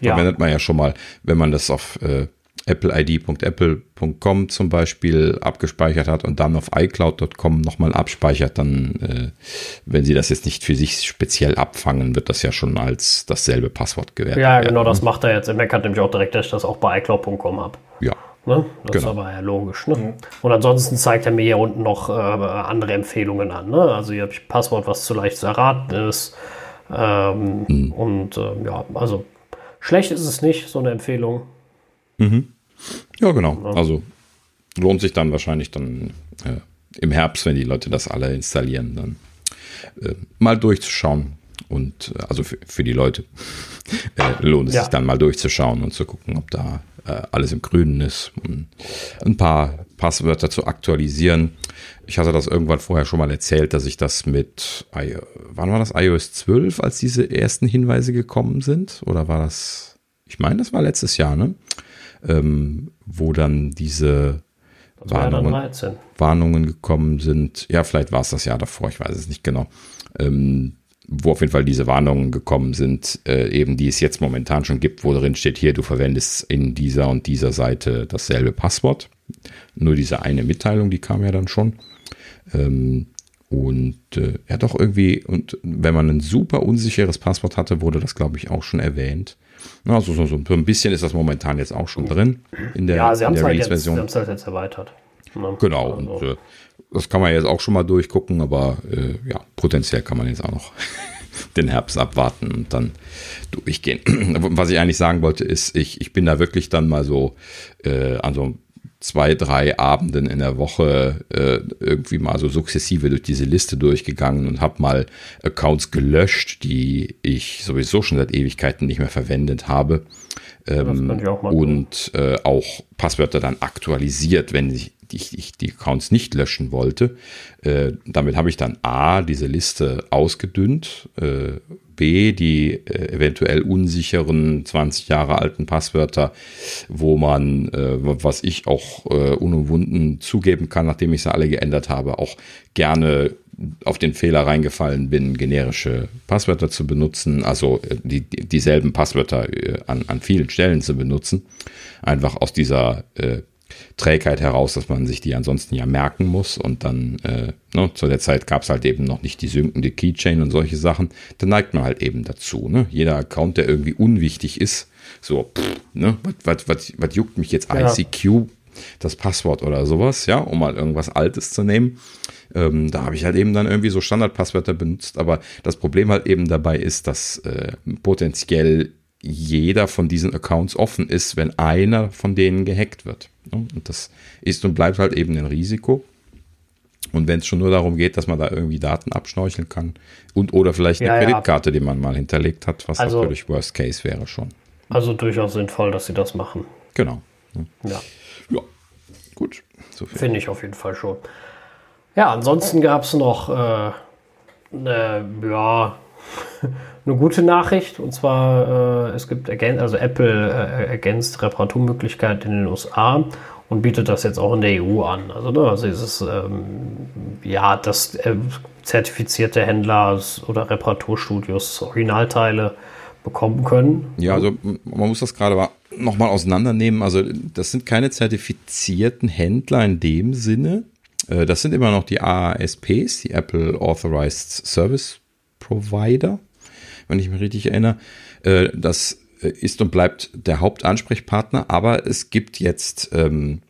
ja. verwendet man ja schon mal, wenn man das auf äh, appleid.apple.com zum Beispiel abgespeichert hat und dann auf iCloud.com nochmal abspeichert, dann, äh, wenn Sie das jetzt nicht für sich speziell abfangen, wird das ja schon als dasselbe Passwort gewertet. Ja, genau, das macht er jetzt. Er merkt nämlich auch direkt, dass ich das auch bei iCloud.com habe. Ja. Ne? Das genau. ist aber ja logisch. Ne? Mhm. Und ansonsten zeigt er mir hier unten noch äh, andere Empfehlungen an. Ne? Also hier habe ich ein Passwort, was zu leicht zu erraten ist. Ähm, mhm. Und äh, ja, also schlecht ist es nicht, so eine Empfehlung. Mhm. Ja, genau. Ja. Also lohnt sich dann wahrscheinlich dann äh, im Herbst, wenn die Leute das alle installieren, dann äh, mal durchzuschauen. Und äh, also für, für, die Leute äh, lohnt es ja. sich dann mal durchzuschauen und zu gucken, ob da äh, alles im Grünen ist. Und ein paar Passwörter zu aktualisieren. Ich hatte das irgendwann vorher schon mal erzählt, dass ich das mit, wann war das, iOS 12, als diese ersten Hinweise gekommen sind? Oder war das, ich meine, das war letztes Jahr, ne? Ähm, wo dann diese Warnungen, Warnungen, gekommen sind. Ja, vielleicht war es das Jahr davor, ich weiß es nicht genau. Ähm, wo auf jeden Fall diese Warnungen gekommen sind, äh, eben die es jetzt momentan schon gibt, wo drin steht, hier, du verwendest in dieser und dieser Seite dasselbe Passwort. Nur diese eine Mitteilung, die kam ja dann schon. Ähm, und äh, ja, doch irgendwie, und wenn man ein super unsicheres Passwort hatte, wurde das, glaube ich, auch schon erwähnt. Also so, so ein bisschen ist das momentan jetzt auch schon drin in der, ja, sie haben es halt, jetzt, sie haben's halt jetzt erweitert. Ne? Genau, also. und äh, das kann man jetzt auch schon mal durchgucken, aber äh, ja, potenziell kann man jetzt auch noch den Herbst abwarten und dann durchgehen. Was ich eigentlich sagen wollte, ist, ich, ich bin da wirklich dann mal so äh, an so zwei, drei Abenden in der Woche äh, irgendwie mal so sukzessive durch diese Liste durchgegangen und habe mal Accounts gelöscht, die ich sowieso schon seit Ewigkeiten nicht mehr verwendet habe. Ähm, auch und äh, auch Passwörter dann aktualisiert, wenn ich, ich, ich die Accounts nicht löschen wollte. Äh, damit habe ich dann A, diese Liste ausgedünnt, äh, B, die äh, eventuell unsicheren 20 Jahre alten Passwörter, wo man, äh, was ich auch äh, unumwunden zugeben kann, nachdem ich sie alle geändert habe, auch gerne auf den Fehler reingefallen bin, generische Passwörter zu benutzen, also äh, die, dieselben Passwörter äh, an, an vielen Stellen zu benutzen. Einfach aus dieser äh, Trägheit heraus, dass man sich die ansonsten ja merken muss. Und dann, äh, ne, zu der Zeit gab es halt eben noch nicht die synkende Keychain und solche Sachen. Da neigt man halt eben dazu. Ne? Jeder Account, der irgendwie unwichtig ist, so, pff, ne, was, juckt mich jetzt ja. ICQ, das Passwort oder sowas, ja, um mal irgendwas Altes zu nehmen. Ähm, da habe ich halt eben dann irgendwie so Standardpasswörter benutzt, aber das Problem halt eben dabei ist, dass äh, potenziell jeder von diesen Accounts offen ist, wenn einer von denen gehackt wird. Und das ist und bleibt halt eben ein Risiko. Und wenn es schon nur darum geht, dass man da irgendwie Daten abschnorcheln kann und oder vielleicht eine ja, Kreditkarte, ja. die man mal hinterlegt hat, was also, natürlich Worst Case wäre schon. Also durchaus sinnvoll, dass sie das machen. Genau. Ja. Ja, gut. So Finde ich auf jeden Fall schon. Ja, ansonsten gab es noch äh, eine, ja, eine gute Nachricht. Und zwar, äh, es gibt ergän also Apple äh, ergänzt Reparaturmöglichkeiten in den USA und bietet das jetzt auch in der EU an. Also, ne, also ist es, ähm, ja, dass äh, zertifizierte Händler oder Reparaturstudios Originalteile bekommen können. Ja, also man muss das gerade nochmal auseinandernehmen. Also das sind keine zertifizierten Händler in dem Sinne. Äh, das sind immer noch die AASPs, die Apple Authorized Service Provider wenn ich mich richtig erinnere. Äh, das äh, ist und bleibt der Hauptansprechpartner, aber es gibt jetzt ähm,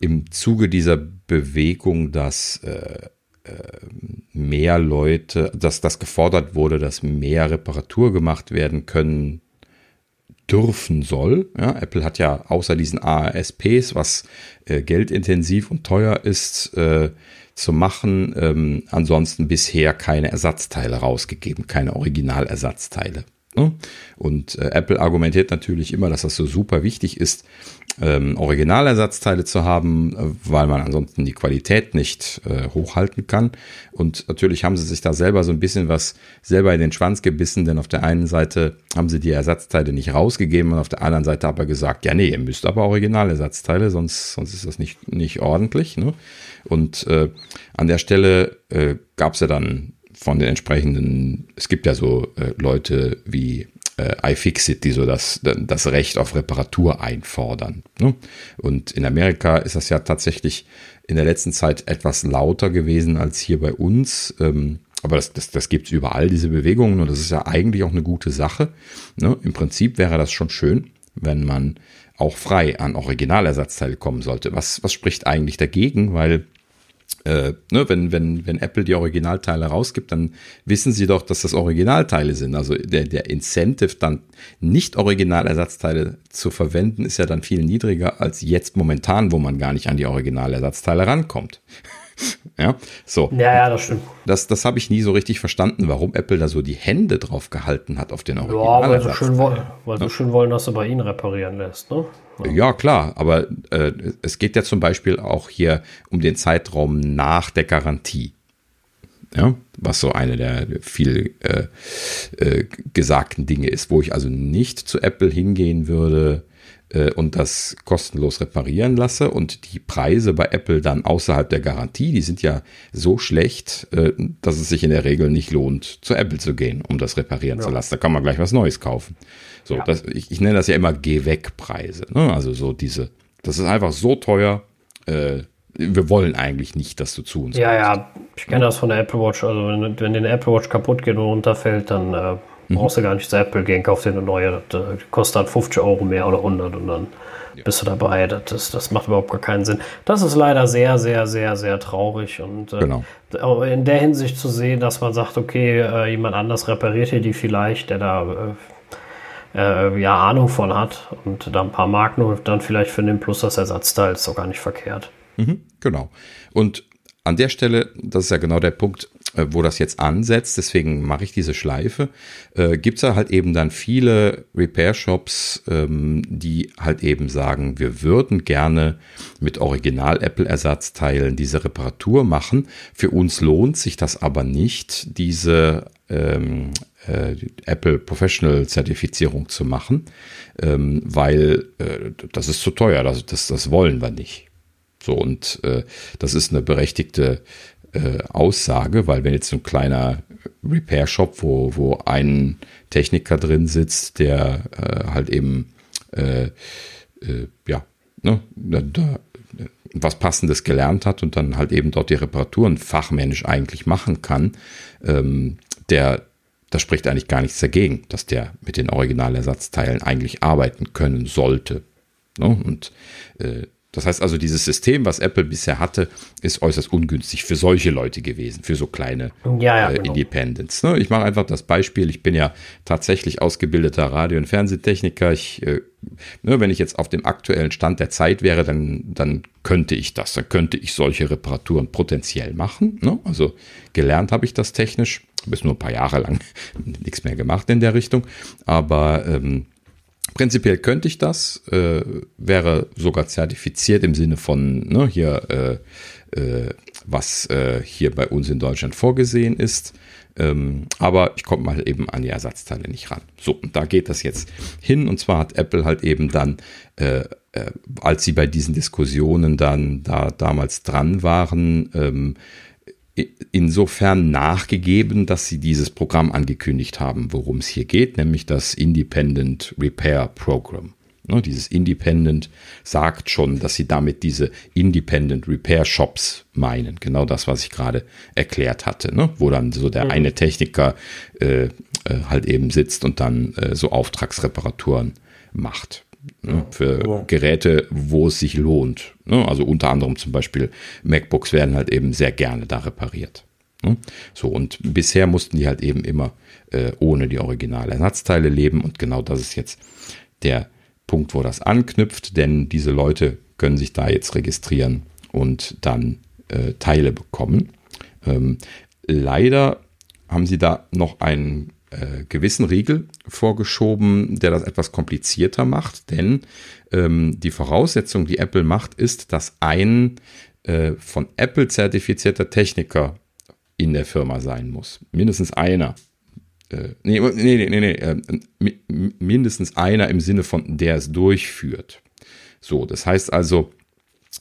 im Zuge dieser Bewegung, dass äh, äh, mehr Leute, dass das gefordert wurde, dass mehr Reparatur gemacht werden können dürfen soll. Ja, Apple hat ja außer diesen ASPs, was äh, geldintensiv und teuer ist, äh, zu machen, ähm, ansonsten bisher keine Ersatzteile rausgegeben, keine Originalersatzteile. Ne? Und äh, Apple argumentiert natürlich immer, dass das so super wichtig ist, ähm, Originalersatzteile zu haben, äh, weil man ansonsten die Qualität nicht äh, hochhalten kann. Und natürlich haben sie sich da selber so ein bisschen was selber in den Schwanz gebissen, denn auf der einen Seite haben sie die Ersatzteile nicht rausgegeben und auf der anderen Seite aber gesagt, ja nee, ihr müsst aber Originalersatzteile, sonst, sonst ist das nicht, nicht ordentlich. Ne? Und äh, an der Stelle äh, gab es ja dann von den entsprechenden, es gibt ja so äh, Leute wie äh, iFixit, die so das, das Recht auf Reparatur einfordern. Ne? Und in Amerika ist das ja tatsächlich in der letzten Zeit etwas lauter gewesen als hier bei uns. Ähm, aber das, das, das gibt es überall, diese Bewegungen, und das ist ja eigentlich auch eine gute Sache. Ne? Im Prinzip wäre das schon schön, wenn man auch frei an Originalersatzteile kommen sollte. Was, was spricht eigentlich dagegen? Weil äh, ne, wenn, wenn, wenn Apple die Originalteile rausgibt, dann wissen sie doch, dass das Originalteile sind. Also der, der Incentive, dann nicht Originalersatzteile zu verwenden, ist ja dann viel niedriger als jetzt momentan, wo man gar nicht an die Originalersatzteile rankommt. ja, so. Ja, ja, das stimmt. Das, das habe ich nie so richtig verstanden, warum Apple da so die Hände drauf gehalten hat auf den Original. Ja, weil sie schön wollen, weil ja. schön wollen, dass sie bei ihnen reparieren lässt, ne? Ja, ja klar, aber äh, es geht ja zum Beispiel auch hier um den Zeitraum nach der Garantie. Ja, was so eine der viel äh, äh, gesagten Dinge ist, wo ich also nicht zu Apple hingehen würde, äh, und das kostenlos reparieren lasse und die Preise bei Apple dann außerhalb der Garantie, die sind ja so schlecht, äh, dass es sich in der Regel nicht lohnt, zu Apple zu gehen, um das reparieren ja. zu lassen. Da kann man gleich was Neues kaufen. So, ja. das, ich, ich, nenne das ja immer Geh-Weg-Preise. Ne? Also so diese, das ist einfach so teuer, äh, wir wollen eigentlich nicht, dass du zu uns Ja, kommst. ja, ich kenne das von der Apple Watch. Also wenn, wenn die Apple Watch kaputt geht und runterfällt, dann äh, Mhm. Brauchst du gar nicht zu Apple gehen, kauf dir eine neue. Das äh, kostet halt 50 Euro mehr oder 100 und dann ja. bist du dabei. Das, das macht überhaupt gar keinen Sinn. Das ist leider sehr, sehr, sehr, sehr traurig und äh, genau. in der Hinsicht zu sehen, dass man sagt, okay, äh, jemand anders repariert hier die vielleicht, der da äh, ja Ahnung von hat und da ein paar Marken und dann vielleicht für den Plus das Ersatzteil ist doch gar nicht verkehrt. Mhm, genau. Und an der Stelle, das ist ja genau der Punkt, äh, wo das jetzt ansetzt, deswegen mache ich diese Schleife, äh, gibt es da halt eben dann viele Repair-Shops, ähm, die halt eben sagen, wir würden gerne mit Original-Apple-Ersatzteilen diese Reparatur machen. Für uns lohnt sich das aber nicht, diese ähm, äh, Apple Professional Zertifizierung zu machen, ähm, weil äh, das ist zu teuer, das, das, das wollen wir nicht. So, und äh, das ist eine berechtigte äh, Aussage, weil wenn jetzt so ein kleiner Repair-Shop, wo, wo ein Techniker drin sitzt, der äh, halt eben äh, äh, ja, ne, da, da, was Passendes gelernt hat und dann halt eben dort die Reparaturen fachmännisch eigentlich machen kann, ähm, der, da spricht eigentlich gar nichts dagegen, dass der mit den Originalersatzteilen eigentlich arbeiten können sollte. Ne? Und äh, das heißt also, dieses System, was Apple bisher hatte, ist äußerst ungünstig für solche Leute gewesen, für so kleine ja, ja, äh, genau. Independents. Ne? Ich mache einfach das Beispiel, ich bin ja tatsächlich ausgebildeter Radio- und Fernsehtechniker. Ich, äh, ne, wenn ich jetzt auf dem aktuellen Stand der Zeit wäre, dann, dann könnte ich das, dann könnte ich solche Reparaturen potenziell machen. Ne? Also gelernt habe ich das technisch, habe es nur ein paar Jahre lang nichts mehr gemacht in der Richtung, aber ähm, Prinzipiell könnte ich das, äh, wäre sogar zertifiziert im Sinne von ne, hier, äh, äh, was äh, hier bei uns in Deutschland vorgesehen ist. Ähm, aber ich komme mal eben an die Ersatzteile nicht ran. So, und da geht das jetzt hin. Und zwar hat Apple halt eben dann, äh, äh, als sie bei diesen Diskussionen dann da damals dran waren, ähm, insofern nachgegeben, dass sie dieses Programm angekündigt haben, worum es hier geht, nämlich das Independent Repair Program. Ne, dieses Independent sagt schon, dass sie damit diese Independent Repair Shops meinen. Genau das, was ich gerade erklärt hatte, ne? wo dann so der mhm. eine Techniker äh, äh, halt eben sitzt und dann äh, so Auftragsreparaturen macht. Ne, für ja. Geräte, wo es sich lohnt. Ne? Also unter anderem zum Beispiel MacBooks werden halt eben sehr gerne da repariert. Ne? So, und bisher mussten die halt eben immer äh, ohne die Originalersatzteile leben und genau das ist jetzt der Punkt, wo das anknüpft, denn diese Leute können sich da jetzt registrieren und dann äh, Teile bekommen. Ähm, leider haben sie da noch einen äh, gewissen Riegel vorgeschoben, der das etwas komplizierter macht, denn ähm, die Voraussetzung, die Apple macht, ist, dass ein äh, von Apple zertifizierter Techniker in der Firma sein muss. Mindestens einer. Äh, nee, nee, nee, nee, äh, mindestens einer im Sinne von, der es durchführt. So, das heißt also,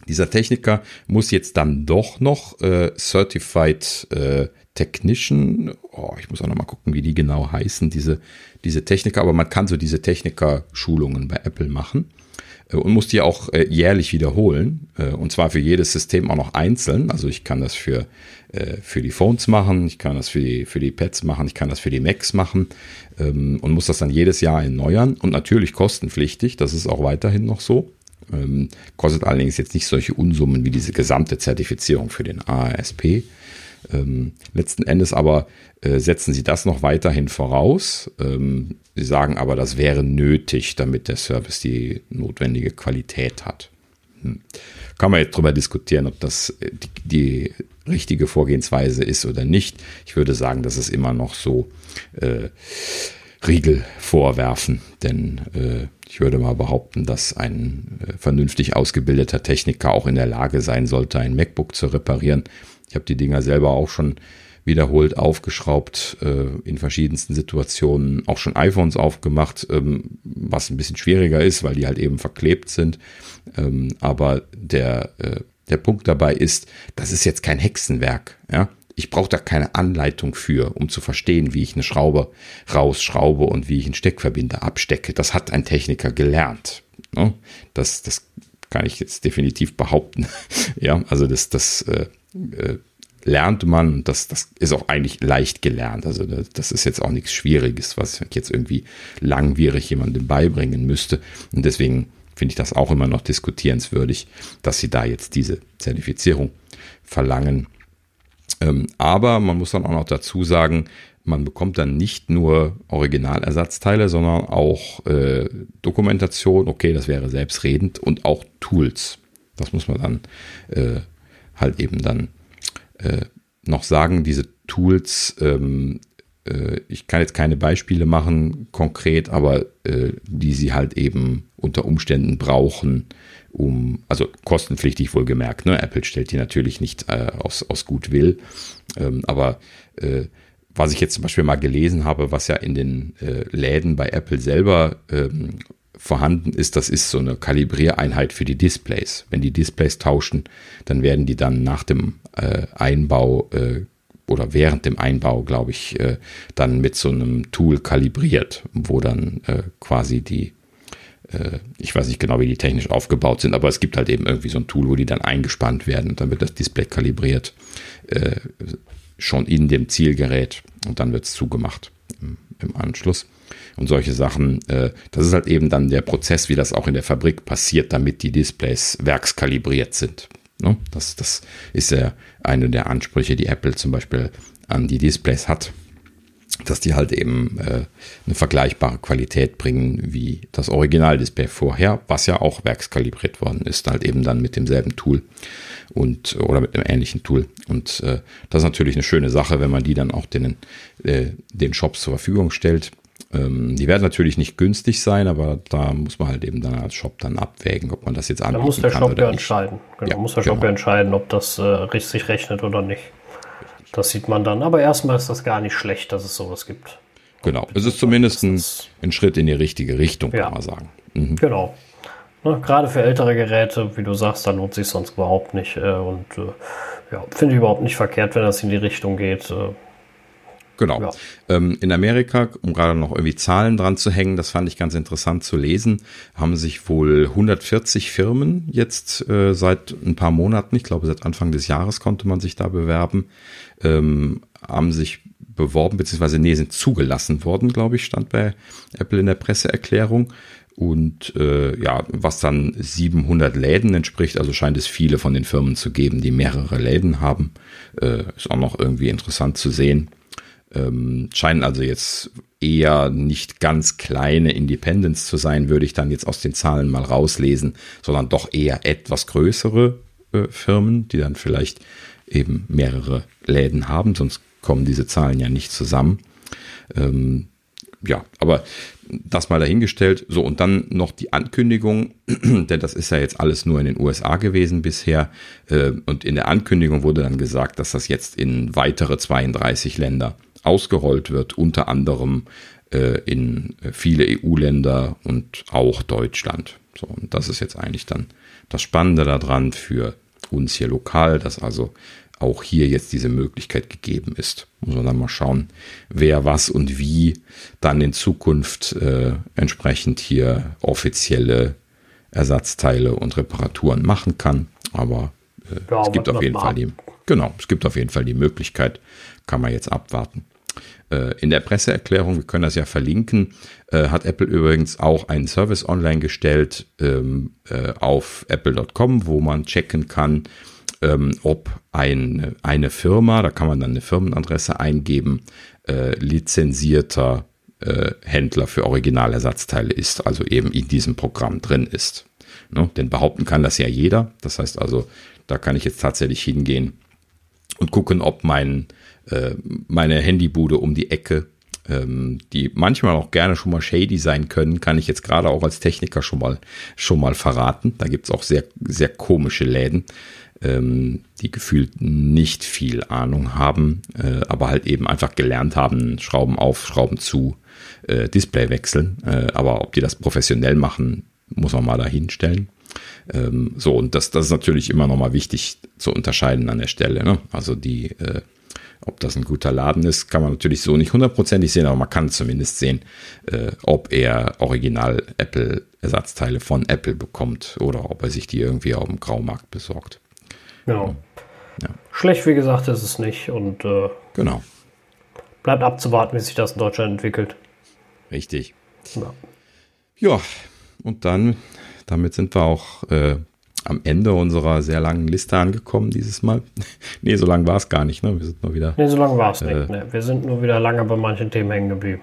dieser Techniker muss jetzt dann doch noch äh, Certified äh, Technician, oh, ich muss auch noch mal gucken, wie die genau heißen, diese, diese Techniker, aber man kann so diese Techniker-Schulungen bei Apple machen äh, und muss die auch äh, jährlich wiederholen äh, und zwar für jedes System auch noch einzeln. Also ich kann das für, für die Phones machen, ich kann das für die, für die Pads machen, ich kann das für die Macs machen ähm, und muss das dann jedes Jahr erneuern und natürlich kostenpflichtig, das ist auch weiterhin noch so. Ähm, kostet allerdings jetzt nicht solche Unsummen wie diese gesamte Zertifizierung für den ASP. Ähm, letzten Endes aber äh, setzen sie das noch weiterhin voraus. Ähm, sie sagen aber, das wäre nötig, damit der Service die notwendige Qualität hat. Hm. Kann man jetzt darüber diskutieren, ob das äh, die, die, richtige Vorgehensweise ist oder nicht. Ich würde sagen, das ist immer noch so äh, Riegel vorwerfen, denn äh, ich würde mal behaupten, dass ein äh, vernünftig ausgebildeter Techniker auch in der Lage sein sollte, ein MacBook zu reparieren. Ich habe die Dinger selber auch schon wiederholt aufgeschraubt, äh, in verschiedensten Situationen, auch schon iPhones aufgemacht, ähm, was ein bisschen schwieriger ist, weil die halt eben verklebt sind. Ähm, aber der, äh, der Punkt dabei ist, das ist jetzt kein Hexenwerk. Ja? Ich brauche da keine Anleitung für, um zu verstehen, wie ich eine Schraube rausschraube und wie ich einen Steckverbinder abstecke. Das hat ein Techniker gelernt. Ne? Das, das kann ich jetzt definitiv behaupten. ja, also das, das äh, äh, lernt man, das, das ist auch eigentlich leicht gelernt. Also das ist jetzt auch nichts Schwieriges, was ich jetzt irgendwie langwierig jemandem beibringen müsste. Und deswegen finde ich das auch immer noch diskutierenswürdig, dass sie da jetzt diese Zertifizierung verlangen. Ähm, aber man muss dann auch noch dazu sagen, man bekommt dann nicht nur Originalersatzteile, sondern auch äh, Dokumentation, okay, das wäre selbstredend, und auch Tools. Das muss man dann äh, halt eben dann äh, noch sagen, diese Tools, ähm, äh, ich kann jetzt keine Beispiele machen konkret, aber äh, die sie halt eben unter Umständen brauchen, um, also kostenpflichtig wohlgemerkt, ne? Apple stellt die natürlich nicht äh, aus, aus Gutwill, ähm, aber äh, was ich jetzt zum Beispiel mal gelesen habe, was ja in den äh, Läden bei Apple selber ähm, vorhanden ist, das ist so eine Kalibriereinheit für die Displays. Wenn die Displays tauschen, dann werden die dann nach dem äh, Einbau äh, oder während dem Einbau, glaube ich, äh, dann mit so einem Tool kalibriert, wo dann äh, quasi die, äh, ich weiß nicht genau, wie die technisch aufgebaut sind, aber es gibt halt eben irgendwie so ein Tool, wo die dann eingespannt werden und dann wird das Display kalibriert, äh, schon in dem Zielgerät und dann wird es zugemacht im, im Anschluss und solche Sachen. Äh, das ist halt eben dann der Prozess, wie das auch in der Fabrik passiert, damit die Displays werkskalibriert sind. Ne? Das, das ist ja eine der Ansprüche, die Apple zum Beispiel an die Displays hat, dass die halt eben äh, eine vergleichbare Qualität bringen wie das Originaldisplay vorher, was ja auch werkskalibriert worden ist, halt eben dann mit demselben Tool und oder mit einem ähnlichen Tool. Und äh, das ist natürlich eine schöne Sache, wenn man die dann auch den, äh, den Shops zur Verfügung stellt. Ähm, die werden natürlich nicht günstig sein, aber da muss man halt eben dann als Shop dann abwägen, ob man das jetzt anbieten kann. Da muss der Shop ja entscheiden. Genau, ja, muss der Shop genau. ja entscheiden, ob das äh, sich rechnet oder nicht. Das sieht man dann. Aber erstmal ist das gar nicht schlecht, dass es sowas gibt. Genau, es ist zumindest ein, ein, Schritt in die richtige Richtung, ja. kann man sagen. Mhm. Genau. Ne, gerade für ältere Geräte, wie du sagst, da lohnt sich sonst überhaupt nicht. Äh, und äh, ja, finde ich überhaupt nicht verkehrt, wenn das in die Richtung geht. Äh, Genau. Ja. Ähm, in Amerika, um gerade noch irgendwie Zahlen dran zu hängen, das fand ich ganz interessant zu lesen, haben sich wohl 140 Firmen jetzt äh, seit ein paar Monaten, ich glaube seit Anfang des Jahres konnte man sich da bewerben, ähm, haben sich beworben, beziehungsweise nee, sind zugelassen worden, glaube ich, stand bei Apple in der Presseerklärung. Und äh, ja, was dann 700 Läden entspricht, also scheint es viele von den Firmen zu geben, die mehrere Läden haben. Äh, ist auch noch irgendwie interessant zu sehen. Ähm, scheinen also jetzt eher nicht ganz kleine Independents zu sein, würde ich dann jetzt aus den Zahlen mal rauslesen, sondern doch eher etwas größere äh, Firmen, die dann vielleicht eben mehrere Läden haben, sonst kommen diese Zahlen ja nicht zusammen. Ähm, ja, aber das mal dahingestellt. So, und dann noch die Ankündigung, denn das ist ja jetzt alles nur in den USA gewesen bisher. Äh, und in der Ankündigung wurde dann gesagt, dass das jetzt in weitere 32 Länder ausgerollt wird, unter anderem äh, in viele EU-Länder und auch Deutschland. So, und das ist jetzt eigentlich dann das Spannende daran für uns hier lokal, dass also auch hier jetzt diese Möglichkeit gegeben ist. Muss man dann mal schauen, wer was und wie dann in Zukunft äh, entsprechend hier offizielle Ersatzteile und Reparaturen machen kann. Aber äh, ja, es gibt auf jeden Fall die, genau, es gibt auf jeden Fall die Möglichkeit, kann man jetzt abwarten. Äh, in der Presseerklärung, wir können das ja verlinken, äh, hat Apple übrigens auch einen Service online gestellt ähm, äh, auf apple.com, wo man checken kann, ähm, ob ein, eine Firma, da kann man dann eine Firmenadresse eingeben, lizenzierter Händler für Originalersatzteile ist, also eben in diesem Programm drin ist. Ne? Denn behaupten kann das ja jeder. Das heißt also, da kann ich jetzt tatsächlich hingehen und gucken, ob mein, äh, meine Handybude um die Ecke ähm, die manchmal auch gerne schon mal shady sein können, kann ich jetzt gerade auch als Techniker schon mal, schon mal verraten. Da gibt's auch sehr, sehr komische Läden, ähm, die gefühlt nicht viel Ahnung haben, äh, aber halt eben einfach gelernt haben, Schrauben auf, Schrauben zu, äh, Display wechseln. Äh, aber ob die das professionell machen, muss man mal dahinstellen. Ähm, so, und das, das ist natürlich immer noch mal wichtig zu unterscheiden an der Stelle. Ne? Also die, äh, ob das ein guter Laden ist, kann man natürlich so nicht hundertprozentig sehen, aber man kann zumindest sehen, äh, ob er original Apple Ersatzteile von Apple bekommt oder ob er sich die irgendwie auf dem Graumarkt besorgt. Genau. Ja. Schlecht, wie gesagt, ist es nicht. Und äh, genau. bleibt abzuwarten, wie sich das in Deutschland entwickelt. Richtig. Ja, ja und dann, damit sind wir auch äh, am Ende unserer sehr langen Liste angekommen dieses Mal. nee, so lang war es gar nicht, ne? Wir sind nur wieder. Nee, so lang war es äh, nicht. Ne? Wir sind nur wieder lange bei manchen Themen hängen geblieben.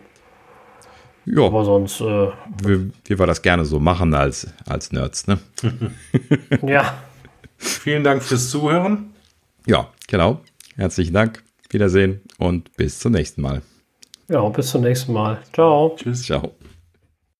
Ja. Aber sonst. Äh, wie, wie wir das gerne so machen als, als Nerds, ne? ja. Vielen Dank fürs Zuhören. Ja, genau. Herzlichen Dank. Wiedersehen und bis zum nächsten Mal. Ja, bis zum nächsten Mal. Ciao. Tschüss. Ciao.